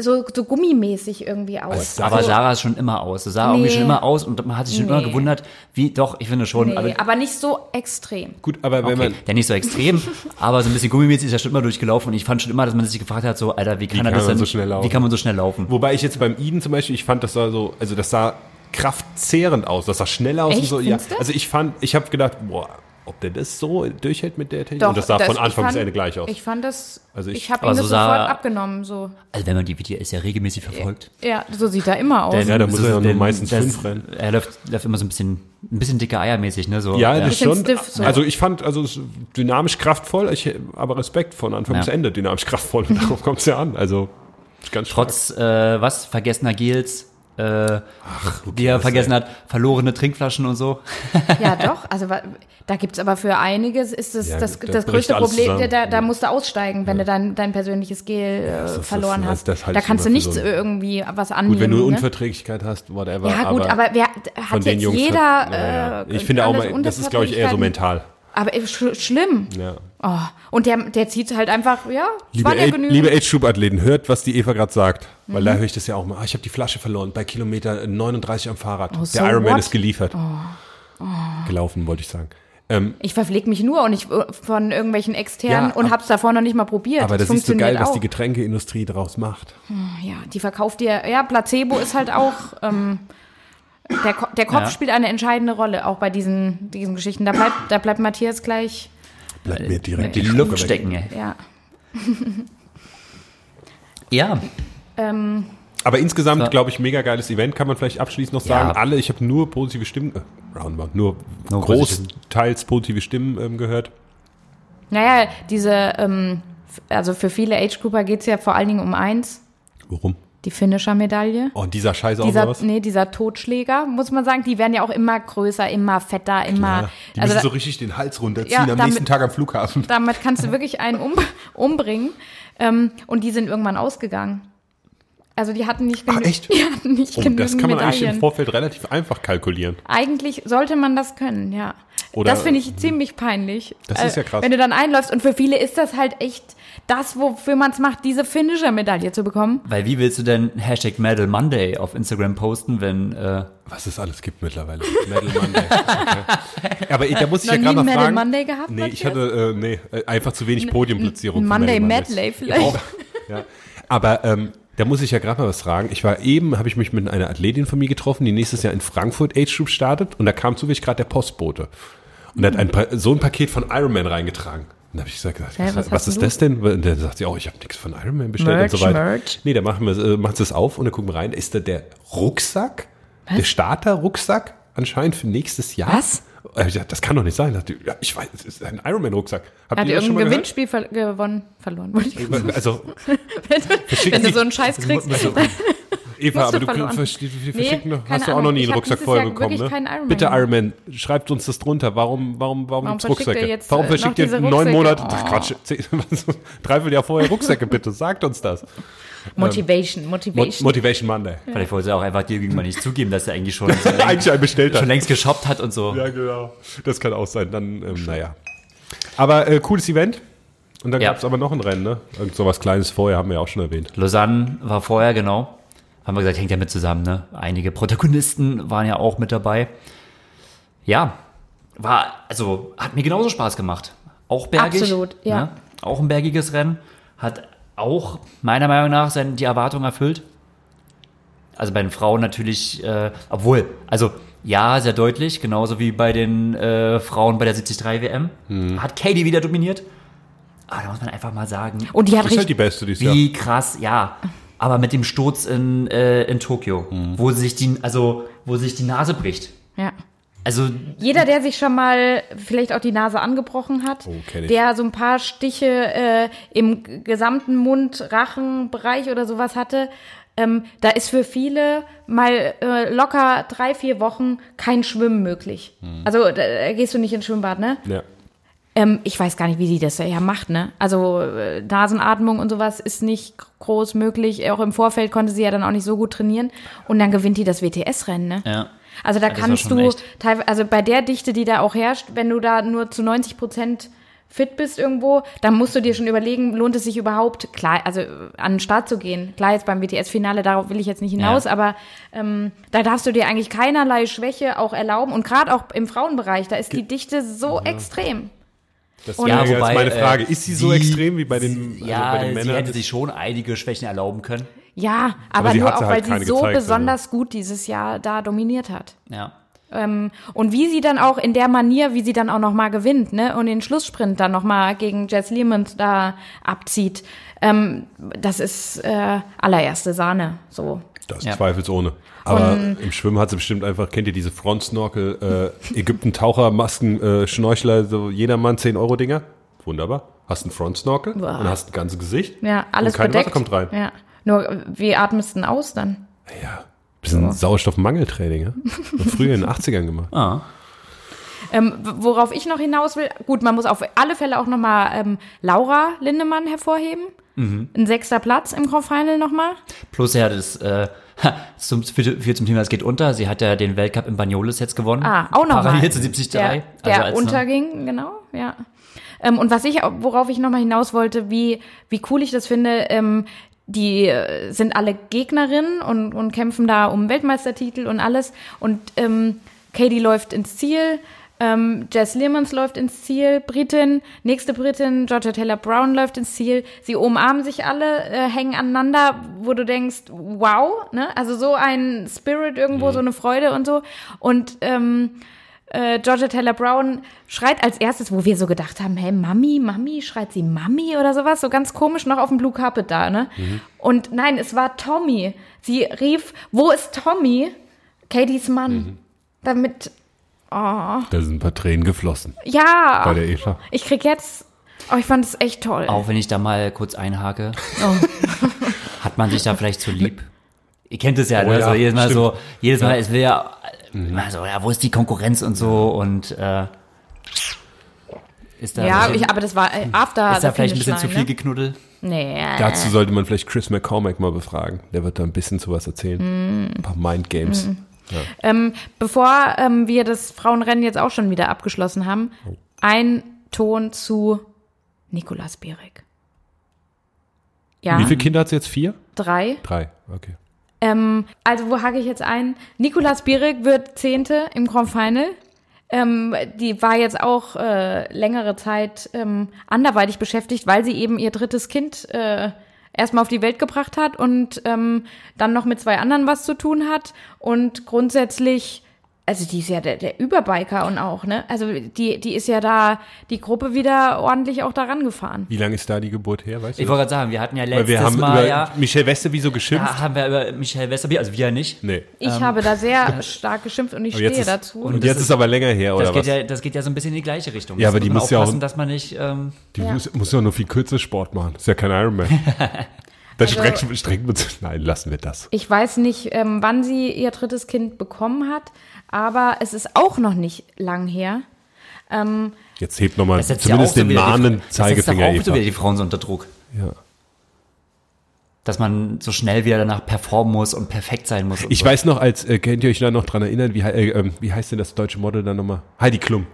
[SPEAKER 4] so, so gummimäßig irgendwie aus.
[SPEAKER 6] sah-
[SPEAKER 3] aber
[SPEAKER 6] Also-
[SPEAKER 3] sah es schon immer aus. Es sah irgendwie
[SPEAKER 4] Nee.
[SPEAKER 3] schon immer aus und man hat sich schon immer
[SPEAKER 4] Nee.
[SPEAKER 3] gewundert, wie, doch, ich finde schon,
[SPEAKER 4] nee,
[SPEAKER 3] aber,
[SPEAKER 4] aber nicht so extrem.
[SPEAKER 6] gut, aber wenn
[SPEAKER 3] Okay,
[SPEAKER 6] man,
[SPEAKER 3] der nicht so extrem, aber so ein bisschen gummimäßig ist er schon immer durchgelaufen und ich fand schon immer, dass man sich gefragt hat, so, Alter, wie kann, er
[SPEAKER 6] kann
[SPEAKER 3] das
[SPEAKER 6] man
[SPEAKER 3] denn,
[SPEAKER 6] so schnell laufen?
[SPEAKER 3] wie kann man so schnell laufen?
[SPEAKER 6] wobei ich jetzt beim Eden zum Beispiel, ich fand, das sah so, also das sah kraftzehrend aus, das sah schnell aus und
[SPEAKER 4] Echt?
[SPEAKER 6] so. Ja, also ich fand, ich habe gedacht, boah, ob der das so durchhält mit der Technik.
[SPEAKER 4] Doch,
[SPEAKER 6] und das sah von
[SPEAKER 4] ich
[SPEAKER 6] Anfang bis
[SPEAKER 4] fand-
[SPEAKER 6] Ende gleich aus.
[SPEAKER 4] Ich fand das,
[SPEAKER 6] Also ich-
[SPEAKER 4] ich, habe ihm
[SPEAKER 3] so
[SPEAKER 4] das
[SPEAKER 3] sah-
[SPEAKER 4] sofort abgenommen, so.
[SPEAKER 3] Also wenn man die VTS ja regelmäßig verfolgt.
[SPEAKER 4] Ja, so sieht er immer aus.
[SPEAKER 6] Ja, da muss er ja nur meistens
[SPEAKER 3] das-
[SPEAKER 6] fünf rennen.
[SPEAKER 3] Er läuft, läuft immer so ein bisschen, ein bisschen dicker Eiermäßig, ne? So,
[SPEAKER 6] Ja, das
[SPEAKER 4] Bisschen
[SPEAKER 6] schon.
[SPEAKER 4] stiff so.
[SPEAKER 6] Also ich fand, also dynamisch kraftvoll, ich, aber Respekt von Anfang
[SPEAKER 3] Ja.
[SPEAKER 6] bis Ende dynamisch kraftvoll. Und darauf kommt es ja an. Also Ganz stark.
[SPEAKER 3] Trotz, äh, was, vergessener Gels, äh, die er vergessen hat, verlorene Trinkflaschen und so.
[SPEAKER 4] Ja, doch. Also da gibt's aber für einiges ist das
[SPEAKER 6] Ja,
[SPEAKER 4] das,
[SPEAKER 6] da
[SPEAKER 4] das
[SPEAKER 6] bricht
[SPEAKER 4] größte Problem. Da, da musst du aussteigen, wenn du dein, dein persönliches Gel äh,
[SPEAKER 6] das
[SPEAKER 4] verloren
[SPEAKER 6] das-
[SPEAKER 4] hast.
[SPEAKER 6] das
[SPEAKER 4] da kannst du
[SPEAKER 6] immer
[SPEAKER 4] nicht
[SPEAKER 6] für so
[SPEAKER 4] irgendwie was annehmen.
[SPEAKER 6] Gut, wenn du eine
[SPEAKER 4] ne?
[SPEAKER 6] Unverträglichkeit hast, whatever.
[SPEAKER 4] Ja gut, aber, wer
[SPEAKER 6] von
[SPEAKER 4] hat jetzt
[SPEAKER 6] Jungs
[SPEAKER 4] jeder?
[SPEAKER 6] hat,
[SPEAKER 4] äh,
[SPEAKER 6] ich finde auch mal, das ist glaube ich eher so mental.
[SPEAKER 4] Aber sch schlimm.
[SPEAKER 6] Ja.
[SPEAKER 4] Oh. Und der, der zieht halt einfach, ja, es
[SPEAKER 6] Liebe,
[SPEAKER 4] ja
[SPEAKER 6] A-
[SPEAKER 4] genügend.
[SPEAKER 6] liebe Age-Group-Athleten, hört, was die Eva gerade sagt. Weil
[SPEAKER 4] Mhm.
[SPEAKER 6] da höre ich das ja auch mal. Ah, ich habe die Flasche verloren bei Kilometer 39 am Fahrrad.
[SPEAKER 4] Oh, so
[SPEAKER 6] Der Ironman
[SPEAKER 4] what?
[SPEAKER 6] ist geliefert. Gelaufen, wollte ich sagen. Ähm,
[SPEAKER 4] ich verpflege mich nur und ich äh, von irgendwelchen externen
[SPEAKER 6] Ja,
[SPEAKER 4] und hab's davor noch nicht mal probiert.
[SPEAKER 6] aber das ist so geil, was
[SPEAKER 4] auch.
[SPEAKER 6] die Getränkeindustrie daraus macht.
[SPEAKER 4] Ja, die verkauft dir, ja, Placebo ist halt auch, ähm, der, Ko der Kopf
[SPEAKER 3] Ja.
[SPEAKER 4] spielt eine entscheidende Rolle, auch bei diesen, diesen Geschichten. Da bleibt, da bleibt Matthias gleich,
[SPEAKER 6] Bleibt mir direkt
[SPEAKER 3] Die
[SPEAKER 6] Spucke
[SPEAKER 3] Luft
[SPEAKER 6] weg.
[SPEAKER 3] stecken, ey.
[SPEAKER 4] ja.
[SPEAKER 3] Ja,
[SPEAKER 4] Ähm,
[SPEAKER 6] Aber insgesamt,
[SPEAKER 3] Ja.
[SPEAKER 6] glaube ich, mega geiles Event, kann man vielleicht abschließend noch sagen.
[SPEAKER 3] Ja.
[SPEAKER 6] Alle, ich habe nur positive Stimmen, äh, roundabout, nur,
[SPEAKER 3] Nur
[SPEAKER 6] großteils positive Stimmen ähm, gehört.
[SPEAKER 4] naja, diese, ähm, also für viele Age-Grouper geht's ja vor allen Dingen um eins,
[SPEAKER 6] Warum?
[SPEAKER 4] Die Finisher-Medaille.
[SPEAKER 6] Oh, und dieser Scheiß auch
[SPEAKER 4] Dieser,
[SPEAKER 6] noch was?
[SPEAKER 4] nee, dieser Totschläger, muss man sagen, die werden ja auch immer größer, immer fetter, immer.
[SPEAKER 6] Ja, die
[SPEAKER 4] also
[SPEAKER 6] müssen
[SPEAKER 4] da-
[SPEAKER 6] so richtig den Hals runterziehen
[SPEAKER 4] Ja,
[SPEAKER 6] am
[SPEAKER 4] damit-
[SPEAKER 6] nächsten Tag am Flughafen.
[SPEAKER 4] damit kannst du wirklich einen um, umbringen. Ähm, und die sind irgendwann ausgegangen. Also die hatten nicht
[SPEAKER 6] Ach,
[SPEAKER 4] genü-
[SPEAKER 6] echt?
[SPEAKER 4] Die hatten nicht
[SPEAKER 6] Oh,
[SPEAKER 4] genügend
[SPEAKER 6] das kann man eigentlich
[SPEAKER 4] Medaillen.
[SPEAKER 6] im Vorfeld relativ einfach kalkulieren.
[SPEAKER 4] Eigentlich sollte man das können, ja.
[SPEAKER 6] Oder-
[SPEAKER 4] das finde ich ziemlich peinlich.
[SPEAKER 6] Das ist ja
[SPEAKER 4] Äh,
[SPEAKER 6] krass.
[SPEAKER 4] Wenn du dann einläufst und für viele ist das halt echt das, wofür man es macht, diese Finisher-Medaille zu bekommen.
[SPEAKER 3] weil wie willst du denn Hashtag Medal Monday auf Instagram posten, wenn, äh,
[SPEAKER 6] Was es alles gibt mittlerweile. Medal Monday. Okay. Aber da muss ich
[SPEAKER 4] Noch
[SPEAKER 6] ja gerade noch
[SPEAKER 4] Medal
[SPEAKER 6] fragen.
[SPEAKER 4] Monday gehabt,
[SPEAKER 6] Nee, ich hatte, äh, nee, äh, einfach zu wenig Podiumplatzierung.
[SPEAKER 4] Monday. Medley vielleicht.
[SPEAKER 6] Ja. Aber ähm, da muss ich ja gerade mal was fragen. Ich war eben, habe ich mich mit einer Athletin von mir getroffen, die nächstes Jahr in Frankfurt Age Group startet und da kam zufällig gerade der Postbote und hat ein, so ein Paket von Ironman reingetragen. Und da habe ich gesagt, was,
[SPEAKER 4] was
[SPEAKER 6] was,
[SPEAKER 4] hast
[SPEAKER 6] ist
[SPEAKER 4] du?
[SPEAKER 6] das denn? Und dann sagt sie auch, ich habe nichts von Ironman bestellt
[SPEAKER 4] Merch,
[SPEAKER 6] und so weiter.
[SPEAKER 4] Merch.
[SPEAKER 6] Nee, da machen wir, äh, es auf und dann gucken wir rein. Ist da der Rucksack, der Starter-Rucksack anscheinend für nächstes Jahr.
[SPEAKER 4] Was?
[SPEAKER 6] Gesagt, das kann doch nicht sein. Ich, Ja, ich weiß, es ist ein Ironman-Rucksack.
[SPEAKER 4] Hat
[SPEAKER 6] ihr
[SPEAKER 4] irgendein? Gewinnspiel ver gewonnen, verloren. wollte ich sagen.
[SPEAKER 6] Also,
[SPEAKER 4] Wenn du so einen Scheiß kriegst.
[SPEAKER 6] Eva, aber
[SPEAKER 4] du verloren.
[SPEAKER 6] versch- wir
[SPEAKER 4] Nee,
[SPEAKER 6] hast du auch noch nie einen Rucksack vorher
[SPEAKER 4] Jahr
[SPEAKER 6] bekommen, ne?
[SPEAKER 4] Ironman
[SPEAKER 6] Bitte. Ironman, schreibt uns das drunter. Warum, warum, warum,
[SPEAKER 4] Warum
[SPEAKER 6] Rucksäcke?
[SPEAKER 4] jetzt,
[SPEAKER 6] warum
[SPEAKER 4] äh,
[SPEAKER 6] verschickt ihr neun? Monate?
[SPEAKER 4] Oh.
[SPEAKER 6] Ach, Quatsch, dreiviertel Jahr vorher Rucksäcke, bitte, sagt uns das.
[SPEAKER 4] Motivation,
[SPEAKER 6] Mo
[SPEAKER 4] Motivation.
[SPEAKER 6] Motivation Monday.
[SPEAKER 3] vielleicht wollte sie auch einfach dir gegenüber nicht zugeben, dass er eigentlich schon, so längst,
[SPEAKER 6] Eigentlich ein bestellt
[SPEAKER 3] schon längst geshoppt hat und so.
[SPEAKER 6] Ja, genau. Das kann auch sein. Dann, ähm, naja. Aber äh, cooles Event. Und dann
[SPEAKER 3] Ja.
[SPEAKER 6] gab's aber noch ein Rennen, ne? Irgend so was Kleines vorher, haben wir ja auch schon erwähnt.
[SPEAKER 3] Lausanne war vorher, genau. Haben wir gesagt, hängt ja mit zusammen, ne? Einige Protagonisten waren ja auch mit dabei. Ja, war, also, hat mir genauso Spaß gemacht. Auch bergig.
[SPEAKER 4] Absolut, ja.
[SPEAKER 3] Ne? Auch ein bergiges Rennen. Hat auch, meiner Meinung nach, sein, die Erwartung erfüllt. Also bei den Frauen natürlich, äh, obwohl, also ja, sehr deutlich, genauso wie bei den äh, Frauen bei der 73 WM.
[SPEAKER 6] Hm.
[SPEAKER 3] Hat Katie wieder dominiert. Aber da muss man einfach mal sagen,
[SPEAKER 4] Und die hat
[SPEAKER 6] Das ist halt
[SPEAKER 4] richtig,
[SPEAKER 6] die beste dieses Jahr.
[SPEAKER 3] wie krass, ja. Aber mit dem Sturz in, äh, in Tokio,
[SPEAKER 6] Mhm.
[SPEAKER 3] wo sich die, also, wo sich die Nase bricht.
[SPEAKER 4] ja.
[SPEAKER 3] Also,
[SPEAKER 4] Jeder, der sich schon mal vielleicht auch die Nase angebrochen hat,
[SPEAKER 6] Oh,
[SPEAKER 4] der so ein paar Stiche äh, im gesamten Mund-Rachen-Bereich oder sowas hatte, ähm, da ist für viele mal äh, locker drei, vier Wochen kein Schwimmen möglich.
[SPEAKER 6] Mhm.
[SPEAKER 4] Also da, da gehst du nicht ins Schwimmbad, ne?
[SPEAKER 6] Ja.
[SPEAKER 4] Ähm, ich weiß gar nicht, wie sie das ja macht, ne? Also äh, Nasenatmung und sowas ist nicht groß möglich. Auch im Vorfeld konnte sie ja dann auch nicht so gut trainieren. Und dann gewinnt die das WTS-Rennen, ne?
[SPEAKER 3] ja.
[SPEAKER 4] Also da
[SPEAKER 3] war
[SPEAKER 4] kannst du teilweise, also bei der Dichte, die da auch herrscht, wenn du da nur zu 90 Prozent fit bist irgendwo, dann musst du dir schon überlegen, lohnt es sich überhaupt, klar, also an den Start zu gehen. Klar, jetzt beim WTS-Finale, darauf will ich jetzt nicht hinaus,
[SPEAKER 3] Ja.
[SPEAKER 4] aber ähm, da darfst du dir eigentlich keinerlei Schwäche auch erlauben. Und gerade auch im Frauenbereich, da ist die Dichte so extrem.
[SPEAKER 6] Das
[SPEAKER 4] Und-
[SPEAKER 6] wäre
[SPEAKER 3] Ja,
[SPEAKER 6] jetzt
[SPEAKER 3] wobei,
[SPEAKER 6] meine Frage.
[SPEAKER 3] äh,
[SPEAKER 6] ist sie so
[SPEAKER 3] sie-
[SPEAKER 6] extrem wie bei den, also
[SPEAKER 3] Ja,
[SPEAKER 6] bei den
[SPEAKER 3] sie
[SPEAKER 6] Männern?
[SPEAKER 3] hätte sich schon einige Schwächen erlauben können.
[SPEAKER 4] Ja, aber,
[SPEAKER 6] sie
[SPEAKER 4] nur auch,
[SPEAKER 6] sie halt
[SPEAKER 4] weil sie so
[SPEAKER 6] gezeigt, also.
[SPEAKER 4] besonders gut dieses Jahr da dominiert hat.
[SPEAKER 3] Ja.
[SPEAKER 4] Ähm, und wie sie dann auch in der Manier, wie sie dann auch nochmal gewinnt, ne, und den Schlusssprint dann nochmal gegen Jess Lehman da abzieht, ähm, das ist äh, allererste Sahne, so.
[SPEAKER 6] Das
[SPEAKER 3] Ja.
[SPEAKER 6] zweifelsohne. Aber im Schwimmen hat sie bestimmt einfach, kennt ihr diese Frontsnorkel, äh, Ägypten-Taucher-Masken, äh, Schnorchler, so jedermann 10-Euro-Dinger? Wunderbar. Hast einen Frontsnorkel
[SPEAKER 4] Boah.
[SPEAKER 6] und hast ein ganzes Gesicht.
[SPEAKER 4] Ja, alles
[SPEAKER 6] und kein
[SPEAKER 4] bedeckt.
[SPEAKER 6] Wasser kommt rein.
[SPEAKER 4] Ja. Nur, wie atmest du denn aus dann?
[SPEAKER 6] Ja. Bisschen Sauerstoffmangeltraining, ja? Früher in den 80ern gemacht.
[SPEAKER 3] Ah.
[SPEAKER 4] Ähm, worauf ich noch hinaus will, gut, man muss auf alle Fälle auch nochmal ähm, Laura Lindemann hervorheben. Ein sechster Platz im Grand Final nochmal.
[SPEAKER 3] Plus ja, das äh, zum, viel, viel zum Thema, es geht unter. Sie hat ja den Weltcup in Banyoles jetzt gewonnen.
[SPEAKER 4] Ah, auch nochmal.
[SPEAKER 3] Parallel zu 73.
[SPEAKER 4] Der, der
[SPEAKER 3] Also als noch-
[SPEAKER 4] unterging, genau, ja. Ähm, und was ich, worauf ich nochmal hinaus wollte, wie, wie cool ich das finde, ähm, die äh, sind alle Gegnerinnen und, und kämpfen da um Weltmeistertitel und alles. Und ähm, Katie läuft ins Ziel, ähm, Jess Learmans läuft ins Ziel, Britin, nächste Britin, Georgia Taylor Brown läuft ins Ziel. Sie umarmen sich alle, äh, hängen aneinander, wo du denkst, wow, ne? Also so ein Spirit irgendwo, so eine Freude und so. Und ähm, äh, Georgia Taylor Brown schreit als erstes, wo wir so gedacht haben, hey, Mami, Mami, schreit sie Mami oder sowas, so ganz komisch noch auf dem Blue Carpet da, ne? Und nein, es war Tommy. Sie rief, wo ist Tommy? Katie's Mann. Damit, oh,
[SPEAKER 6] Da sind ein paar Tränen geflossen
[SPEAKER 4] ja.
[SPEAKER 6] bei der Eva.
[SPEAKER 4] Ich krieg jetzt, oh, ich fand es echt toll.
[SPEAKER 3] Auch wenn ich da mal kurz einhake,
[SPEAKER 4] Oh.
[SPEAKER 3] hat man sich da vielleicht zu lieb? Ihr kennt es ja,
[SPEAKER 6] Oh
[SPEAKER 3] ne?
[SPEAKER 6] ja,
[SPEAKER 3] jedes Mal
[SPEAKER 6] stimmt.
[SPEAKER 3] so, jedes Mal, es will ja, also, ja, wo ist die Konkurrenz und so und äh, ist da,
[SPEAKER 4] ja,
[SPEAKER 3] so-
[SPEAKER 4] ich, aber das war äh, after
[SPEAKER 3] ist da vielleicht ein bisschen zu
[SPEAKER 4] line,
[SPEAKER 3] viel
[SPEAKER 4] ne?
[SPEAKER 3] geknuddelt?
[SPEAKER 4] Nee.
[SPEAKER 6] Dazu sollte man vielleicht Chris McCormack mal befragen. Der wird da ein bisschen zu was erzählen. Ein paar Mind Games.
[SPEAKER 4] Ähm, bevor ähm, wir das Frauenrennen jetzt auch schon wieder abgeschlossen haben, ein Ton zu Nikolas Bierek. Ja,
[SPEAKER 6] Wie viele Kinder hat sie jetzt? Vier?
[SPEAKER 4] drei.
[SPEAKER 6] Drei, okay.
[SPEAKER 4] Ähm, also wo hake ich jetzt ein? Nikolas Bierek wird Zehnte im Grand Final. Ähm, die war jetzt auch äh, längere Zeit ähm, anderweitig beschäftigt, weil sie eben ihr drittes Kind äh, erstmal auf die Welt gebracht hat und ähm, dann noch mit zwei anderen was zu tun hat. Und grundsätzlich, also die ist ja der, der Überbiker und auch, ne? Also die, die ist ja da die Gruppe wieder ordentlich auch daran gefahren.
[SPEAKER 6] Wie lange ist da die Geburt her, weißt du?
[SPEAKER 3] Ich wollte gerade sagen, wir hatten ja letztes
[SPEAKER 6] wir haben
[SPEAKER 3] Mal,
[SPEAKER 6] über
[SPEAKER 3] ja,
[SPEAKER 6] Michelle Westerby so geschimpft.
[SPEAKER 3] da haben wir über Michael Westerby, also wir ja nicht.
[SPEAKER 6] Nee.
[SPEAKER 4] Ich habe da sehr stark geschimpft und ich stehe
[SPEAKER 6] ist,
[SPEAKER 4] dazu.
[SPEAKER 6] Und jetzt ist aber länger her, oder
[SPEAKER 3] Das geht,
[SPEAKER 6] was?
[SPEAKER 3] ja, das geht ja so ein bisschen in die gleiche Richtung.
[SPEAKER 6] Ja,
[SPEAKER 3] Das
[SPEAKER 6] aber die muss ja auch-
[SPEAKER 3] aufpassen, dass man nicht, ähm,
[SPEAKER 6] Die
[SPEAKER 4] Ja.
[SPEAKER 6] muss, muss ja nur viel kürzer Sport machen. Ist ja kein Ironman. Da
[SPEAKER 4] Also-
[SPEAKER 6] man sich. Nein, lassen wir das.
[SPEAKER 4] Ich weiß nicht, ähm, wann sie ihr drittes Kind bekommen hat, aber es ist auch noch nicht lang her. Ähm,
[SPEAKER 6] Jetzt hebt nochmal
[SPEAKER 3] das
[SPEAKER 6] zumindest
[SPEAKER 3] ja so
[SPEAKER 6] den mahnenden
[SPEAKER 3] das setzt doch
[SPEAKER 6] Zeigefinger,
[SPEAKER 3] auch so wieder die Frauen so unter Druck.
[SPEAKER 6] Ja.
[SPEAKER 3] Dass man so schnell wieder danach performen muss und perfekt sein muss.
[SPEAKER 6] Ich
[SPEAKER 3] so.
[SPEAKER 6] weiß noch, als, äh, könnt ihr euch da noch dran erinnern, wie, äh, ähm, wie heißt denn das deutsche Model dann nochmal? Heidi Klum.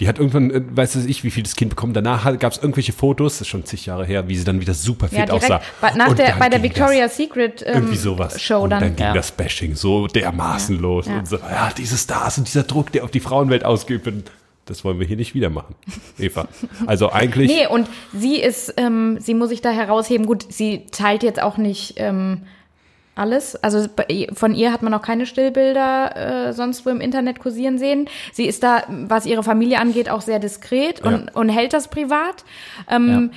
[SPEAKER 6] Die hat irgendwann, äh, weiß ich, wie viel das Kind bekommen. Danach gab es irgendwelche Fotos, das ist schon zig Jahre her, wie sie dann wieder super fit
[SPEAKER 4] ja, direkt
[SPEAKER 6] aussah.
[SPEAKER 4] bei, nach der, bei der Victoria's Secret ähm,
[SPEAKER 6] irgendwie sowas.
[SPEAKER 4] Show
[SPEAKER 6] und
[SPEAKER 4] dann.
[SPEAKER 6] dann ging
[SPEAKER 3] Ja.
[SPEAKER 6] das Bashing so dermaßen los.
[SPEAKER 4] Ja.
[SPEAKER 6] Und so, ja, diese Stars und dieser Druck, der auf die Frauenwelt ausgeübt wird, das wollen wir hier nicht wieder machen, Eva. Also eigentlich,
[SPEAKER 4] Nee, und sie ist, ähm, sie muss sich da herausheben. Gut, sie teilt jetzt auch nicht ähm, alles. Also von ihr hat man auch keine Stillbilder äh, sonst wo im Internet kursieren sehen. Sie ist da, was ihre Familie angeht, auch sehr diskret und,
[SPEAKER 6] Ja.
[SPEAKER 4] und hält das privat. Ähm,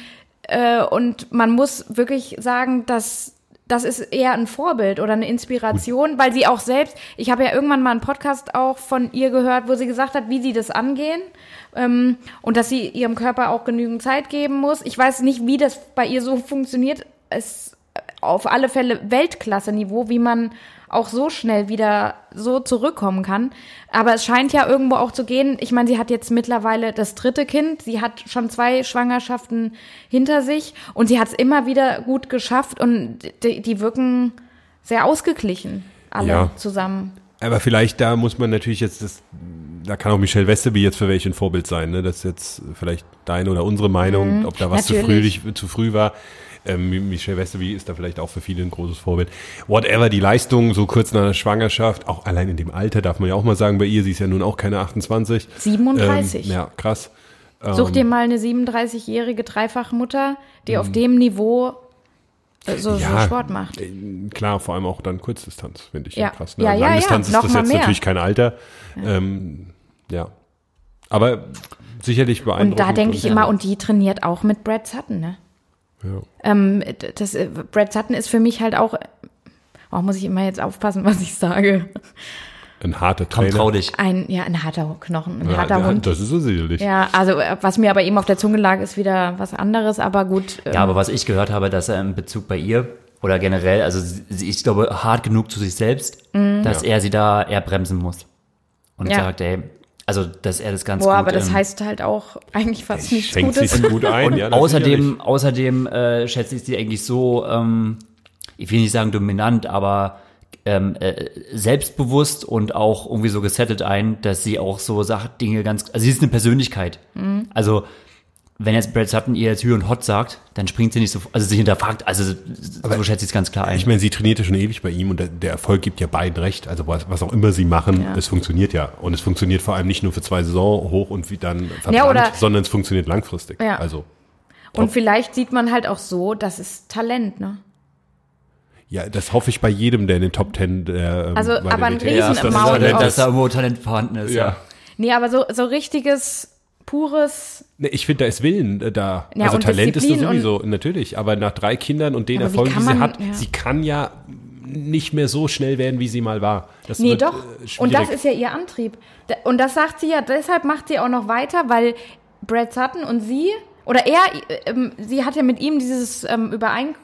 [SPEAKER 4] äh, und man muss wirklich sagen, dass das ist eher ein Vorbild oder eine Inspiration, weil sie auch selbst, ich habe ja irgendwann mal einen Podcast auch von ihr gehört, wo sie gesagt hat, wie sie das angehen ähm, und dass sie ihrem Körper auch genügend Zeit geben muss. Ich weiß nicht, wie das bei ihr so funktioniert. Es auf alle Fälle Weltklasse-Niveau, wie man auch so schnell wieder so zurückkommen kann. Aber es scheint ja irgendwo auch zu gehen. Ich meine, sie hat jetzt mittlerweile das dritte Kind. Sie hat schon zwei Schwangerschaften hinter sich und sie hat es immer wieder gut geschafft und die, die wirken sehr ausgeglichen alle
[SPEAKER 6] Ja.
[SPEAKER 4] zusammen.
[SPEAKER 6] aber vielleicht da muss man natürlich jetzt das, da kann auch Michelle Westerby jetzt für welche ein Vorbild sein, ne? Das ist jetzt vielleicht deine oder unsere Meinung, ob da was zu früh,
[SPEAKER 4] Mhm. natürlich.
[SPEAKER 6] zu früh war. Ähm, Michelle Westerby ist da vielleicht auch für viele ein großes Vorbild. Whatever, die Leistung, so kurz nach der Schwangerschaft, auch allein in dem Alter, darf man ja auch mal sagen, bei ihr, sie ist ja nun auch keine 28.
[SPEAKER 4] 37.
[SPEAKER 6] Ähm, ja, krass.
[SPEAKER 4] Such dir mal eine 37-jährige Dreifachmutter, die auf dem Niveau äh, so.
[SPEAKER 6] Ja.
[SPEAKER 4] so Sport macht.
[SPEAKER 6] Äh, Klar, vor allem auch dann Kurzdistanz, finde ich
[SPEAKER 4] Ja.
[SPEAKER 6] ja. krass. Ne?
[SPEAKER 4] Ja, ja, ja,
[SPEAKER 6] Langdistanz
[SPEAKER 4] noch
[SPEAKER 6] ist das jetzt
[SPEAKER 4] mehr.
[SPEAKER 6] natürlich kein Alter. Ja. Ähm, ja. Aber sicherlich
[SPEAKER 4] Und
[SPEAKER 6] beeindruckend.
[SPEAKER 4] da denke ich immer, und die trainiert auch mit Brad Sutton, ne?
[SPEAKER 6] Ja.
[SPEAKER 4] Ähm, das, äh, Brad Sutton ist für mich halt auch, oh, muss ich immer jetzt aufpassen, was ich sage.
[SPEAKER 6] Ein harter
[SPEAKER 3] Komm,
[SPEAKER 6] Trainer.
[SPEAKER 3] trau dich.
[SPEAKER 4] Ein, ja, ein harter Knochen, ein
[SPEAKER 6] Ja,
[SPEAKER 4] harter
[SPEAKER 6] ja,
[SPEAKER 4] Hund.
[SPEAKER 6] Das ist er sicherlich.
[SPEAKER 4] Ja, also äh, was mir aber eben auf der Zunge lag, ist wieder was anderes, aber gut. ähm,
[SPEAKER 3] Ja, aber was ich gehört habe, dass er in Bezug bei ihr, oder generell, also sie, ich glaube, hart genug zu sich selbst, dass er sie da eher bremsen muss. Und
[SPEAKER 4] Ja.
[SPEAKER 3] sagt, ey, also, dass er das ganz
[SPEAKER 4] Boah,
[SPEAKER 3] gut,
[SPEAKER 4] aber das
[SPEAKER 3] ähm,
[SPEAKER 4] heißt halt auch eigentlich fast nichts
[SPEAKER 6] Schenkt
[SPEAKER 4] Gutes.
[SPEAKER 6] sich gut ein.
[SPEAKER 3] Und
[SPEAKER 6] ja,
[SPEAKER 3] außerdem, außerdem äh, schätze ich sie eigentlich so, ähm, ich will nicht sagen dominant, aber ähm, äh, selbstbewusst und auch irgendwie so gesettet ein, dass sie auch so sagt Dinge ganz, also sie ist eine Persönlichkeit.
[SPEAKER 4] Mhm.
[SPEAKER 3] Also wenn jetzt Brad Sutton ihr jetzt Hü und Hot sagt, dann springt sie nicht so, also sie hinterfragt, also so schätze ich es ganz klar ein.
[SPEAKER 6] Ich meine, sie trainiert ja schon ewig bei ihm und der, der Erfolg gibt ja beiden recht. Also was, was auch immer sie machen,
[SPEAKER 4] Ja.
[SPEAKER 6] es funktioniert ja. Und es funktioniert vor allem nicht nur für zwei Saison hoch und wie dann verbrannt,
[SPEAKER 4] Ja, oder-
[SPEAKER 6] sondern es funktioniert langfristig.
[SPEAKER 4] Ja.
[SPEAKER 6] Also
[SPEAKER 4] Und vielleicht sieht man halt auch so, das ist Talent, ne?
[SPEAKER 6] ja, das hoffe ich bei jedem, der in den Top Ten der ähm,
[SPEAKER 4] Also, aber ein Riesen
[SPEAKER 6] ist, dass Talent
[SPEAKER 3] dass da irgendwo Talent vorhanden ist.
[SPEAKER 6] Ja.
[SPEAKER 3] Ja.
[SPEAKER 4] Nee, aber so, so richtiges, pures,
[SPEAKER 6] Nee, ich finde, da ist Willen äh, da.
[SPEAKER 4] Ja,
[SPEAKER 6] also Talent ist da
[SPEAKER 4] Disziplin
[SPEAKER 6] sowieso, natürlich. Aber nach drei Kindern und den
[SPEAKER 4] Aber
[SPEAKER 6] Erfolgen, die sie hat,
[SPEAKER 4] ja.
[SPEAKER 6] sie kann ja nicht mehr so schnell werden, wie sie mal war. Das
[SPEAKER 4] Nee, doch.
[SPEAKER 6] äh,
[SPEAKER 4] Und das
[SPEAKER 6] schwierig.
[SPEAKER 4] ist ja ihr Antrieb. Und das sagt sie ja, deshalb macht sie auch noch weiter, weil Brad Sutton und sie, oder er, ähm, sie hat ja mit ihm dieses ähm, Übereinkommen,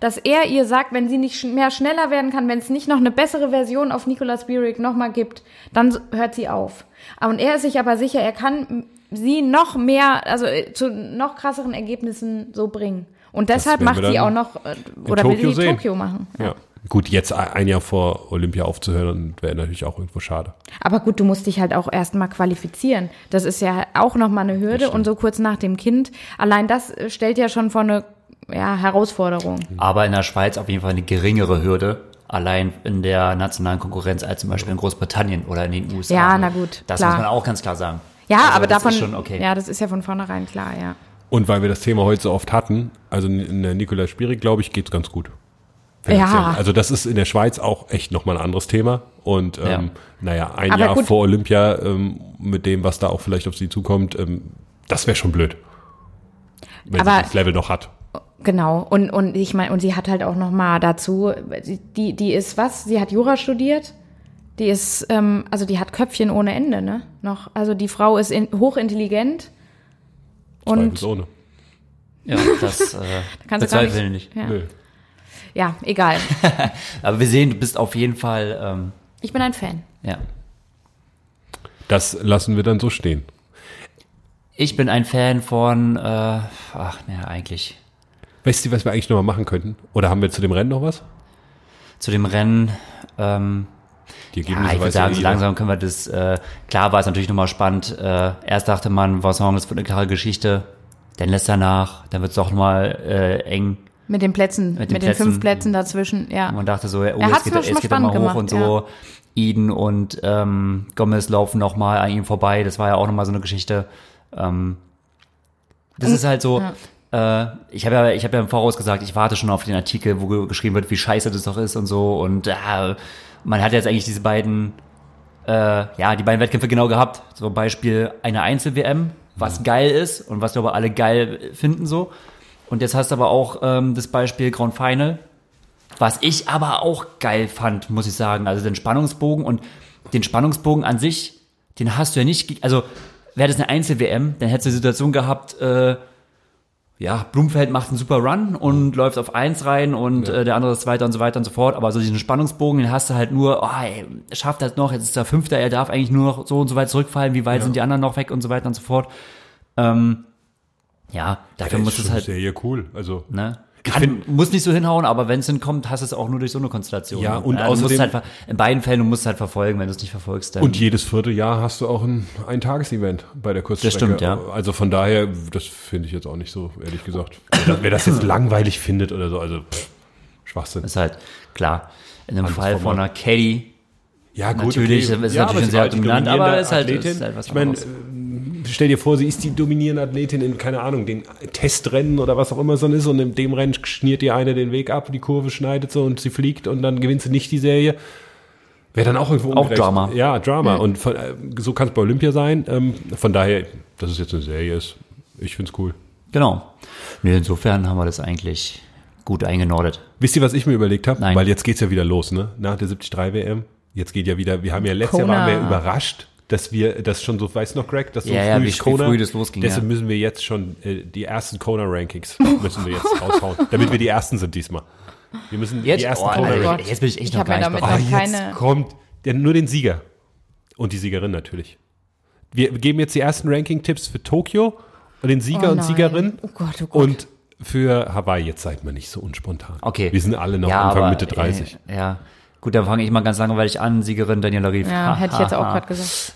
[SPEAKER 4] dass er ihr sagt, wenn sie nicht mehr schneller werden kann, wenn es nicht noch eine bessere Version auf Nicolas Bierig nochmal gibt, dann hört sie auf. Und er ist sich aber sicher, er kann sie noch mehr, also äh, zu noch krasseren Ergebnissen so bringen. Und deshalb macht sie auch noch, äh, oder will sie
[SPEAKER 6] sehen.
[SPEAKER 4] Tokio machen.
[SPEAKER 6] Ja. Gut, jetzt ein Jahr vor Olympia aufzuhören, wäre natürlich auch irgendwo schade.
[SPEAKER 4] Aber gut, du musst dich halt auch erstmal qualifizieren. Das ist ja auch nochmal eine Hürde und so kurz nach dem Kind. Allein das äh, stellt ja schon vor eine ja, Herausforderung.
[SPEAKER 3] Aber in der Schweiz auf jeden Fall eine geringere Hürde. Allein in der nationalen Konkurrenz als zum Beispiel in Großbritannien oder in den USA.
[SPEAKER 4] Ja, na gut,
[SPEAKER 3] Das
[SPEAKER 4] klar.
[SPEAKER 3] muss man auch ganz klar sagen.
[SPEAKER 4] Ja,
[SPEAKER 3] Also
[SPEAKER 4] aber
[SPEAKER 3] das
[SPEAKER 4] davon,
[SPEAKER 3] Ist schon okay.
[SPEAKER 4] ja, das ist ja von vornherein klar, ja.
[SPEAKER 6] Und weil wir das Thema heute so oft hatten, also in der Nikola Spierig, glaube ich, geht's ganz gut.
[SPEAKER 4] Ja.
[SPEAKER 6] Also das ist in der Schweiz auch echt nochmal ein anderes Thema. Und ähm,
[SPEAKER 3] Ja.
[SPEAKER 6] naja, ein
[SPEAKER 4] Aber
[SPEAKER 6] Jahr
[SPEAKER 4] gut.
[SPEAKER 6] vor Olympia ähm, mit dem, was da auch vielleicht auf sie zukommt, ähm, das wäre schon blöd. Wenn
[SPEAKER 4] Aber-
[SPEAKER 6] sie das Level noch hat.
[SPEAKER 4] Genau. Und, und ich meine, und sie hat halt auch nochmal dazu, sie- die, die ist was? Sie hat Jura studiert. Die ist, ähm, also die hat Köpfchen ohne Ende, ne? Noch. Also die Frau ist in, hochintelligent. Und
[SPEAKER 6] Zweifelsohne.
[SPEAKER 3] Ja, das äh,
[SPEAKER 4] kannst du gar
[SPEAKER 3] bezweifle ich
[SPEAKER 4] nicht.
[SPEAKER 3] nicht.
[SPEAKER 4] Ja.
[SPEAKER 6] Nö.
[SPEAKER 4] ja, egal.
[SPEAKER 3] Aber wir sehen, du bist auf jeden Fall, ähm,
[SPEAKER 4] Ich bin ein Fan.
[SPEAKER 3] ja.
[SPEAKER 6] Das lassen wir dann so stehen.
[SPEAKER 3] Ich bin ein Fan von, äh, ach, naja, eigentlich
[SPEAKER 6] Weißt du, was wir eigentlich nochmal machen könnten? Oder haben wir zu dem Rennen noch was?
[SPEAKER 3] zu dem Rennen, ähm,
[SPEAKER 6] Die
[SPEAKER 3] Ja,
[SPEAKER 6] Ergebnisse
[SPEAKER 3] ich würde
[SPEAKER 6] ja
[SPEAKER 3] sagen, so langsam können wir das, äh, klar war es natürlich nochmal spannend. Äh, erst dachte man, Vincent, das wird eine klare Geschichte. Dann lässt er nach, dann wird es doch mal äh, eng.
[SPEAKER 4] Mit den Plätzen,
[SPEAKER 3] Mit
[SPEAKER 4] mit,
[SPEAKER 3] den
[SPEAKER 4] den,
[SPEAKER 3] Plätzen.
[SPEAKER 4] fünf Plätzen dazwischen, ja.
[SPEAKER 3] Man dachte so, oh,
[SPEAKER 4] Er
[SPEAKER 3] jetzt geht, er- jetzt geht er mal hoch
[SPEAKER 4] spannend
[SPEAKER 3] und
[SPEAKER 4] gemacht,
[SPEAKER 3] so. Eden und ähm, Gomez laufen nochmal an ihm vorbei. Das war ja auch nochmal so eine Geschichte. Ähm, das ist halt so, äh, ich habe ja, ich habe ja im Voraus gesagt, ich warte schon auf den Artikel, wo ge- geschrieben wird, wie scheiße das doch ist und so. Und äh, man hat jetzt eigentlich diese beiden, äh, ja, die beiden Wettkämpfe genau gehabt. So Beispiel eine Einzel-WM, was geil ist und was wir aber alle geil finden so. Und jetzt hast du aber auch ähm, das Beispiel Grand Final, was ich aber auch geil fand, muss ich sagen. Also den Spannungsbogen und den Spannungsbogen an sich, den hast du ja nicht, also wäre das eine Einzel-WM, dann hättest du die Situation gehabt, äh, ja, Blumfeld macht einen super Run und läuft auf eins rein und äh, der andere ist Zweiter und so weiter und so fort. Aber so diesen Spannungsbogen, den hast du halt nur, oh, ey, schafft das noch, jetzt ist er Fünfter, er darf eigentlich nur noch so und so weit zurückfallen, wie weit sind die anderen noch weg und so weiter und so fort. Ähm, ja, dafür
[SPEAKER 6] Das
[SPEAKER 3] muss
[SPEAKER 6] ist
[SPEAKER 3] es halt,
[SPEAKER 6] sehr cool. Also
[SPEAKER 3] ne? Kann, muss nicht so hinhauen, aber wenn es hinkommt, hast du es auch nur durch so eine Konstellation.
[SPEAKER 6] Ja, und
[SPEAKER 3] du musst
[SPEAKER 6] außerdem-
[SPEAKER 3] halt, in beiden Fällen, du musst es halt verfolgen, wenn du es nicht verfolgst. Dann,
[SPEAKER 6] Und jedes Vierteljahr hast du auch ein, ein Tagesevent bei der Kurzstrecke.
[SPEAKER 3] Das stimmt, ja.
[SPEAKER 6] Also von daher, das finde ich jetzt auch nicht so, ehrlich gesagt. Wer, wer das jetzt langweilig findet oder so, also pff, Schwachsinn.
[SPEAKER 3] ist halt klar. In dem Fall von einer Katie,
[SPEAKER 6] Ja,
[SPEAKER 3] Natürlich, ist
[SPEAKER 6] aber
[SPEAKER 3] natürlich sehr
[SPEAKER 6] halt
[SPEAKER 3] dominant, aber ist halt-
[SPEAKER 6] Athletin.
[SPEAKER 3] ist halt was
[SPEAKER 6] ich meine, äh, stell dir vor, sie ist die dominierende Athletin in, keine Ahnung, den Testrennen oder was auch immer so ist und in dem Rennen schniert ihr eine den Weg ab, die Kurve schneidet so und sie fliegt und dann gewinnt sie nicht die Serie. Wäre dann auch irgendwo
[SPEAKER 3] Auch
[SPEAKER 6] ungerecht.
[SPEAKER 3] Drama.
[SPEAKER 6] Ja, Drama. Und von, äh, so kann es bei Olympia sein. Ähm, von daher, dass es jetzt eine Serie ist, ich find's cool.
[SPEAKER 3] genau. Nee, insofern haben wir das eigentlich gut eingenordet.
[SPEAKER 6] Wisst ihr, was ich mir überlegt habe? Weil jetzt geht's ja wieder los, ne? Nach der 73 WM. Jetzt geht ja wieder, wir haben ja letztes Jahr
[SPEAKER 4] Kona.
[SPEAKER 6] waren wir überrascht, dass wir das schon so, weißt du noch, Greg, dass so
[SPEAKER 3] Ja, ja, wie- wie früh das losging,
[SPEAKER 6] Deshalb
[SPEAKER 3] ja.
[SPEAKER 6] müssen wir jetzt schon äh, die ersten Kona-Rankings müssen wir jetzt raushauen, damit wir die ersten sind diesmal. Wir müssen
[SPEAKER 3] Jetzt,
[SPEAKER 6] die ersten
[SPEAKER 3] oh.
[SPEAKER 4] Gott.
[SPEAKER 3] jetzt bin ich echt
[SPEAKER 4] Ich
[SPEAKER 3] noch gar
[SPEAKER 4] ja
[SPEAKER 3] nicht
[SPEAKER 6] Ah, jetzt kommt ja, nur den Sieger und die Siegerin natürlich. Wir geben jetzt die ersten Ranking-Tipps für Tokio und den Sieger
[SPEAKER 4] Oh
[SPEAKER 6] und. Siegerin
[SPEAKER 4] Oh Gott, oh Gott.
[SPEAKER 6] und für Hawaii. Jetzt seid mal nicht so unspontan.
[SPEAKER 3] Okay.
[SPEAKER 6] Wir sind alle noch
[SPEAKER 3] ja,
[SPEAKER 6] Anfang
[SPEAKER 3] aber,
[SPEAKER 6] Mitte 30.
[SPEAKER 3] Äh, ja. Gut, dann fange ich mal ganz langweilig an. Siegerin Daniela Rief.
[SPEAKER 4] ja, hätte ich jetzt auch gerade gesagt.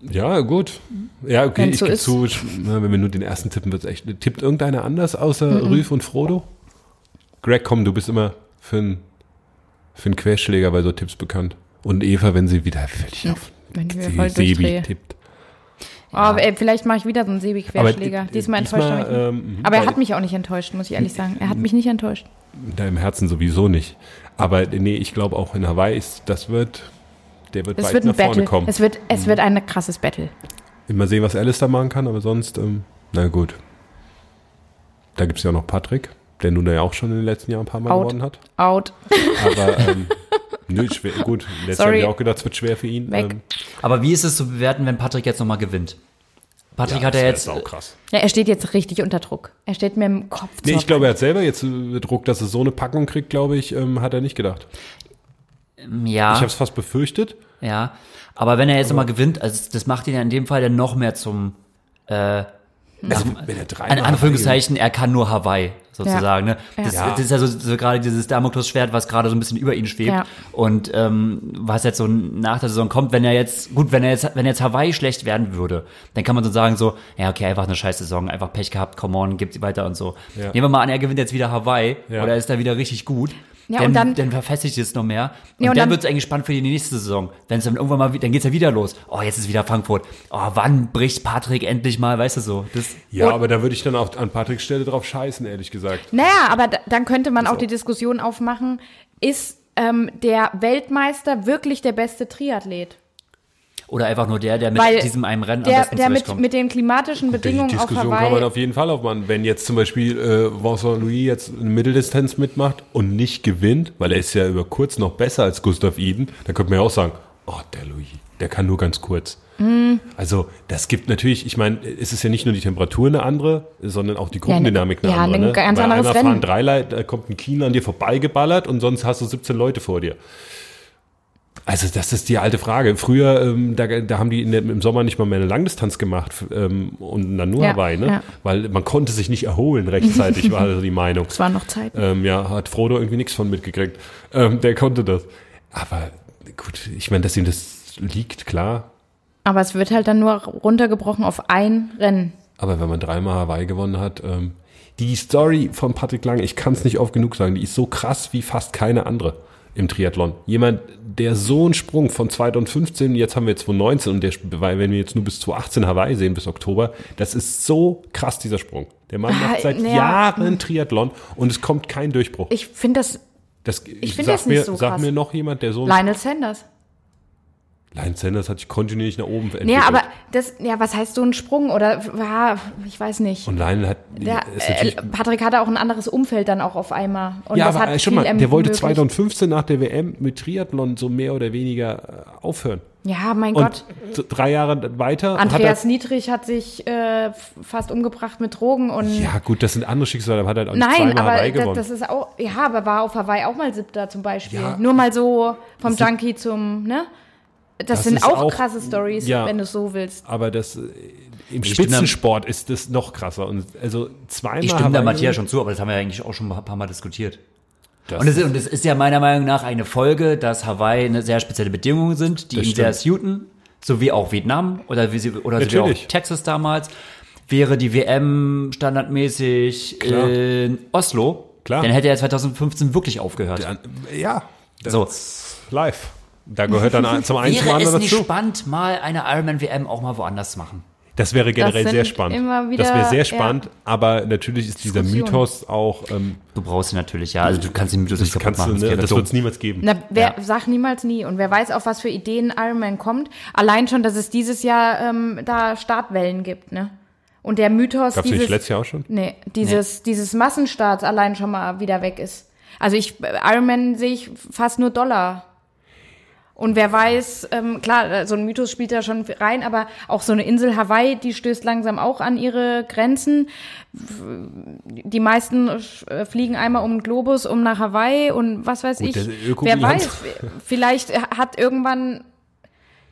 [SPEAKER 6] Ja, gut. Ja, okay,
[SPEAKER 4] Wenn's
[SPEAKER 6] ich
[SPEAKER 4] so
[SPEAKER 6] gebe zu, ich- na, wenn wir nur den ersten tippen, wird es echt. Tippt irgendeiner anders außer Rüf und Frodo? Greg, komm, du bist immer für einen für einen Querschläger bei so Tipps bekannt. Und Eva, wenn sie wieder völlig auf
[SPEAKER 4] wenn
[SPEAKER 6] die
[SPEAKER 4] voll
[SPEAKER 6] Sebi
[SPEAKER 4] durchdrehe.
[SPEAKER 6] Tippt.
[SPEAKER 4] Oh, ey, vielleicht mache ich wieder so einen Sebi-Querschläger.
[SPEAKER 6] Äh,
[SPEAKER 4] Diesmal enttäuscht er mich
[SPEAKER 6] ähm, mhm,
[SPEAKER 4] Aber er hat mich auch nicht enttäuscht, muss ich ehrlich sagen. Er hat mich nicht enttäuscht.
[SPEAKER 6] In deinem Herzen sowieso nicht. Aber nee, ich glaube auch in Hawaii ist, das wird, der wird
[SPEAKER 4] Es
[SPEAKER 6] weit
[SPEAKER 4] wird
[SPEAKER 6] nach
[SPEAKER 4] ein
[SPEAKER 6] vorne
[SPEAKER 4] Battle.
[SPEAKER 6] kommen.
[SPEAKER 4] Es wird, es wird ein krasses Battle.
[SPEAKER 6] Mal sehen, was Alistair machen kann, aber sonst, ähm, na gut. Da gibt es ja auch noch Patrick, der nun ja auch schon in den letzten Jahren ein paar Mal
[SPEAKER 4] Out.
[SPEAKER 6] gewonnen hat.
[SPEAKER 4] Out.
[SPEAKER 6] Aber ähm, nö, schwer, gut. Letztes Jahr
[SPEAKER 4] Sorry.
[SPEAKER 6] habe ich auch gedacht, es wird schwer für ihn.
[SPEAKER 4] Weg.
[SPEAKER 6] Ähm,
[SPEAKER 3] Aber wie ist es zu bewerten, wenn Patrick jetzt nochmal gewinnt? Patrick hat ja
[SPEAKER 6] das
[SPEAKER 3] jetzt.
[SPEAKER 6] ist auch krass.
[SPEAKER 4] Ja, er steht jetzt richtig unter Druck. Er steht mir im Kopf
[SPEAKER 6] Nee, ich glaube, er hat selber jetzt äh, Druck, dass er so eine Packung kriegt, glaube ich, ähm, hat er nicht gedacht.
[SPEAKER 3] Ja.
[SPEAKER 6] Ich habe es fast befürchtet.
[SPEAKER 3] Ja, aber wenn er jetzt nochmal gewinnt, also das macht ihn ja in dem Fall dann noch mehr zum, äh,
[SPEAKER 6] Also, wenn er drei
[SPEAKER 3] in Anführungszeichen, er kann nur Hawaii, sozusagen. Ne? Das,
[SPEAKER 6] Ja.
[SPEAKER 3] das ist ja so, so gerade dieses Damoklesschwert, was gerade so ein bisschen über ihn schwebt.
[SPEAKER 4] Ja.
[SPEAKER 3] Und ähm, was jetzt so nach der Saison kommt, wenn er jetzt, gut, wenn er jetzt, wenn jetzt Hawaii schlecht werden würde, dann kann man so sagen, so, ja, okay, einfach eine scheiß Saison, einfach Pech gehabt, come on, gibt's weiter und so.
[SPEAKER 6] Ja.
[SPEAKER 3] Nehmen wir mal an, er gewinnt jetzt wieder Hawaii
[SPEAKER 6] Ja.
[SPEAKER 3] oder ist da wieder richtig gut.
[SPEAKER 4] Ja,
[SPEAKER 3] dann,
[SPEAKER 4] und dann-
[SPEAKER 3] dann verfestigt es noch mehr. Und,
[SPEAKER 4] Ja, und
[SPEAKER 3] dann,
[SPEAKER 4] dann-
[SPEAKER 3] wird es eigentlich spannend für die nächste Saison. Wenn es dann irgendwann mal, dann geht's ja wieder los. Oh, jetzt ist wieder Frankfurt. Oh, wann bricht Patrick endlich mal, weißt du so? Das,
[SPEAKER 6] Ja, aber da würde ich dann auch an Patricks Stelle drauf scheißen, ehrlich gesagt.
[SPEAKER 4] Naja, aber da, dann könnte man auch
[SPEAKER 6] So.
[SPEAKER 4] die Diskussion aufmachen, ist ähm, der Weltmeister wirklich der beste Triathlet?
[SPEAKER 3] Oder einfach nur der, der mit
[SPEAKER 4] Weil
[SPEAKER 3] diesem einen Rennen am
[SPEAKER 4] Der,
[SPEAKER 3] besten
[SPEAKER 4] der mit,
[SPEAKER 3] zurechtkommt.
[SPEAKER 4] mit den klimatischen
[SPEAKER 6] Die
[SPEAKER 4] Bedingungen auf
[SPEAKER 6] Diskussion kann man auf jeden Fall aufmachen. Wenn jetzt zum Beispiel äh, Vincent Louis jetzt eine Mitteldistanz mitmacht und nicht gewinnt, weil er ist ja über kurz noch besser als Gustav Iden, dann könnte man ja auch sagen, oh, der Louis, der kann nur ganz kurz.
[SPEAKER 4] Mhm.
[SPEAKER 6] Also das gibt natürlich, ich meine, es ist ja nicht nur die Temperatur eine andere, sondern auch die Gruppendynamik
[SPEAKER 4] Ja,
[SPEAKER 6] eine andere.
[SPEAKER 4] ein
[SPEAKER 6] ne?
[SPEAKER 4] ganz
[SPEAKER 6] Bei
[SPEAKER 4] anderes
[SPEAKER 6] einer
[SPEAKER 4] Rennen.
[SPEAKER 6] fahren drei Leute, da kommt ein Kien an dir vorbeigeballert und sonst hast du 17 Leute vor dir. Also das ist die alte Frage. Früher, ähm, da, da haben die der, im Sommer nicht mal mehr eine Langdistanz gemacht ähm, und dann nur
[SPEAKER 4] Ja,
[SPEAKER 6] Hawaii, ne?
[SPEAKER 4] ja.
[SPEAKER 6] Weil man konnte sich nicht erholen rechtzeitig, war also die Meinung.
[SPEAKER 4] Es war noch Zeit.
[SPEAKER 6] Ähm, ja, hat Frodo irgendwie nichts von mitgekriegt. Ähm, der konnte das. Aber gut, ich meine, dass ihm das liegt, klar.
[SPEAKER 4] Aber es wird halt dann nur runtergebrochen auf ein Rennen.
[SPEAKER 6] Aber wenn man dreimal Hawaii gewonnen hat, ähm, die Story von Patrick Lange, ich kann es nicht oft genug sagen, die ist so krass wie fast keine andere im Triathlon. Jemand, der so einen Sprung von 2015, jetzt haben wir 2019 und der, weil wenn wir jetzt nur bis 2018 Hawaii sehen, bis Oktober, das ist so krass, dieser Sprung. Der Mann macht seit
[SPEAKER 4] naja.
[SPEAKER 6] Jahren Triathlon und es kommt kein Durchbruch.
[SPEAKER 4] Ich finde das
[SPEAKER 6] Das,
[SPEAKER 4] ich find
[SPEAKER 6] sag
[SPEAKER 4] das nicht
[SPEAKER 6] mir,
[SPEAKER 4] so
[SPEAKER 6] Sag
[SPEAKER 4] krass.
[SPEAKER 6] mir noch jemand, der so
[SPEAKER 4] Lionel Sanders.
[SPEAKER 6] Lion Sanders hat sich kontinuierlich nach oben entwickelt.
[SPEAKER 4] Ja, aber das, ja, was heißt so ein Sprung? Oder, ja, ich weiß nicht.
[SPEAKER 6] und Lionel hat,
[SPEAKER 4] Der, äh, Patrick hatte auch ein anderes Umfeld dann auch auf einmal. Und
[SPEAKER 6] ja, aber
[SPEAKER 4] hat
[SPEAKER 6] äh, schon mal, der wollte
[SPEAKER 4] ermöglicht.
[SPEAKER 6] 2015 nach der WM mit Triathlon so mehr oder weniger äh, aufhören.
[SPEAKER 4] Ja, mein
[SPEAKER 6] Und
[SPEAKER 4] Gott.
[SPEAKER 6] drei Jahre weiter
[SPEAKER 4] Andreas
[SPEAKER 6] hat
[SPEAKER 4] Niedrig hat sich äh, fast umgebracht mit Drogen und.
[SPEAKER 6] er, ja gut, das sind andere Schicksale, aber hat halt auch
[SPEAKER 4] Nein, aber
[SPEAKER 6] Hawaii
[SPEAKER 4] das,
[SPEAKER 6] gewonnen.
[SPEAKER 4] das ist auch, ja, aber war auf Hawaii auch mal siebter zum Beispiel.
[SPEAKER 6] Ja.
[SPEAKER 4] Nur mal so vom Junkie zum, ne? Das,
[SPEAKER 6] Das
[SPEAKER 4] sind
[SPEAKER 6] ist
[SPEAKER 4] auch,
[SPEAKER 6] auch-
[SPEAKER 4] krasse Stories,
[SPEAKER 6] ja.
[SPEAKER 4] wenn du es so willst.
[SPEAKER 6] aber das äh, im
[SPEAKER 3] Ich stimme da-
[SPEAKER 6] Spitzensport ist das noch krasser. Und also zweimal
[SPEAKER 3] Ich stimme da Matthias schon zu, aber das haben wir ja eigentlich auch schon ein paar Mal diskutiert.
[SPEAKER 6] Das
[SPEAKER 3] Und es, und es ist ja meiner Meinung nach eine Folge, dass Hawaii eine sehr spezielle Bedingungen sind, die ihn sehr suiten, so wie auch Vietnam oder wie sie, oder so wie auch Texas damals. Wäre die WM standardmäßig
[SPEAKER 6] Klar.
[SPEAKER 3] in Oslo,
[SPEAKER 6] Klar.
[SPEAKER 3] dann hätte er 2015 wirklich aufgehört.
[SPEAKER 6] Dann- ja, das
[SPEAKER 3] So.
[SPEAKER 6] ist live. Da gehört dann zum einen zum
[SPEAKER 3] Wäre es
[SPEAKER 6] anderen
[SPEAKER 3] nicht
[SPEAKER 6] dazu.
[SPEAKER 3] spannend, mal eine Ironman WM auch mal woanders zu machen?
[SPEAKER 6] Das wäre generell
[SPEAKER 4] sind
[SPEAKER 6] sehr spannend.
[SPEAKER 4] immer wieder-
[SPEAKER 6] das wäre sehr
[SPEAKER 4] ja.
[SPEAKER 6] spannend, aber natürlich ist dieser
[SPEAKER 4] Diskussion.
[SPEAKER 6] Mythos auch, ähm,
[SPEAKER 3] Du brauchst sie natürlich, ja. Also du kannst den Mythos
[SPEAKER 6] das
[SPEAKER 3] nicht kaputt
[SPEAKER 6] kannst du,
[SPEAKER 3] machen.
[SPEAKER 6] ne, das
[SPEAKER 3] dumm.
[SPEAKER 6] wird es niemals geben.
[SPEAKER 4] Na, wer,
[SPEAKER 3] Ja.
[SPEAKER 4] sag niemals nie. Und wer weiß, auf was für Ideen Ironman kommt. Allein schon, dass es dieses Jahr ähm, da Startwellen gibt, ne? Und der Mythos
[SPEAKER 6] Gab's
[SPEAKER 4] dieses,
[SPEAKER 6] nicht letztes Jahr auch schon?
[SPEAKER 4] Nee, dieses, dieses Massenstarts allein schon mal wieder weg ist. Also ich, Ironman sehe ich fast nur Dollar. Und wer weiß, ähm, klar, so ein Mythos spielt da schon rein, aber auch so eine Insel Hawaii, die stößt langsam auch an ihre Grenzen. Die meisten äh, fliegen einmal um den Globus, um nach Hawaii und was weiß
[SPEAKER 6] Gut,
[SPEAKER 4] ich. Wer weiß, vielleicht hat irgendwann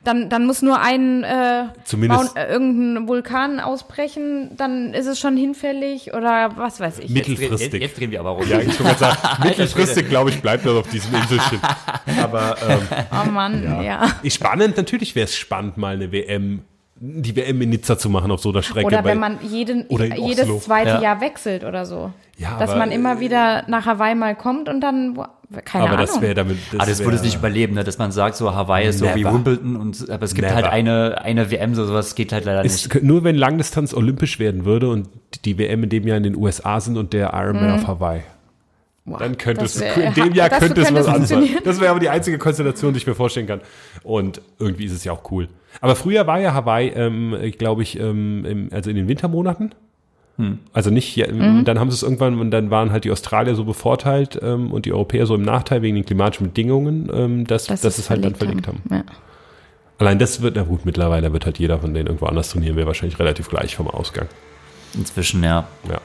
[SPEAKER 4] dann, dann muss nur ein äh,
[SPEAKER 6] Zumindest-
[SPEAKER 4] Mount- äh, irgendein Vulkan ausbrechen, dann ist es schon hinfällig oder was weiß ich.
[SPEAKER 6] Mittel-
[SPEAKER 3] Jetzt, jetzt,
[SPEAKER 6] Mittelfristig.
[SPEAKER 3] jetzt drehen wir aber rum.
[SPEAKER 6] Ja, ich wollte sagen, mittelfristig, glaube ich, bleibt das auf diesem Inselchen. Aber ähm,
[SPEAKER 4] Oh Mann, ja.
[SPEAKER 6] ist spannend, natürlich wäre es spannend, mal eine WM, die WM in Nizza zu machen auf so einer Strecke.
[SPEAKER 4] Oder wenn man jeden, jedes zweite
[SPEAKER 3] Ja.
[SPEAKER 4] Jahr wechselt oder so.
[SPEAKER 6] Ja,
[SPEAKER 4] Dass
[SPEAKER 6] aber-
[SPEAKER 4] man immer wieder nach Hawaii mal kommt und dann, keine
[SPEAKER 6] aber
[SPEAKER 4] Ahnung.
[SPEAKER 6] das wäre damit.
[SPEAKER 3] Ah, das würde es nicht überleben, ne? dass man sagt, so Hawaii ist so wie. Wimbledon und aber es gibt
[SPEAKER 6] Never.
[SPEAKER 3] halt eine, eine WM, so sowas geht halt leider
[SPEAKER 6] Ist,
[SPEAKER 3] nicht.
[SPEAKER 6] nur wenn Langdistanz olympisch werden würde und die WM in dem Jahr in den USA sind und der Ironman auf Hawaii.
[SPEAKER 4] Boah,
[SPEAKER 6] Dann könnte
[SPEAKER 4] das
[SPEAKER 6] es, in dem Jahr
[SPEAKER 4] das
[SPEAKER 6] könnte es was anderes sein. Das wäre aber die einzige Konstellation, die ich mir vorstellen kann. Und irgendwie ist es ja auch cool. Aber früher war ja Hawaii, ähm, glaube ich, ähm, im, also in den Wintermonaten. Also nicht, ja,
[SPEAKER 4] Mhm.
[SPEAKER 6] dann haben sie es irgendwann, und dann waren halt die Australier so bevorteilt ähm, und die Europäer so im Nachteil wegen den klimatischen Bedingungen, ähm, dass, dass,
[SPEAKER 4] sie
[SPEAKER 6] es halt dann verlegt haben.
[SPEAKER 4] Ja.
[SPEAKER 6] Allein das wird, na gut, mittlerweile wird halt jeder von denen irgendwo anders trainieren, wäre wahrscheinlich relativ gleich vom Ausgang.
[SPEAKER 3] Inzwischen, ja.
[SPEAKER 6] Ja.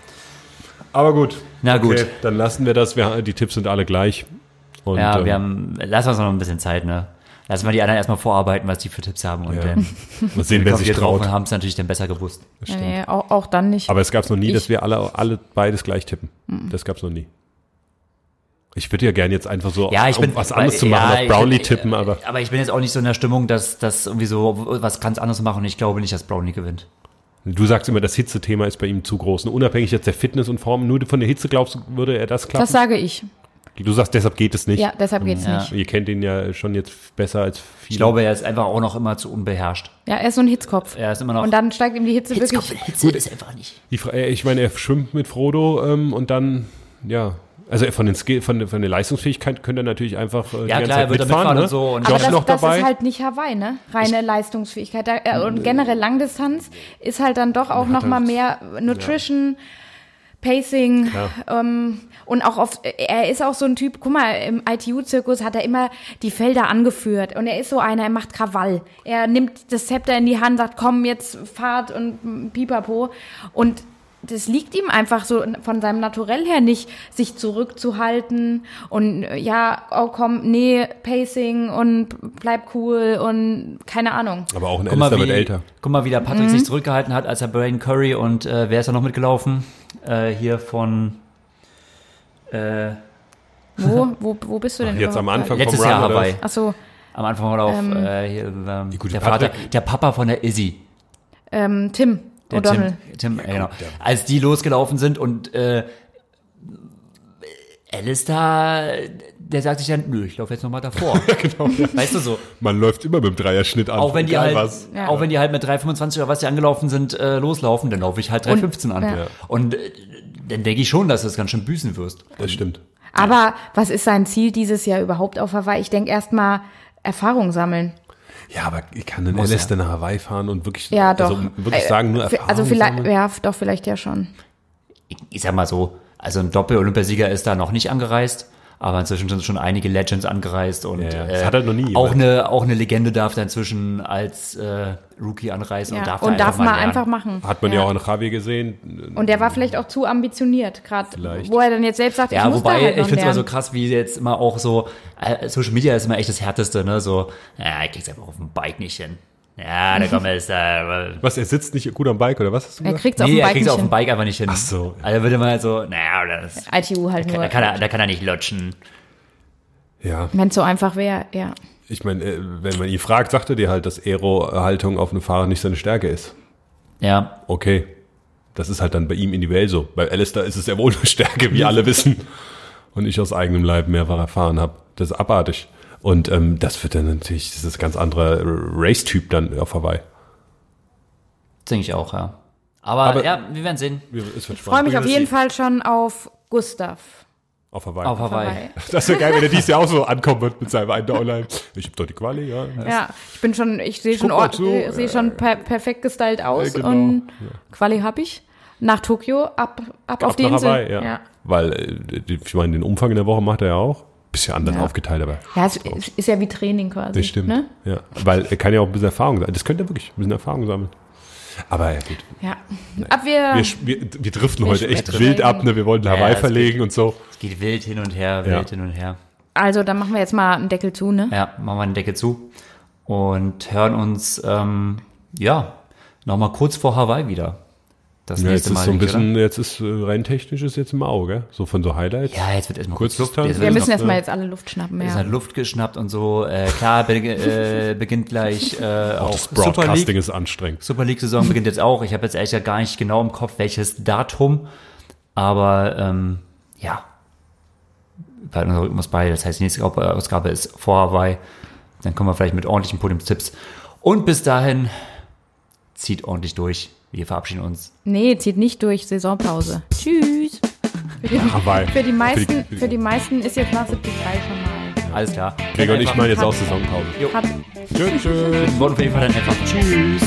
[SPEAKER 6] Aber gut.
[SPEAKER 3] Na gut.
[SPEAKER 6] Dann lassen wir das. Wir, die Tipps sind alle gleich. Und,
[SPEAKER 3] Ja,
[SPEAKER 6] ähm,
[SPEAKER 3] wir haben, lassen wir uns noch ein bisschen Zeit, ne? Lassen wir die anderen erstmal vorarbeiten, was die für Tipps haben und
[SPEAKER 6] Ja.
[SPEAKER 3] dann
[SPEAKER 6] mal sehen, wer sich
[SPEAKER 3] wir drauf
[SPEAKER 6] traut.
[SPEAKER 3] und haben es natürlich dann besser gewusst.
[SPEAKER 4] Nee, auch, auch dann nicht.
[SPEAKER 6] Aber es gab es noch nie,
[SPEAKER 4] Ich-
[SPEAKER 6] dass wir alle, alle beides gleich tippen.
[SPEAKER 3] Mhm.
[SPEAKER 6] Das gab es noch nie. Ich würde ja gerne jetzt einfach so,
[SPEAKER 3] Ja, ich
[SPEAKER 6] um
[SPEAKER 3] bin
[SPEAKER 6] was anderes
[SPEAKER 3] weil-
[SPEAKER 6] zu machen,
[SPEAKER 3] ja,
[SPEAKER 6] auf Brownlee
[SPEAKER 3] ich-
[SPEAKER 6] tippen, aber
[SPEAKER 3] Aber ich bin jetzt auch nicht so in der Stimmung, dass das irgendwie so was ganz anderes machen und ich glaube nicht, dass Brownlee gewinnt.
[SPEAKER 6] du sagst immer, das Hitzethema ist bei ihm zu groß. Und unabhängig jetzt der Fitness und Form, nur von der Hitze glaubst du, würde er das klappen?
[SPEAKER 4] das sage ich.
[SPEAKER 6] Du sagst, deshalb geht es nicht.
[SPEAKER 4] Ja, deshalb geht's
[SPEAKER 3] Ja.
[SPEAKER 4] nicht.
[SPEAKER 6] Ihr kennt ihn ja schon jetzt besser als viele.
[SPEAKER 3] Ich glaube, er ist einfach auch noch immer zu unbeherrscht.
[SPEAKER 4] Ja, er ist so ein Hitzkopf.
[SPEAKER 3] Er ist immer noch.
[SPEAKER 4] Und dann steigt ihm die Hitze wirklich.
[SPEAKER 3] Hitze ist einfach nicht.
[SPEAKER 6] Die, äh, ich meine, er schwimmt mit Frodo ähm, und dann, ja, also von, den Skill, von, der- von der Leistungsfähigkeit könnte er natürlich einfach äh, die
[SPEAKER 3] Ja,
[SPEAKER 6] ganze
[SPEAKER 3] klar,
[SPEAKER 6] Zeit
[SPEAKER 3] er wird
[SPEAKER 6] mitfahren. ne?
[SPEAKER 3] und so und-
[SPEAKER 4] Aber das,
[SPEAKER 6] noch
[SPEAKER 4] das
[SPEAKER 6] dabei.
[SPEAKER 4] ist halt nicht Hawaii, ne? Reine Leistungsfähigkeit. Da, äh, und generell Langdistanz ist halt dann doch auch noch mal mehr Nutrition, Pacing ähm, und auch auf, er ist auch so ein Typ, guck mal, im ITU-Zirkus hat er immer die Felder angeführt und er ist so einer, er macht Krawall. Er nimmt das Zepter in die Hand, sagt, komm, jetzt Fahrt und pipapo und das liegt ihm einfach so von seinem Naturell her nicht, sich zurückzuhalten und ja, oh komm, nee, Pacing und bleib cool und keine Ahnung.
[SPEAKER 6] Aber auch ein Alistair wird älter.
[SPEAKER 3] guck mal, wie der Patrick
[SPEAKER 4] Mhm.
[SPEAKER 3] sich zurückgehalten hat, als er Brain Curry und äh, wer ist da noch mitgelaufen? Äh, hier von äh,
[SPEAKER 4] Wo, wo, wo bist du denn
[SPEAKER 6] Jetzt am Anfang
[SPEAKER 3] letztes
[SPEAKER 6] vom
[SPEAKER 3] Jahr Hawaii.
[SPEAKER 4] Ach so,
[SPEAKER 3] Am Anfang mal auf äh, hier, ähm, der,
[SPEAKER 6] Patrick-
[SPEAKER 3] Vater, der Papa von der Izzy.
[SPEAKER 4] ähm, Tim
[SPEAKER 3] Der
[SPEAKER 4] O'Donnell.
[SPEAKER 3] Tim, Tim äh, genau. Als die losgelaufen sind und äh, Alistair, der sagt sich dann, nö, ich laufe jetzt nochmal davor.
[SPEAKER 6] genau,
[SPEAKER 3] Weißt du so?
[SPEAKER 6] Man läuft immer mit dem Dreierschnitt an.
[SPEAKER 3] Auch wenn die halt,
[SPEAKER 6] was.
[SPEAKER 4] Ja.
[SPEAKER 3] auch wenn die halt mit 3,25 oder was die angelaufen sind, äh, loslaufen, dann laufe ich halt 3,15 an.
[SPEAKER 4] ja.
[SPEAKER 6] Ja.
[SPEAKER 3] Und äh, dann denke ich schon, dass du das ganz schön büßen wirst.
[SPEAKER 6] Das stimmt.
[SPEAKER 4] Aber was ist sein Ziel dieses Jahr überhaupt auf Hawaii? Ich denke erstmal Erfahrung sammeln.
[SPEAKER 6] Ja, aber ich kann den Alistair nach Hawaii fahren und wirklich,
[SPEAKER 4] Ja, doch.
[SPEAKER 6] also wirklich
[SPEAKER 4] Äh,
[SPEAKER 6] sagen, nur
[SPEAKER 4] fi-
[SPEAKER 6] Erfahrung
[SPEAKER 4] Also vielleicht,
[SPEAKER 6] sammeln.
[SPEAKER 4] ja, doch, vielleicht ja schon.
[SPEAKER 3] Ich, ich sag mal so, also ein Doppel-Olympiasieger ist da noch nicht angereist. Aber inzwischen sind schon einige Legends angereist und
[SPEAKER 6] Ja, ja.
[SPEAKER 3] äh,
[SPEAKER 6] Das hat halt noch nie
[SPEAKER 3] auch eine auch eine Legende darf da inzwischen als äh, Rookie anreisen und
[SPEAKER 4] Ja.
[SPEAKER 3] darf,
[SPEAKER 4] Und
[SPEAKER 3] da
[SPEAKER 4] darf mal
[SPEAKER 3] lernen.
[SPEAKER 4] einfach machen.
[SPEAKER 6] Hat man ja, auch an Javi gesehen.
[SPEAKER 4] Und der war vielleicht auch zu ambitioniert, gerade wo er dann jetzt selbst sagt, ich
[SPEAKER 3] Ja,
[SPEAKER 4] muss
[SPEAKER 3] wobei,
[SPEAKER 4] da halt
[SPEAKER 3] ich finde es immer so krass, wie jetzt immer auch so, äh, Social Media ist immer echt das Härteste, ne? So, ja, ich krieg's einfach auf dem Bike nicht hin. Ja, da kommt es da.
[SPEAKER 6] Was, er sitzt nicht gut am Bike, oder was hast du
[SPEAKER 4] Er kriegt es auf
[SPEAKER 3] Nee,
[SPEAKER 4] dem Bike
[SPEAKER 3] kriegt's
[SPEAKER 4] nicht
[SPEAKER 3] auf dem
[SPEAKER 4] hin.
[SPEAKER 3] Bike einfach nicht hin.
[SPEAKER 6] Ach so.
[SPEAKER 3] Also würde man halt so, naja, das,
[SPEAKER 4] ITU halt
[SPEAKER 3] da,
[SPEAKER 4] nur.
[SPEAKER 3] kann er, da kann er nicht lutschen.
[SPEAKER 6] Ja,
[SPEAKER 4] Wenn es so einfach wäre, ja.
[SPEAKER 6] ich meine, äh, wenn man ihn fragt, sagt er dir halt, dass Aero-Haltung auf einem Fahrrad nicht seine Stärke ist.
[SPEAKER 3] Ja,
[SPEAKER 6] Okay. Das ist halt dann bei ihm individuell so. Bei Alistair ist es ja wohl eine Stärke, wie alle wissen. Und ich aus eigenem Leib mehrfach erfahren habe. Das ist abartig. Und ähm, das wird dann natürlich, das ist ein ganz anderer Race-Typ dann auf Hawaii.
[SPEAKER 3] denke ich auch, ja. Aber,
[SPEAKER 6] Aber-
[SPEAKER 3] ja, wir werden sehen.
[SPEAKER 6] Es wird
[SPEAKER 4] Ich freue mich auf jeden Fall schon auf Gustav.
[SPEAKER 6] Auf Hawaii.
[SPEAKER 3] Auf Hawaii.
[SPEAKER 6] Das wäre geil, wenn er dieses Jahr auch so ankommen wird mit seinem einen Online. Ich hab doch die Quali, ja.
[SPEAKER 4] Ja, ich bin schon, ich sehe schon, ich sehe schon per perfekt gestylt aus
[SPEAKER 6] Ja, genau.
[SPEAKER 4] und Quali hab ich. Nach Tokio, ab, ab, auf
[SPEAKER 6] Ab
[SPEAKER 4] die
[SPEAKER 6] nach
[SPEAKER 4] Insel.
[SPEAKER 6] Hawaii, ja. Weil, äh, die- ich meine, den Umfang in der Woche macht er ja auch. Bisschen anders
[SPEAKER 4] Ja.
[SPEAKER 6] aufgeteilt, aber
[SPEAKER 4] Ja, es es ist ja wie Training quasi.
[SPEAKER 6] das stimmt.
[SPEAKER 4] Ne?
[SPEAKER 6] Ja, weil er kann ja auch ein bisschen Erfahrung sein. Das könnte er wirklich ein bisschen Erfahrung sammeln. Aber ja, gut.
[SPEAKER 4] Ja. Ab wir,
[SPEAKER 6] Wir, wir, wir driften
[SPEAKER 4] Wir
[SPEAKER 6] heute echt wild ab. Ne? Wir wollten
[SPEAKER 3] Ja,
[SPEAKER 6] Hawaii
[SPEAKER 3] es
[SPEAKER 6] verlegen und so.
[SPEAKER 3] Es geht wild hin und her, wild hin und her.
[SPEAKER 4] also dann machen wir jetzt mal einen Deckel zu, ne?
[SPEAKER 3] Ja, machen wir den Deckel zu und hören uns, ähm, ja, nochmal kurz vor Hawaii wieder. Das
[SPEAKER 6] Ja, jetzt
[SPEAKER 3] nächste
[SPEAKER 6] ist
[SPEAKER 3] Mal.
[SPEAKER 6] so ein
[SPEAKER 3] nicht,
[SPEAKER 6] bisschen, jetzt ist äh, rein technisch ist jetzt im Auge, so von so Highlights.
[SPEAKER 3] Ja, jetzt wird erstmal kurz Luft. Jetzt
[SPEAKER 4] Wir müssen
[SPEAKER 3] noch-
[SPEAKER 4] erstmal jetzt alle Luft schnappen,
[SPEAKER 3] Es
[SPEAKER 4] ja.
[SPEAKER 3] hat Luft geschnappt und so. Äh, klar, be äh, beginnt gleich äh, auch
[SPEAKER 6] Das
[SPEAKER 3] Super
[SPEAKER 6] Broadcasting
[SPEAKER 3] League.
[SPEAKER 6] ist anstrengend.
[SPEAKER 3] Super League-Saison beginnt jetzt auch. Ich habe jetzt ehrlich gesagt gar nicht genau im Kopf, welches Datum. Aber ähm, ja, bei unserer Rhythmus bei. Das heißt, die nächste Ausgabe ist vor Hawaii. Dann kommen wir vielleicht mit ordentlichen Podiumstipps. Und bis dahin zieht ordentlich durch. Wir verabschieden uns.
[SPEAKER 4] Nee, zieht nicht durch, Saisonpause. Tschüss. Für die,
[SPEAKER 6] Hawaii.
[SPEAKER 4] für die meisten,
[SPEAKER 6] Für die-
[SPEAKER 4] für die meisten ist jetzt nach 73 schon mal.
[SPEAKER 3] Alles klar.
[SPEAKER 6] Gregor und ich machen jetzt auch Saisonpause. Tschüss, tschüss.
[SPEAKER 3] Worten auf jeden Fall dann einfach Tschüss.